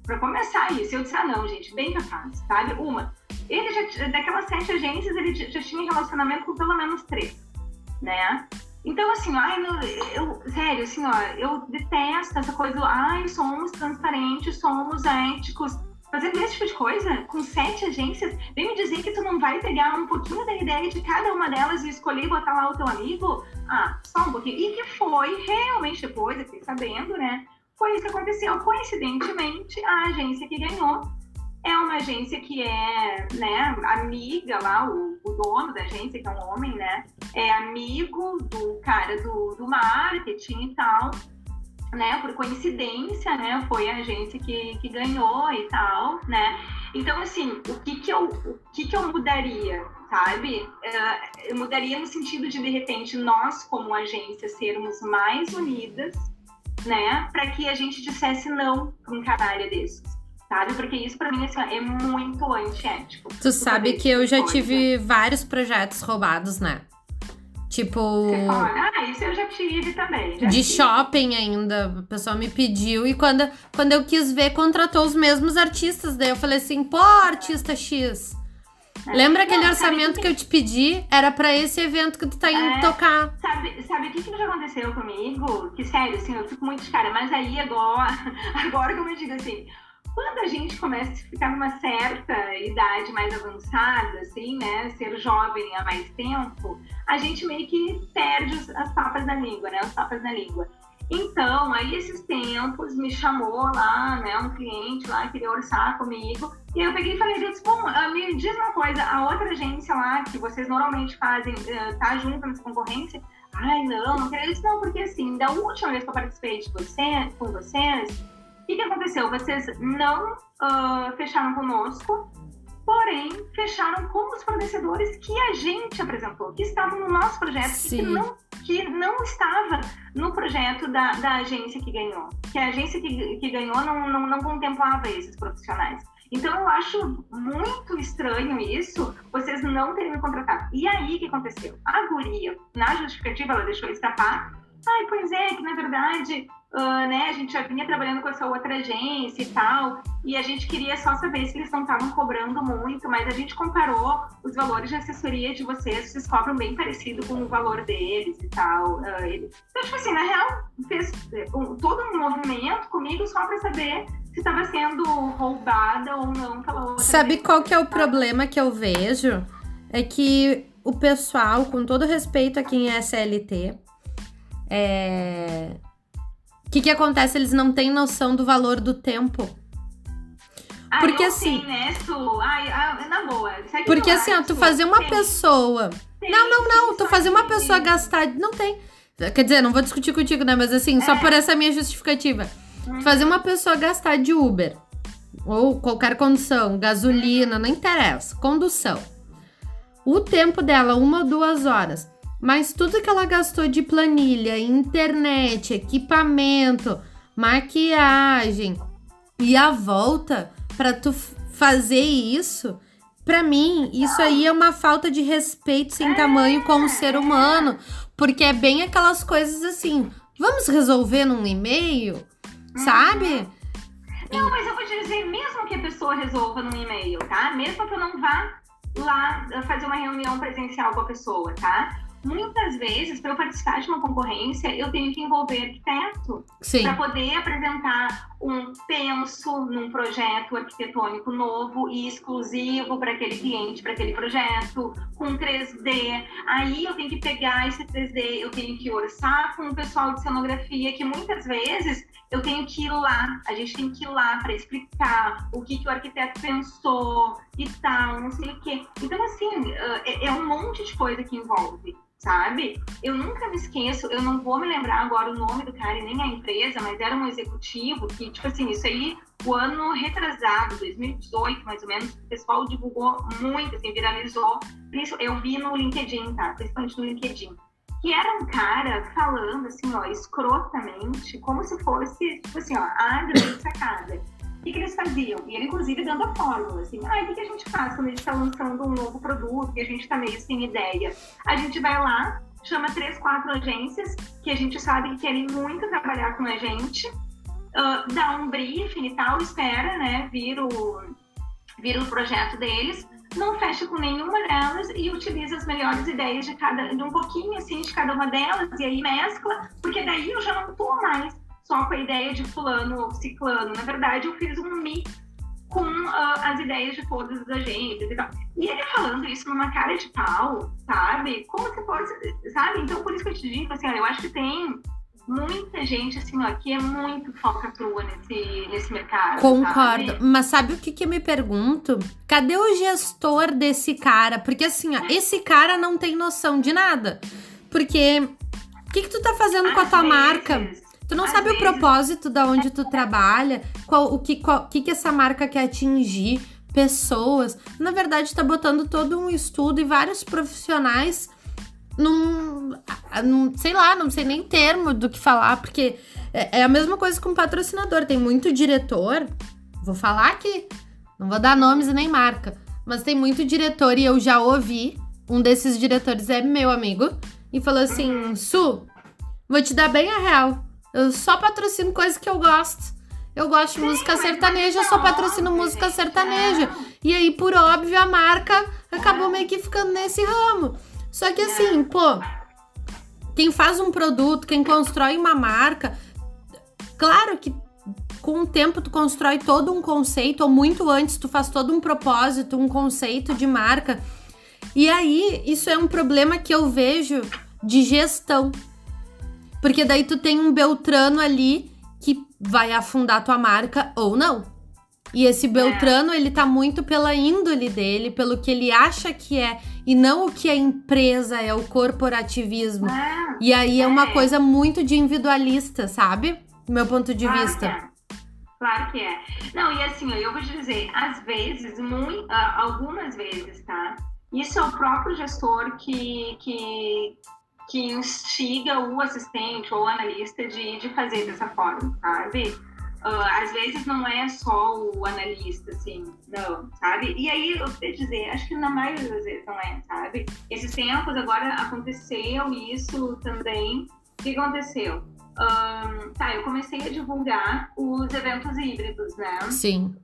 Pra começar isso, eu disse, ah, não, gente, bem capaz, sabe? Uma, ele já, daquelas sete agências, ele já tinha relacionamento com pelo menos três, né? Então, assim, ai, eu, sério, assim, ó, eu detesto essa coisa ai, somos transparentes, somos éticos. Fazendo esse tipo de coisa, com sete agências, vem me dizer que tu não vai pegar um pouquinho da ideia de cada uma delas e escolher botar lá o teu amigo? Ah, só um pouquinho. E que foi, realmente, depois, eu fiquei sabendo, né? Foi isso que aconteceu. Coincidentemente, a agência que ganhou é uma agência que é, né, amiga lá, o, o dono da agência, que é um homem, né? É amigo do cara do, do marketing e tal, né? Por coincidência, né? Foi a agência que, que ganhou e tal, né? Então, assim, o que que eu, o que que eu mudaria, sabe? Eh, Eu mudaria no sentido de, de repente, nós, como agência, sermos mais unidas, né? Para que a gente dissesse não para um canalha desses, sabe? Porque isso, para mim, assim, é muito antiético. Tu sabe que eu já coisa. tive vários projetos roubados, né? Tipo, Você fala, ah, isso eu já tive também. já de tive. shopping ainda. A pessoa me pediu e quando, quando eu quis ver, contratou os mesmos artistas. Daí eu falei assim, pô, artista X. Lembra aquele É. Não, orçamento que- que eu te pedi? Era pra esse evento que tu tá indo É. tocar. Sabe, sabe o que, que já aconteceu comigo? Que sério, assim, eu fico muito de cara, mas aí agora, *laughs* agora como eu digo assim, quando a gente começa a ficar numa certa idade mais avançada, assim, né, ser jovem há mais tempo, a gente meio que perde os- as papas na língua, né, as papas na língua. Então, aí esses tempos me chamou lá, né, um cliente lá queria orçar comigo, e eu peguei e falei, disse, bom, ah, me diz uma coisa, a outra agência lá que vocês normalmente fazem, eh, tá junto nessa concorrência? Ai, não, não quero. Disse, não, porque assim, da última vez que eu participei de você, com vocês, o que, que aconteceu? Vocês não ah, fecharam conosco, porém fecharam com os fornecedores que a gente apresentou, que estavam no nosso projeto, e que não, que não estava no projeto da, da agência que ganhou. Que a agência que, que ganhou não, não, não contemplava esses profissionais. Então eu acho muito estranho isso, vocês não terem me contratado. E aí o que aconteceu? A guria, na justificativa, ela deixou escapar ai, pois é, que na verdade uh, né, a gente já vinha trabalhando com essa outra agência e tal, e a gente queria só saber se eles não estavam cobrando muito, mas a gente comparou os valores de assessoria de vocês, vocês cobram bem parecido com o valor deles e tal. Uh, ele... Então, tipo assim, na real, fez um, todo um movimento comigo só para saber se estava sendo roubada ou não pela outra. Sabe qual que é o problema que eu vejo? É que o pessoal, com todo respeito a quem é SLT, é, o que, que acontece? Eles não têm noção do valor do tempo. Ah, porque assim. Sei, né, Su? Ai, ai, na boa. Porque assim, ó, tu fazer uma tem. pessoa. Tem, não, não, não. Tu fazer uma pessoa gastar. Não tem. Quer dizer, não vou discutir contigo, né? Mas assim, é. só por essa minha justificativa. Hum. Fazer uma pessoa gastar de Uber. Ou qualquer condução, gasolina, não interessa. Condução. O tempo dela, uma ou duas horas mas tudo que ela gastou de planilha, internet, equipamento, maquiagem e a volta para tu fazer isso, para mim, isso aí é uma falta de respeito sem tamanho com o ser humano, porque é bem aquelas coisas assim, vamos resolver num e-mail, sabe? Não, mas eu vou te dizer, mesmo que a pessoa resolva num e-mail, tá? Mesmo que eu não vá lá fazer uma reunião presencial com a pessoa, tá? Muitas vezes, para eu participar de uma concorrência, eu tenho que envolver arquiteto para poder apresentar um penso num projeto arquitetônico novo e exclusivo para aquele cliente, para aquele projeto, com 3D. Aí eu tenho que pegar esse 3D, eu tenho que orçar com o pessoal de cenografia, que muitas vezes eu tenho que ir lá, a gente tem que ir lá para explicar o que, que o arquiteto pensou e tal, não sei o quê. Então, assim, é, é um monte de coisa que envolve sabe? Eu nunca me esqueço, eu não vou me lembrar agora o nome do cara e nem a empresa, mas era um executivo que, tipo assim, isso aí, o ano retrasado, 2018 mais ou menos, o pessoal divulgou muito, assim, viralizou. Isso eu vi no LinkedIn, tá? Principalmente no LinkedIn. Que era um cara falando, assim, ó, escrotamente, como se fosse, tipo assim, ó, a grande sacada que, que eles faziam? E ele, inclusive, dando a fórmula, assim, ah, o que, que a gente faz quando a gente está lançando um novo produto e a gente está meio sem ideia? A gente vai lá, chama três, quatro agências que a gente sabe que querem muito trabalhar com a gente, uh, dá um briefing e tal, espera, né, vir o, vir o projeto deles, não fecha com nenhuma delas e utiliza as melhores ideias de cada, de um pouquinho assim de cada uma delas e aí mescla, porque daí eu já não tô mais só com a ideia de fulano ou ciclano. Na verdade, eu fiz um mix com uh, as ideias de todas as agências e tal. E ele falando isso numa cara de pau, sabe? Como se fosse, sabe? Então, por isso que eu te digo, assim, ó, eu acho que tem muita gente, assim, ó, que é muito foca crua nesse, nesse mercado. Concordo. Sabe? Mas sabe o que, que eu me pergunto? Cadê o gestor desse cara? Porque, assim, ó, esse cara não tem noção de nada. Porque o que, que tu tá fazendo Às com a tua vezes, marca? Tu não Às sabe vezes... o propósito da onde tu trabalha, qual, o que, qual, que, que essa marca quer atingir, pessoas. Na verdade, tá botando todo um estudo e vários profissionais num, num, sei lá, não sei nem termo do que falar, porque é, é a mesma coisa com patrocinador. Tem muito diretor, vou falar aqui, não vou dar nomes e nem marca, mas tem muito diretor e eu já ouvi, um desses diretores é meu amigo, e falou assim: Su, vou te dar bem a real. Eu só patrocino coisas que eu gosto. Eu gosto de música sertaneja, eu só patrocino óbvio, música sertaneja. E aí, por óbvio, a marca acabou meio que ficando nesse ramo. Só que assim, pô, quem faz um produto, quem constrói uma marca, claro que com o tempo tu constrói todo um conceito, ou muito antes tu faz todo um propósito, um conceito de marca. E aí, isso é um problema que eu vejo de gestão. Porque daí tu tem um Beltrano ali que vai afundar tua marca ou não. E esse Beltrano, é. ele tá muito pela índole dele, pelo que ele acha que é, e não o que a empresa é, o corporativismo. É. E aí é, é uma coisa muito de individualista, sabe? Do meu ponto de claro vista. Que é. Claro que é. Não, e assim, eu vou te dizer, às vezes, muito, algumas vezes, tá? Isso é o próprio gestor que, que, que instiga o assistente ou o analista de, de fazer dessa forma, sabe? Uh, às vezes não é só o analista, assim, não, sabe? E aí, eu vou dizer, acho que na maioria das vezes não é, sabe? Esses tempos agora aconteceu isso também que aconteceu? Um, tá, eu comecei a divulgar os eventos híbridos, né? Sim.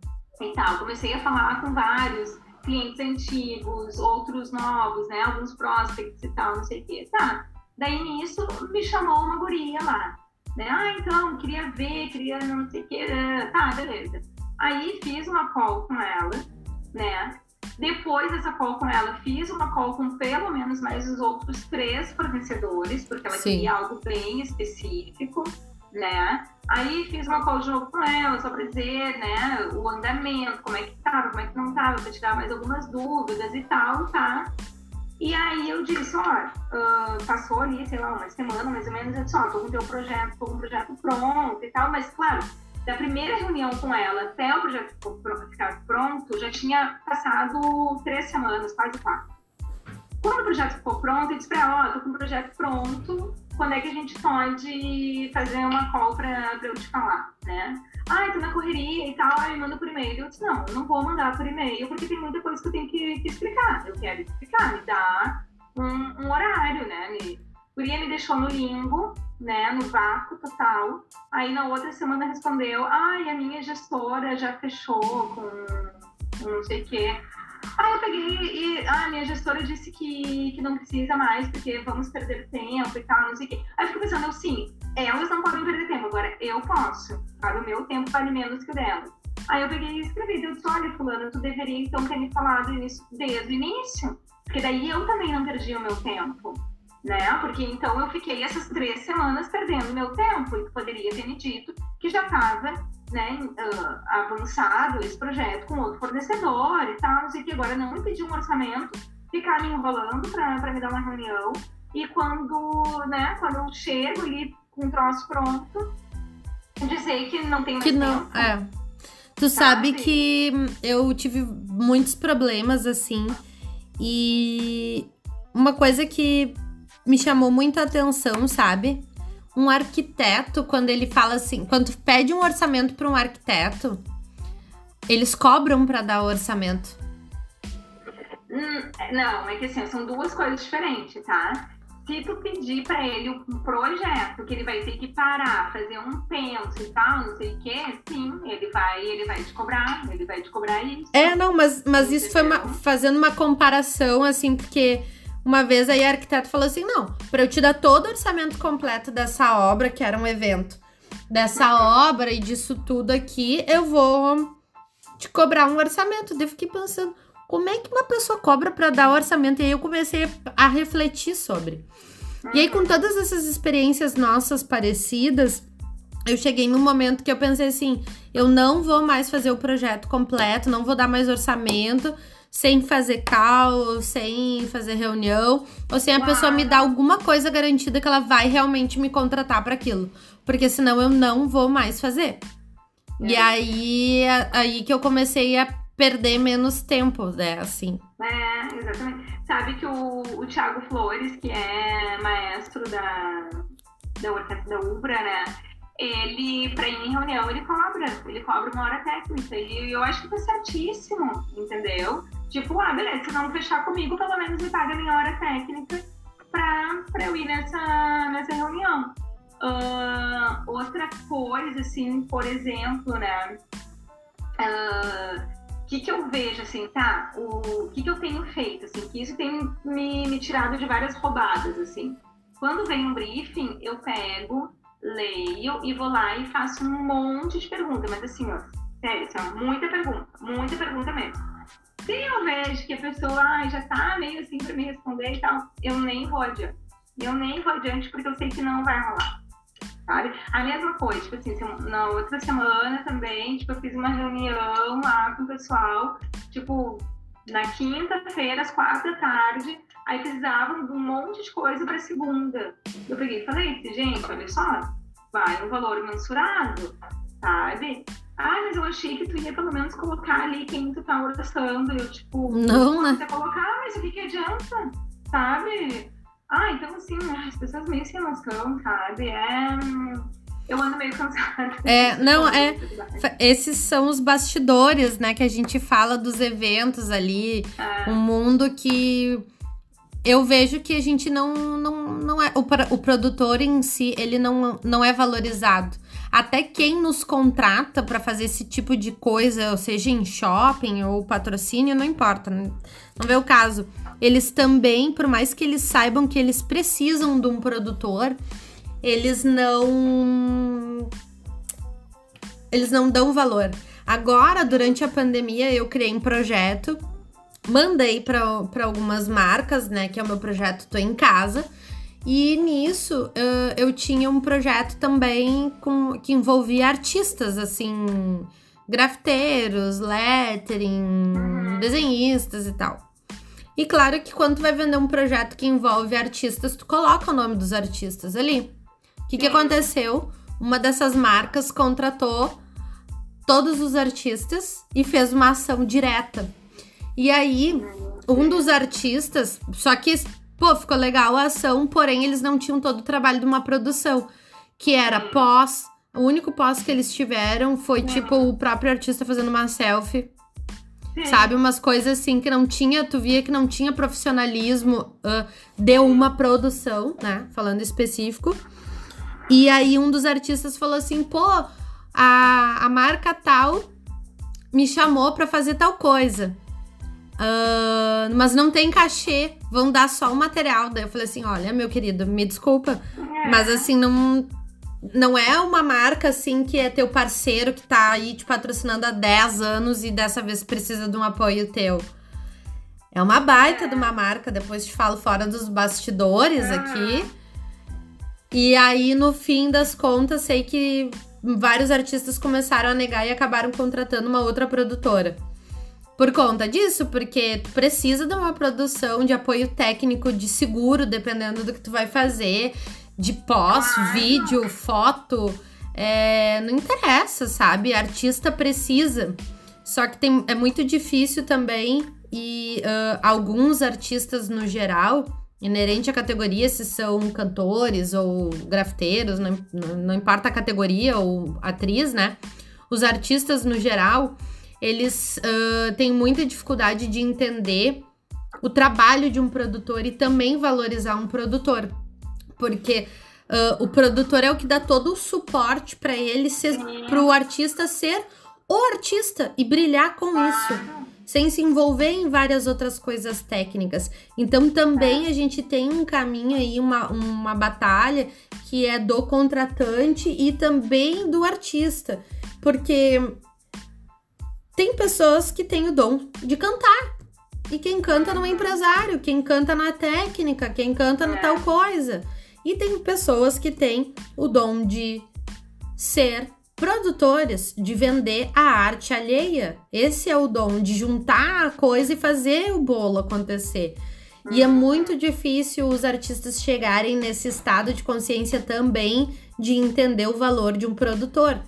E tal. Comecei a falar com vários clientes antigos, outros novos, né? Alguns prospects e tal, não sei o quê. Tá. Daí nisso me chamou uma guria lá. Né? Ah, então, queria ver, queria não sei o quê. Tá, beleza. Aí fiz uma call com ela, né? Depois dessa call com ela, fiz uma call com pelo menos mais os outros três fornecedores, porque ela Sim. queria algo bem específico, né? Aí fiz uma call de novo com ela, só para dizer, né, o andamento, como é que tava, como é que não tava, para tirar mais algumas dúvidas e tal, tá? E aí eu disse, ó, uh, passou ali, sei lá, uma semana mais ou menos, eu disse, ó, tô com teu projeto, tô com o projeto pronto e tal, mas claro, da primeira reunião com ela até o projeto ficar pronto, já tinha passado três semanas, quase quatro. Quando o projeto ficou pronto, eu disse pra ela, ó, tô com o projeto pronto, quando é que a gente pode fazer uma call pra eu te falar, né? Ah, tô na correria e tal, aí manda por e-mail. Eu disse, não, eu não vou mandar por e-mail, porque tem muita coisa que eu tenho que, que explicar. Eu quero explicar, me dá um, um horário, né? Me, Guria me deixou no limbo, né, no vácuo total. Aí na outra semana respondeu: ai, a minha gestora já fechou com não sei o quê. Aí eu peguei e a minha gestora disse que, que não precisa mais, porque vamos perder tempo e tal, não sei o quê. Aí eu fico pensando, eu sim, elas não podem perder tempo, agora eu posso, sabe? O meu tempo vale menos que o dela. Aí eu peguei e escrevi, eu disse, olha, fulano, tu deveria então ter me falado isso desde o início, porque daí eu também não perdi o meu tempo né? Porque então eu fiquei essas três semanas perdendo meu tempo e poderia ter me dito que já estava né, uh, avançado esse projeto com outro fornecedor e tal, não sei que agora não me pedir um orçamento, ficar me enrolando para me dar uma reunião e quando, né, quando eu chego ali com o troço pronto, dizer que não tem mais que não, tempo. É. Tu sabe? sabe que eu tive muitos problemas assim e uma coisa que me chamou muita atenção, sabe? Um arquiteto, quando ele fala assim, quando pede um orçamento para um arquiteto, eles cobram para dar o orçamento. Hum, não, é que assim, são duas coisas diferentes, tá? Se tu pedir para ele um projeto que ele vai ter que parar, fazer um penso e tal, não sei o quê, sim, ele vai, ele vai te cobrar, ele vai te cobrar isso. É, não, mas, mas isso foi uma, fazendo uma comparação, assim, porque uma vez aí a arquiteto falou assim: não, para eu te dar todo o orçamento completo dessa obra, que era um evento, dessa obra e disso tudo aqui, eu vou te cobrar um orçamento. Daí eu fiquei pensando, como é que uma pessoa cobra para dar orçamento? E aí eu comecei a refletir sobre. E aí, com todas essas experiências nossas parecidas, eu cheguei num momento que eu pensei assim: eu não vou mais fazer o projeto completo, não vou dar mais orçamento sem fazer call, sem fazer reunião, ou sem a Uau. pessoa me dar alguma coisa garantida que ela vai realmente me contratar para aquilo. Porque senão eu não vou mais fazer. É. E aí, aí que eu comecei a perder menos tempo, né? Assim. É, exatamente. Sabe que o, o Thiago Flores, que é maestro da, da orquestra da Ubra, né? ele, para ir em reunião, ele cobra, ele cobra uma hora técnica. E eu acho que tá certíssimo, entendeu? Tipo, ah, beleza, se não fechar comigo, pelo menos me paga minha hora técnica pra, pra eu ir nessa, nessa reunião. Uh, outra coisa, assim, por exemplo, né? O uh, que, que eu vejo, assim, tá? O que, que eu tenho feito, assim, que isso tem me, me tirado de várias roubadas, assim. Quando vem um briefing, eu pego, leio e vou lá e faço um monte de perguntas, mas assim, ó, sério, assim, muita pergunta, muita pergunta mesmo. Se eu vejo que a pessoa já tá meio assim para me responder e tal, eu nem vou adiante. Eu nem vou adiante porque eu sei que não vai rolar. Sabe? A mesma coisa, tipo assim, na outra semana também, tipo, eu fiz uma reunião lá com o pessoal, tipo, na quinta-feira, às quatro da tarde, aí precisavam de um monte de coisa para segunda. Eu peguei e falei, gente, olha só, vai um valor mensurado, sabe? Ah, mas eu achei que tu ia pelo menos colocar ali quem tu tá orçando. Eu, tipo, não, né? Você colocar, mas o que, que adianta? Sabe? Ah, então assim, as pessoas meio sem noção, sabe? É. Eu ando meio cansada. É, não, *laughs* é. Esses são os bastidores, né? Que a gente fala dos eventos ali. É. Um mundo que eu vejo que a gente não, não, não é. O, o produtor em si, ele não, não é valorizado. Até quem nos contrata para fazer esse tipo de coisa, ou seja, em shopping ou patrocínio, não importa, não, não vê o caso. Eles também, por mais que eles saibam que eles precisam de um produtor, eles não. Eles não dão valor. Agora, durante a pandemia, eu criei um projeto mandei para algumas marcas, né? Que é o meu projeto Tô em Casa. E nisso uh, eu tinha um projeto também com, que envolvia artistas, assim, grafiteiros, lettering, desenhistas e tal. E claro que quando tu vai vender um projeto que envolve artistas, tu coloca o nome dos artistas ali. O que, que aconteceu? Uma dessas marcas contratou todos os artistas e fez uma ação direta e aí, um dos artistas, só que, pô, ficou legal a ação, porém eles não tinham todo o trabalho de uma produção, que era pós. O único pós que eles tiveram foi, tipo, o próprio artista fazendo uma selfie. Sabe? Umas coisas assim que não tinha, tu via que não tinha profissionalismo uh, de uma produção, né? Falando específico. E aí um dos artistas falou assim: pô, a, a marca tal me chamou para fazer tal coisa. Uh, mas não tem cachê, vão dar só o material. Daí eu falei assim: olha, meu querido, me desculpa, é. mas assim, não, não é uma marca assim que é teu parceiro que tá aí te patrocinando há 10 anos e dessa vez precisa de um apoio teu. É uma baita é. de uma marca, depois te falo fora dos bastidores é. aqui. E aí, no fim das contas, sei que vários artistas começaram a negar e acabaram contratando uma outra produtora por conta disso, porque tu precisa de uma produção de apoio técnico, de seguro, dependendo do que tu vai fazer, de pós, vídeo, foto. É, não interessa, sabe? Artista precisa. Só que tem, é muito difícil também, e uh, alguns artistas no geral, inerente à categoria, se são cantores ou grafiteiros, não, não importa a categoria ou atriz, né? Os artistas no geral eles uh, têm muita dificuldade de entender o trabalho de um produtor e também valorizar um produtor. Porque uh, o produtor é o que dá todo o suporte para ele ser, para o artista ser o artista e brilhar com isso, sem se envolver em várias outras coisas técnicas. Então também a gente tem um caminho aí, uma, uma batalha que é do contratante e também do artista. Porque tem pessoas que têm o dom de cantar. E quem canta não é empresário, quem canta na técnica, quem canta na tal coisa. E tem pessoas que têm o dom de ser produtores, de vender a arte alheia. Esse é o dom de juntar a coisa e fazer o bolo acontecer. E é muito difícil os artistas chegarem nesse estado de consciência também de entender o valor de um produtor,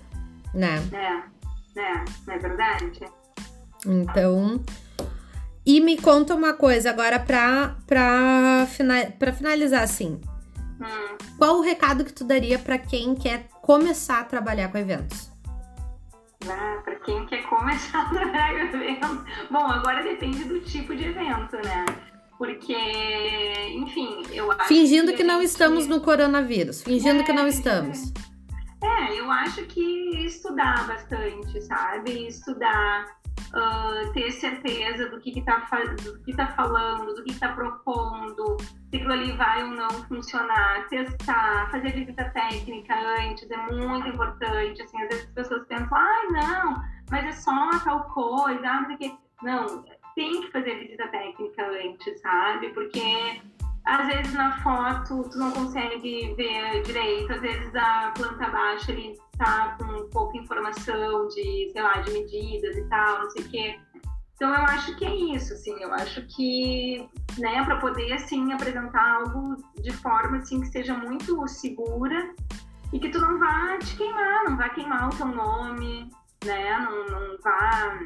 né? É. É, não é verdade? Então. E me conta uma coisa agora pra, pra, fina, pra finalizar assim. Hum. Qual o recado que tu daria para quem quer começar a trabalhar com eventos? Ah, para quem quer começar a trabalhar com eventos. Bom, agora depende do tipo de evento, né? Porque, enfim, eu acho. Fingindo que, que não estamos no coronavírus. Fingindo é, que não estamos. É, eu acho que estudar bastante, sabe? Estudar, uh, ter certeza do que, que, tá, do que tá falando, do que está propondo, se aquilo ali vai ou não funcionar, testar, fazer visita técnica antes é muito importante. Assim, às vezes as pessoas pensam, ai, ah, não, mas é só tal coisa, ah, não sei o quê. Não, tem que fazer visita técnica antes, sabe? Porque às vezes na foto tu não consegue ver direito, às vezes a planta baixa ele tá com pouca informação de, sei lá, de medidas e tal, não sei o quê. Então eu acho que é isso, assim, eu acho que, né, para poder assim apresentar algo de forma assim que seja muito segura e que tu não vá te queimar, não vá queimar o teu nome, né, não, não vá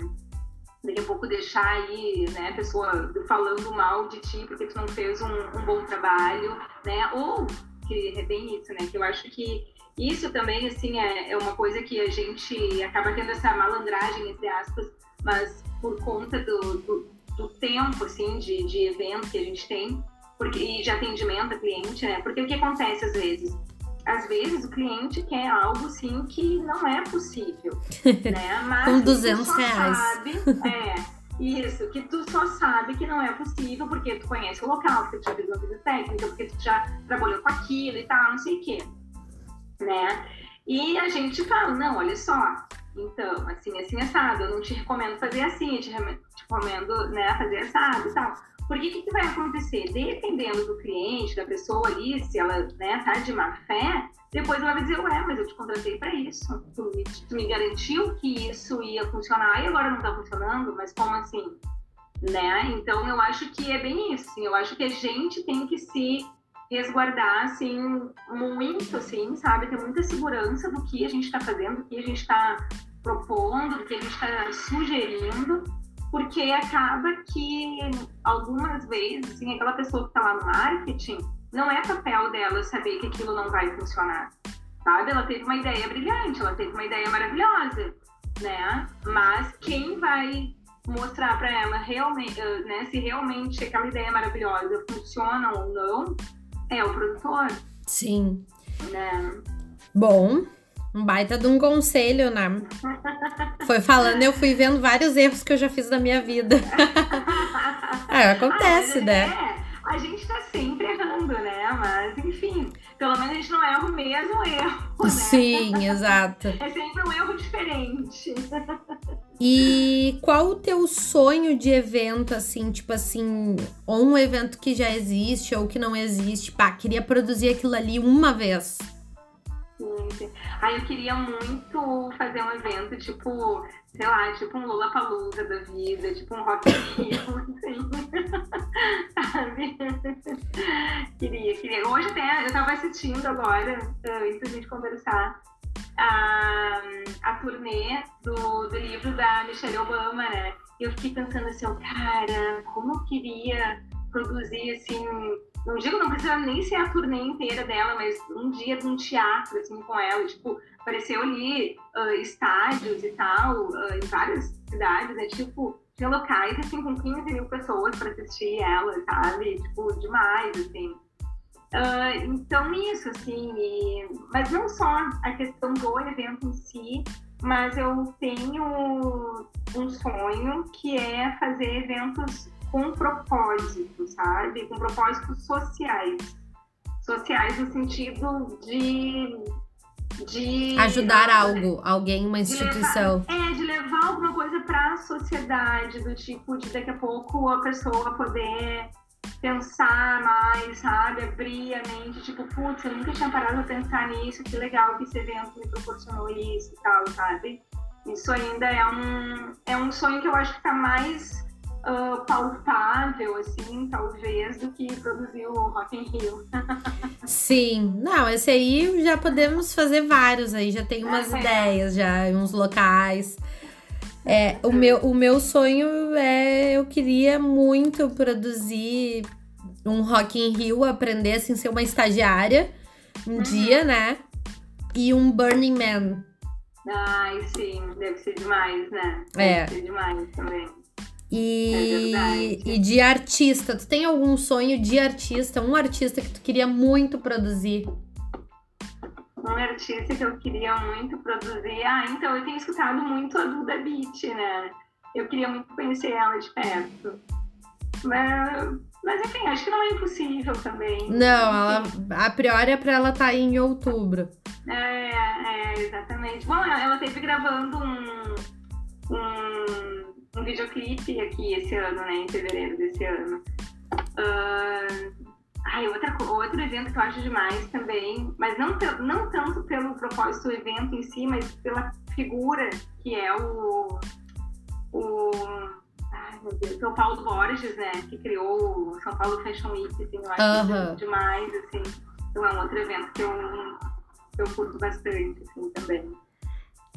daqui a pouco deixar aí, né, a pessoa falando mal de ti porque tu não fez um, um bom trabalho, né, ou que é bem isso, né, que eu acho que isso também, assim, é, é uma coisa que a gente acaba tendo essa malandragem, entre aspas, mas por conta do, do, do tempo, assim, de, de evento que a gente tem, porque, e de atendimento a cliente, né? Porque o que acontece às vezes? Às vezes o cliente quer algo sim que não é possível, *laughs* né? Mas Com 200 reais. Sabe, é, isso, que tu só sabe que não é possível porque tu conhece o local, porque tu já fez uma visita técnica, porque tu já trabalhou com aquilo e tal, não sei o quê, né? E a gente fala, não, olha só, então, assim, assim, assado, eu não te recomendo fazer assim, eu te, recomendo, né, fazer assado e tal. Porque o que, que vai acontecer? Dependendo do cliente, da pessoa ali, se ela, né, tá de má fé, depois ela vai dizer, ué, mas eu te contratei para isso. Tu me, tu me garantiu que isso ia funcionar e agora não tá funcionando, mas como assim? Né? Então eu acho que é bem isso, assim, eu acho que a gente tem que se resguardar, assim, muito, assim, sabe? Ter muita segurança do que a gente está fazendo, do que a gente está propondo, do que a gente está sugerindo, porque acaba que algumas vezes, assim, aquela pessoa que está lá no marketing, não é papel dela saber que aquilo não vai funcionar, sabe? Ela teve uma ideia brilhante, ela teve uma ideia maravilhosa, né? Mas quem vai mostrar para ela realmente, né, se realmente aquela ideia maravilhosa funciona ou não, é o produtor. Sim. Né? Bom, um baita de um conselho, né? Foi falando, eu fui vendo vários erros que eu já fiz na minha vida. *laughs* é, acontece, ah, né? É, a gente tá sempre errando, né? Mas, enfim, pelo menos a gente não erra o mesmo erro. Né? Sim, exato. É sempre um erro diferente. E qual o teu sonho de evento, assim, tipo assim, ou um evento que já existe ou que não existe? Pá, queria produzir aquilo ali uma vez. Aí eu queria muito fazer um evento, tipo, sei lá, tipo um Lula Palusa da vida, tipo um Rock Rio, assim. Sabe? queria, queria. Hoje até eu tava assistindo agora, antes da gente conversar, a, a turnê do, do livro da Michelle Obama, né? E eu fiquei pensando assim, cara, como eu queria produzir, assim, não digo, não precisa nem ser a turnê inteira dela, mas um dia de um teatro, assim, com ela, tipo, apareceu ali uh, estádios e tal, uh, em várias cidades, né, tipo, tinha locais, assim, com 15 mil pessoas para assistir ela, sabe, tipo, demais, assim. Uh, então, isso, assim, e... mas não só a questão do evento em si, mas eu tenho um sonho que é fazer eventos com propósito, sabe? Com propósitos sociais. Sociais no sentido de. de Ajudar algo, alguém, uma instituição. Levar, é, de levar alguma coisa para a sociedade, do tipo de daqui a pouco a pessoa poder pensar mais, sabe? Abrir a mente, tipo, putz, eu nunca tinha parado pra pensar nisso, que legal que esse evento me proporcionou isso e tal, sabe? Isso ainda é um, é um sonho que eu acho que tá mais uh, palpável, assim, talvez, do que produzir o Rock in Rio. Sim, não, esse aí já podemos fazer vários aí, já tem umas é, ideias, já, uns locais. É, o meu, o meu sonho é, eu queria muito produzir um Rock in Rio, aprender assim, ser uma estagiária um uhum. dia, né? E um Burning Man. Ai, sim, deve ser demais, né? Deve é. ser demais também. E, é e de artista, tu tem algum sonho de artista, um artista que tu queria muito produzir? Um artista que eu queria muito produzir. Ah, então eu tenho escutado muito a Duda Beat, né? Eu queria muito conhecer ela de perto. Mas, mas enfim, acho que não é impossível também. Não, ela, a priori é pra ela estar tá em outubro. É, é, exatamente. Bom, ela teve gravando um, um, um videoclipe aqui esse ano, né? Em fevereiro desse ano. Uh, Ai, outra, outro evento que eu acho demais também, mas não, não tanto pelo propósito do evento em si, mas pela figura que é o. o ai, meu Deus, o Paulo Borges, né? Que criou o São Paulo Fashion Week, assim, eu acho uhum. demais, assim. Então é um outro evento que eu, eu curto bastante, assim, também.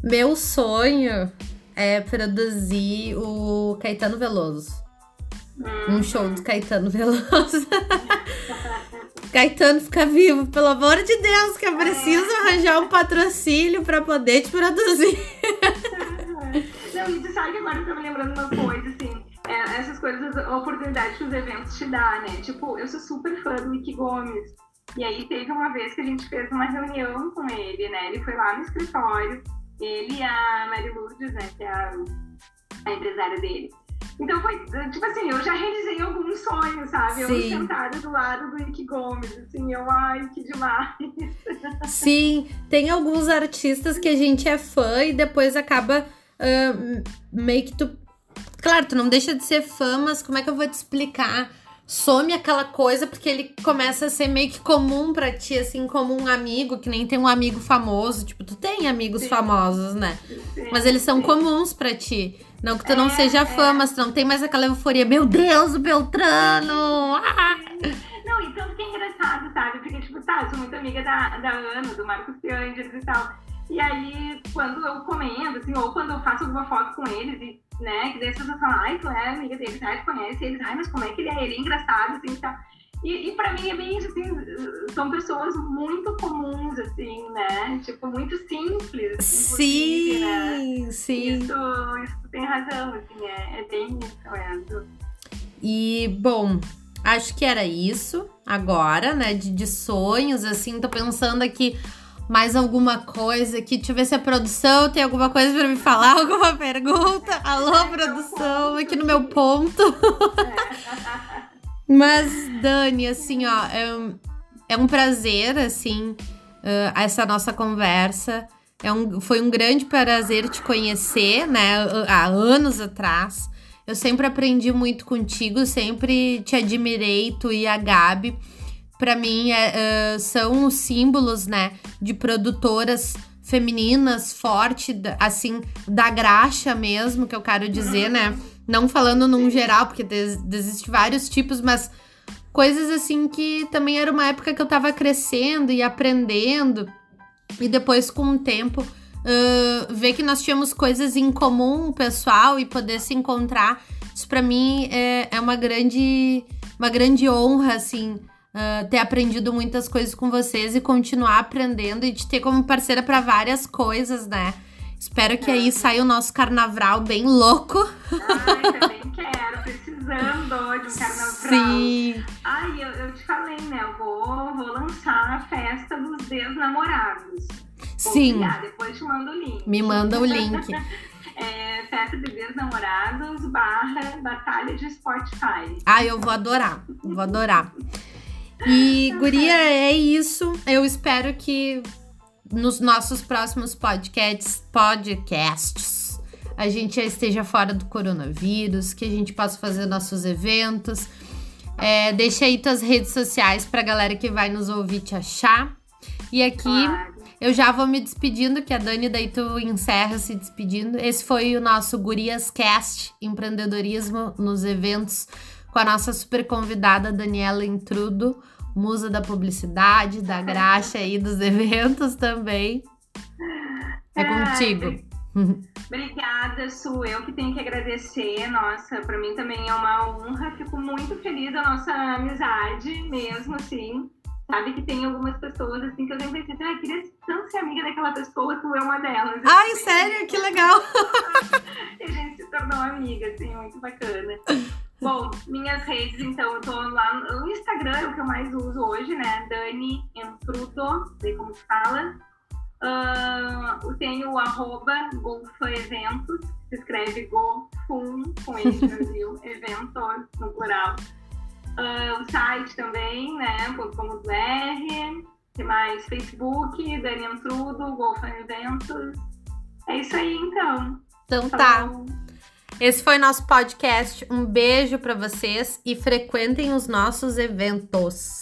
Meu sonho é produzir o Caetano Veloso. Um show do Caetano Veloso. *laughs* Caetano fica vivo, pelo amor de Deus, que eu preciso arranjar um patrocínio para poder te produzir. *laughs* Não, e tu sabe que agora eu tô me lembrando uma coisa, assim. É, essas coisas, a oportunidade que os eventos te dão, né? Tipo, eu sou super fã do Nick Gomes. E aí teve uma vez que a gente fez uma reunião com ele, né? Ele foi lá no escritório, ele e a Mary Lourdes, né? Que é a, a empresária dele. Então foi, tipo assim, eu já realizei alguns sonhos, sabe? Sim. Eu sentada do lado do Nick Gomes, assim, eu, ai, que demais. *laughs* Sim, tem alguns artistas que a gente é fã e depois acaba uh, meio que tu. Claro, tu não deixa de ser fã, mas como é que eu vou te explicar? Some aquela coisa porque ele começa a ser meio que comum para ti, assim, como um amigo, que nem tem um amigo famoso. Tipo, tu tem amigos sim. famosos, né? Sim, mas eles são comuns para ti. Não que tu é, não seja é. fã, mas tu não tem mais aquela euforia. Meu Deus, o Beltrano! Ah! Não, então fica engraçado, sabe? Porque, tipo, tá, eu sou muito amiga da, da Ana, do Marcos Pianges e tal. E aí, quando eu comendo, assim, ou quando eu faço alguma foto com eles, e, né, que daí as pessoas falam, ai, tu é amiga deles, ai, tu conhece eles, ai, mas como é que ele é? Ele é engraçado, assim, tá. E, e pra mim é bem isso, assim, são pessoas muito comuns, assim, né? Tipo, muito simples. Sim, né? sim. Isso, isso tem razão, assim, é, é bem isso, é. E, bom, acho que era isso agora, né? De, de sonhos, assim, tô pensando aqui mais alguma coisa aqui. Deixa eu ver se a produção tem alguma coisa para me falar, *laughs* alguma pergunta. Alô, produção, aqui no meu ponto. *laughs* Mas, Dani, assim, ó, é um, é um prazer, assim, uh, essa nossa conversa. É um, foi um grande prazer te conhecer, né, há anos atrás. Eu sempre aprendi muito contigo, sempre te admirei, tu e a Gabi para mim é, uh, são os símbolos, né, de produtoras femininas forte, assim, da graxa mesmo, que eu quero dizer, né? Não falando num geral, porque existem vários tipos, mas coisas assim que também era uma época que eu tava crescendo e aprendendo. E depois, com o tempo, uh, ver que nós tínhamos coisas em comum, pessoal, e poder se encontrar. Isso para mim é, é uma grande, uma grande honra, assim, uh, ter aprendido muitas coisas com vocês e continuar aprendendo e te ter como parceira para várias coisas, né? Espero que aí saia o nosso carnaval bem louco. Ai, também quero, precisando de um carnaval. Sim. Ai, eu, eu te falei, né? Eu vou, vou lançar a festa dos desnamorados. Sim. Criar, depois te mando o link. Me manda o link. *laughs* é, festa de desnamorados barra batalha de Spotify. Ah, eu vou adorar. Vou adorar. E, Guria, é isso. Eu espero que nos nossos próximos podcasts, podcasts a gente já esteja fora do coronavírus, que a gente possa fazer nossos eventos. É, deixa aí tuas redes sociais pra galera que vai nos ouvir te achar. E aqui claro. eu já vou me despedindo, que a Dani daí tu encerra se despedindo. Esse foi o nosso Gurias Cast, empreendedorismo nos eventos, com a nossa super convidada Daniela Intrudo musa da publicidade, da *laughs* graxa aí dos eventos também. É contigo. Obrigada, Su. Eu que tenho que agradecer. Nossa, para mim também é uma honra. Fico muito feliz da nossa amizade, mesmo assim. Sabe que tem algumas pessoas assim que eu sempre pensei, ah, queria tanto ser amiga daquela pessoa, tu é uma delas. Ai, assim, sério? Que legal! *laughs* e a gente se tornou amiga, assim, muito bacana. Bom, minhas redes, então, eu tô lá no Instagram, é o que eu mais uso hoje, né? Dani Enfruto, sei como se fala. Uh, eu tenho o arroba Eventos, se escreve GoFum, com ele no Brasil, *laughs* eventos no plural. Uh, o site também, né? .com.br. que mais? Facebook, Dani Entrudo, Golfan Eventos. É isso aí, então. Então tá. Esse foi nosso podcast. Um beijo para vocês e frequentem os nossos eventos.